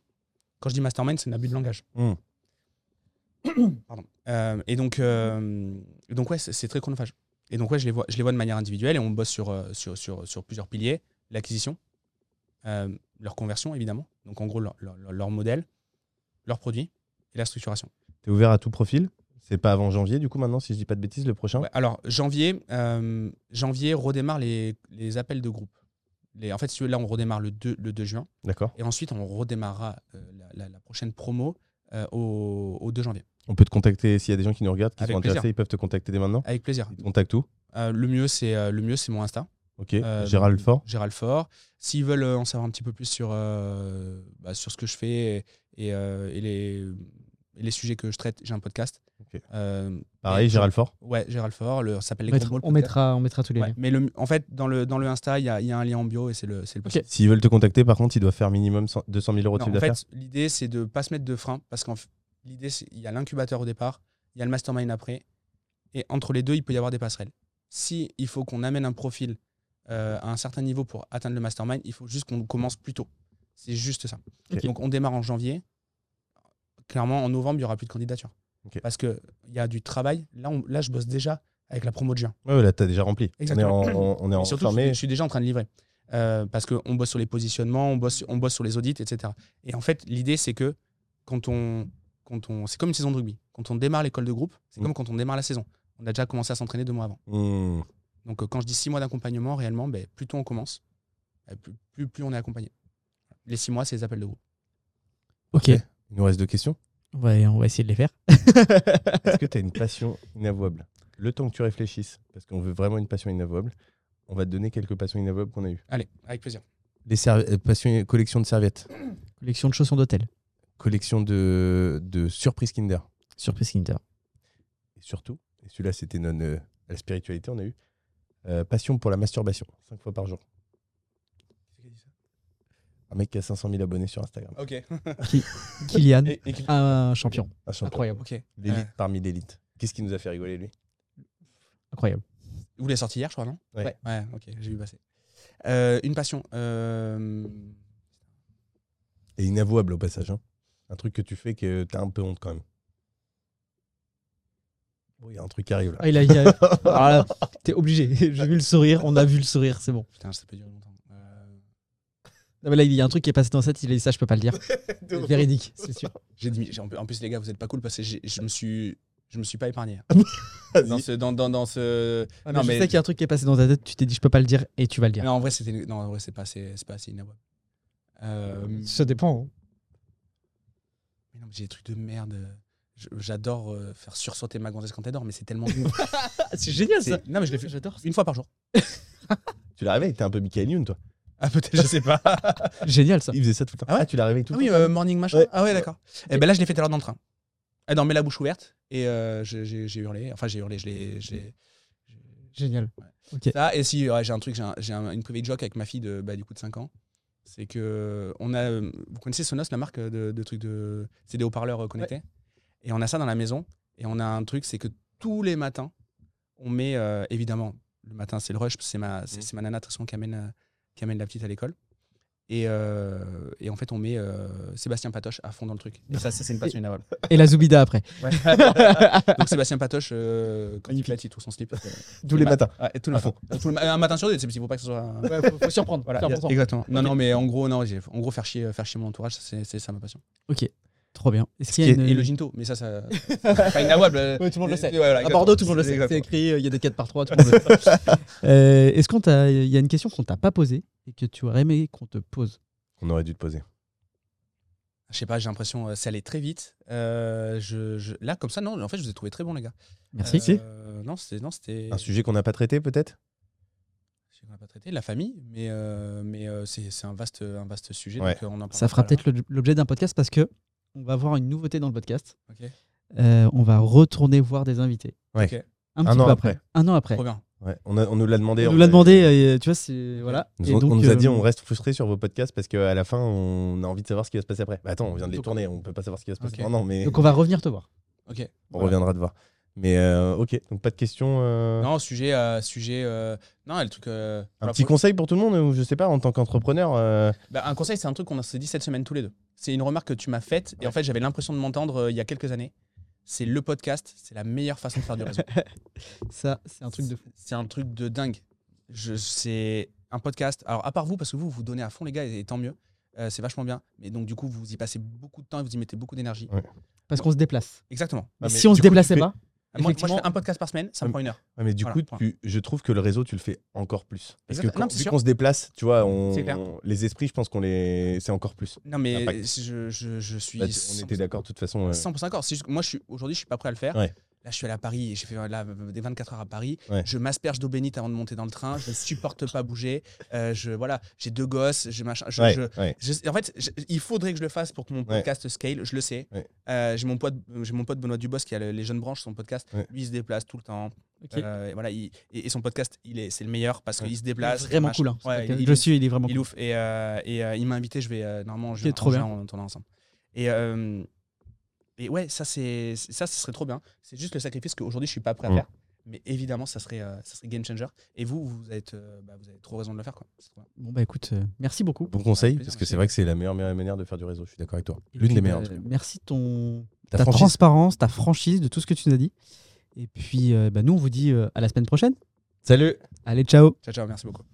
Quand je dis mastermind, c'est un abus de langage. Hmm. <coughs> Pardon. Et donc, donc ouais, c'est très chronophage. Et donc, ouais, je les vois, je les vois de manière individuelle et on bosse sur, sur, sur, sur plusieurs piliers l'acquisition, euh, leur conversion, évidemment. Donc, en gros, leur, leur, leur- leur modèle, leur produit et la structuration. Tu es ouvert à tout profil? C'est pas avant janvier, du coup, maintenant, si je dis pas de bêtises, le prochain? Ouais, alors, janvier, euh, janvier redémarre les, les appels de groupe. Les, en fait, là, on redémarre le 2, le 2 juin. D'accord. Et ensuite, on redémarrera euh, la, la- la prochaine promo au, au 2 janvier. On peut te contacter s'il y a des gens qui nous regardent, qui Avec sont intéressés, ils peuvent te contacter dès maintenant? Avec plaisir. Ils te contactent où? Euh, le mieux, c'est euh, le mieux, c'est mon Insta. Ok. Euh, Gérald Fort. Gérald Fort. S'ils veulent euh, en savoir un petit peu plus sur, euh, bah, sur ce que je fais et, et, euh, et les, et les sujets que je traite, j'ai un podcast. Ok. Euh, Pareil, et- Gérald Fort. Ouais, Gérald Fort. Le, ça s'appelle Les On Gros mettra, on mettra, on mettra tous les Ouais, liens. mais le, en fait, dans le, dans le Insta, il y a, il y a un lien en bio et c'est le, c'est le podcast. S'ils veulent te contacter, par contre, ils doivent faire minimum 100 200 000 euros de chiffre en d'affaires. fait, l'idée, c'est de ne pas se mettre de frein parce qu'en l'idée, il y a l'incubateur au départ, il y a le mastermind après, et entre les deux, il peut y avoir des passerelles. Si il faut qu'on amène un profil euh, à un certain niveau pour atteindre le mastermind, il faut juste qu'on commence plus tôt. C'est juste ça. Donc, on démarre en janvier. Clairement, en novembre, il y aura plus de candidature. Parce qu'il y a du travail. Là, on- là, je bosse déjà avec la promo de juin. Ouais, ouais, là, t'as déjà rempli. Exactement. On est en, on, est en surtout, je suis déjà en train de livrer. Euh, parce qu'on bosse sur les positionnements, on bosse, on bosse sur les audits, etc. Et en fait, l'idée, c'est que quand on, quand on, c'est comme une saison de rugby. Quand on démarre l'école de groupe, c'est Mm. comme quand on démarre la saison. On a déjà commencé à s'entraîner deux mois avant. Hmm. Donc, euh, quand je dis six mois d'accompagnement, réellement, ben, plus tôt on commence, ben, plus, plus, plus on est accompagné. Les six mois, c'est les appels de groupe. Ok. Il nous reste deux questions. Ouais, on va essayer de les faire. <laughs> Est-ce que tu as une passion inavouable? Le temps que tu réfléchisses, parce qu'on veut vraiment une passion inavouable, on va te donner quelques passions inavouables qu'on a eues. Allez, avec plaisir. Les euh, passions- collection de serviettes, <clears throat> Collection de chaussons d'hôtel. collection de, de surprises Kinder. Surprise Kinder. Et surtout, et celui-là c'était non euh, la spiritualité, on a eu euh, passion pour la masturbation, cinq fois par jour. Un mec qui a 500 000 abonnés sur Instagram. Ok. <laughs> Kylian, Et- et- un champion. Un champion. Incroyable. ok. L'élite parmi l'élite. Qu'est-ce qui nous a fait rigoler lui? Incroyable. vous l'avez sorti hier, je crois, non? Ouais. Ouais, ok, j'ai vu passer. Euh, une passion. euh, Et inavouable au passage. hein. Un truc que tu fais que t'as un peu honte quand même. Bon, il y a un truc qui arrive là. Ah, il a, il a- Alors <laughs> là, T'es obligé. <laughs> J'ai vu le sourire, on a vu le sourire, c'est bon. Putain, ça peut durer longtemps. Euh, Non, mais là, il y a un truc qui est passé dans sa tête, il a dit ça, je peux pas le dire. <laughs> Véridique, c'est sûr. J'ai dit- en plus- les gars, vous êtes pas cool parce que je me suis, je me suis pas épargné. Vas-y. Dans ce, dans, dans, dans ce. Ah, Non, mais je mais- sais qu'il y a un truc qui est passé dans ta tête, tu t'es dit, je peux pas le dire, et tu vas le dire. Non, en vrai, c'était, non, en vrai, c'est pas assez, c'est pas assez inavouable. Euh, Ça dépend. hein. mais non, j'ai des trucs de merde. J'adore euh, faire sursauter ma gonzesse quand elle dort, mais c'est tellement. <laughs> Ah, c'est génial ça. Non, mais je l'ai fait J'adore. une fois par jour. <laughs> Tu l'as réveillé, t'es un peu Michael Youn toi. Ah, peut-être, je sais pas. <laughs> Génial ça. Il faisait ça tout le temps. Ah ouais tu l'as réveillé tout Ah le oui, temps euh, morning machin. Ouais. Ah ouais, d'accord. Et ben là, je l'ai fait tout à l'heure dans le train. Elle dormait la bouche ouverte et euh, j'ai- j'ai j'ai hurlé. Enfin, j'ai hurlé, je l'ai. je l'ai- Génial. Ça, et si ouais, j'ai un truc, j'ai un- j'ai un- une private joke avec ma fille de, bah, du coup, de 5 ans. C'est que on a, euh, vous connaissez Sonos, la marque de, de trucs de, c'est des haut-parleurs euh, connectés? Et on a ça dans la maison. Et on a un truc, c'est que tous les matins, on met euh, évidemment le matin, c'est le rush, c'est ma, c'est, c'est ma nana de toute façon qui amène, euh, qui amène la petite à l'école. Et, euh, et en fait, on met euh, Sébastien Patoche à fond dans le truc. Et ça, ça, c'est une passion <laughs> inavouable. Et la Zoubida après. <laughs> Donc Sébastien Patoche, euh, quand il trouve son slip. euh, Tous les matins. Ouais, et tous les À matins. Tout le ma- un matin sur deux, c'est- il faut pas que ce soit. un- Ouais, faut, faut surprendre. Voilà, exactement. Non, non, mais en gros, non, en gros, faire chier, faire chier mon entourage, c'est ça ma passion. Trop bien. Est-ce qu'il y a qui une- Et le ginto, mais ça, ça. <laughs> c'est pas inavouable. Ouais, tout le monde le sait. voilà, À. Bordeaux, tout le monde le sait. C'est écrit, euh, il y a des 4 par 3 tout le monde le sait. <laughs> Euh, Est-ce qu'on t'a, il y a une question qu'on t'a pas posée et que tu aurais aimé qu'on te pose On aurait dû te poser. Je sais pas, j'ai l'impression euh, ça allait très vite. Euh, je, je- Là, comme ça, non, en fait, je vous ai trouvé très bon, les gars. Merci. Euh, non, c'était. Non, c'était. Un sujet qu'on n'a pas traité, peut-être? Qu'on n'a pas traité, la famille, mais, euh, mais euh, c'est c'est un vaste, un vaste sujet. Ouais. donc, euh, on en Ça fera peut-être l'objet d'un podcast parce que on va avoir une nouveauté dans le podcast. Euh, on va retourner voir des invités. Ouais. Un, Un petit an peu après. Un an après. Trop bien. Ouais. On, a- on nous l'a demandé. On nous l'a demandé, euh, tu vois, c'est voilà. On, Et on donc, nous a euh, dit on reste frustré sur vos podcasts parce qu'à la fin on a envie de savoir ce qui va se passer après. Bah attends, on vient de les Donc- tourner, on peut pas savoir ce qui va se passer. Non, non, mais Donc on va revenir te voir. Ok. on Voilà. reviendra te voir. Mais euh, ok, donc pas de questions. euh, Non, sujet. euh, sujet euh, Non, le truc. euh, un voilà, petit faut- conseil pour tout le monde ou je sais pas en tant qu'entrepreneur. euh, Bah, un conseil, c'est un truc qu'on s'est dit cette semaine tous les deux. C'est une remarque que tu m'as faite et en fait, j'avais l'impression de m'entendre euh, il y a quelques années. C'est le podcast, c'est la meilleure façon de faire du réseau. <laughs> Ça, c'est un truc de fou. C'est un truc de dingue. Je, c'est un podcast. Alors, à part vous, parce que vous, vous donnez à fond, les gars, et tant mieux. Euh, c'est vachement bien. Mais donc, du coup, vous y passez beaucoup de temps et vous y mettez beaucoup d'énergie. Ouais. Parce qu'on se déplace. Exactement. Mais mais si on du se coup, tu déplaçait fais- pas, Moi, moi, je fais un podcast par semaine, ça me prend une heure. ouais, mais du Voilà, coup, tu- je trouve que le réseau, tu le fais encore plus. Parce que quand- non, vu qu'on se déplace, tu vois, on, les esprits, je pense qu'on les. C'est encore plus. Non, mais je, je, je suis. Bah, tu- on 100% était d'accord de toute façon. euh, 100% d'accord. Moi, je suis aujourd'hui, je suis pas prêt à le faire. Ouais. Là, je suis allé à Paris et j'ai fait là, des 24 heures à Paris. Ouais. Je m'asperge d'eau bénite avant de monter dans le train. Je supporte pas bouger. Euh, je voilà, j'ai deux gosses. J'ai machin. je- ouais, je- ouais. je- en fait, je- il faudrait que je le fasse pour que mon Ouais. podcast scale. Je le sais. Ouais. Euh, j'ai mon pote, j'ai mon pote Benoît Dubos qui a le- les jeunes branches, son podcast. Ouais. Lui, il se déplace tout le temps. Euh, et voilà, il- et, et son podcast, il est, c'est le meilleur parce Ouais. qu'il se c'est déplace. vraiment machin. cool. hein. Il- je suis, il est vraiment il est cool. ouf. Et, euh, et euh, il m'a invité, je vais euh, normalement en juin, trop en bien. on ensemble. Et, euh, et ouais, ça, c'est, ça, ce serait trop bien. C'est juste le sacrifice qu'aujourd'hui, je suis pas prêt à Mm. faire. Mais évidemment, ça serait, euh, ça serait game changer. Et vous, vous, êtes, euh, bah, vous avez trop raison de le faire. Quoi. Bon bah écoute, euh, merci beaucoup. Bon conseil, plaisir, parce que c'est vrai que c'est la meilleure, meilleure manière de faire du réseau. Je suis d'accord avec toi. L'une des meilleures. bah, cas. merci de ton Ta transparence, ta franchise, de tout ce que tu nous as dit. Et puis, euh, bah, nous, on vous dit euh, à la semaine prochaine. Salut Allez, ciao Ciao, ciao, merci beaucoup.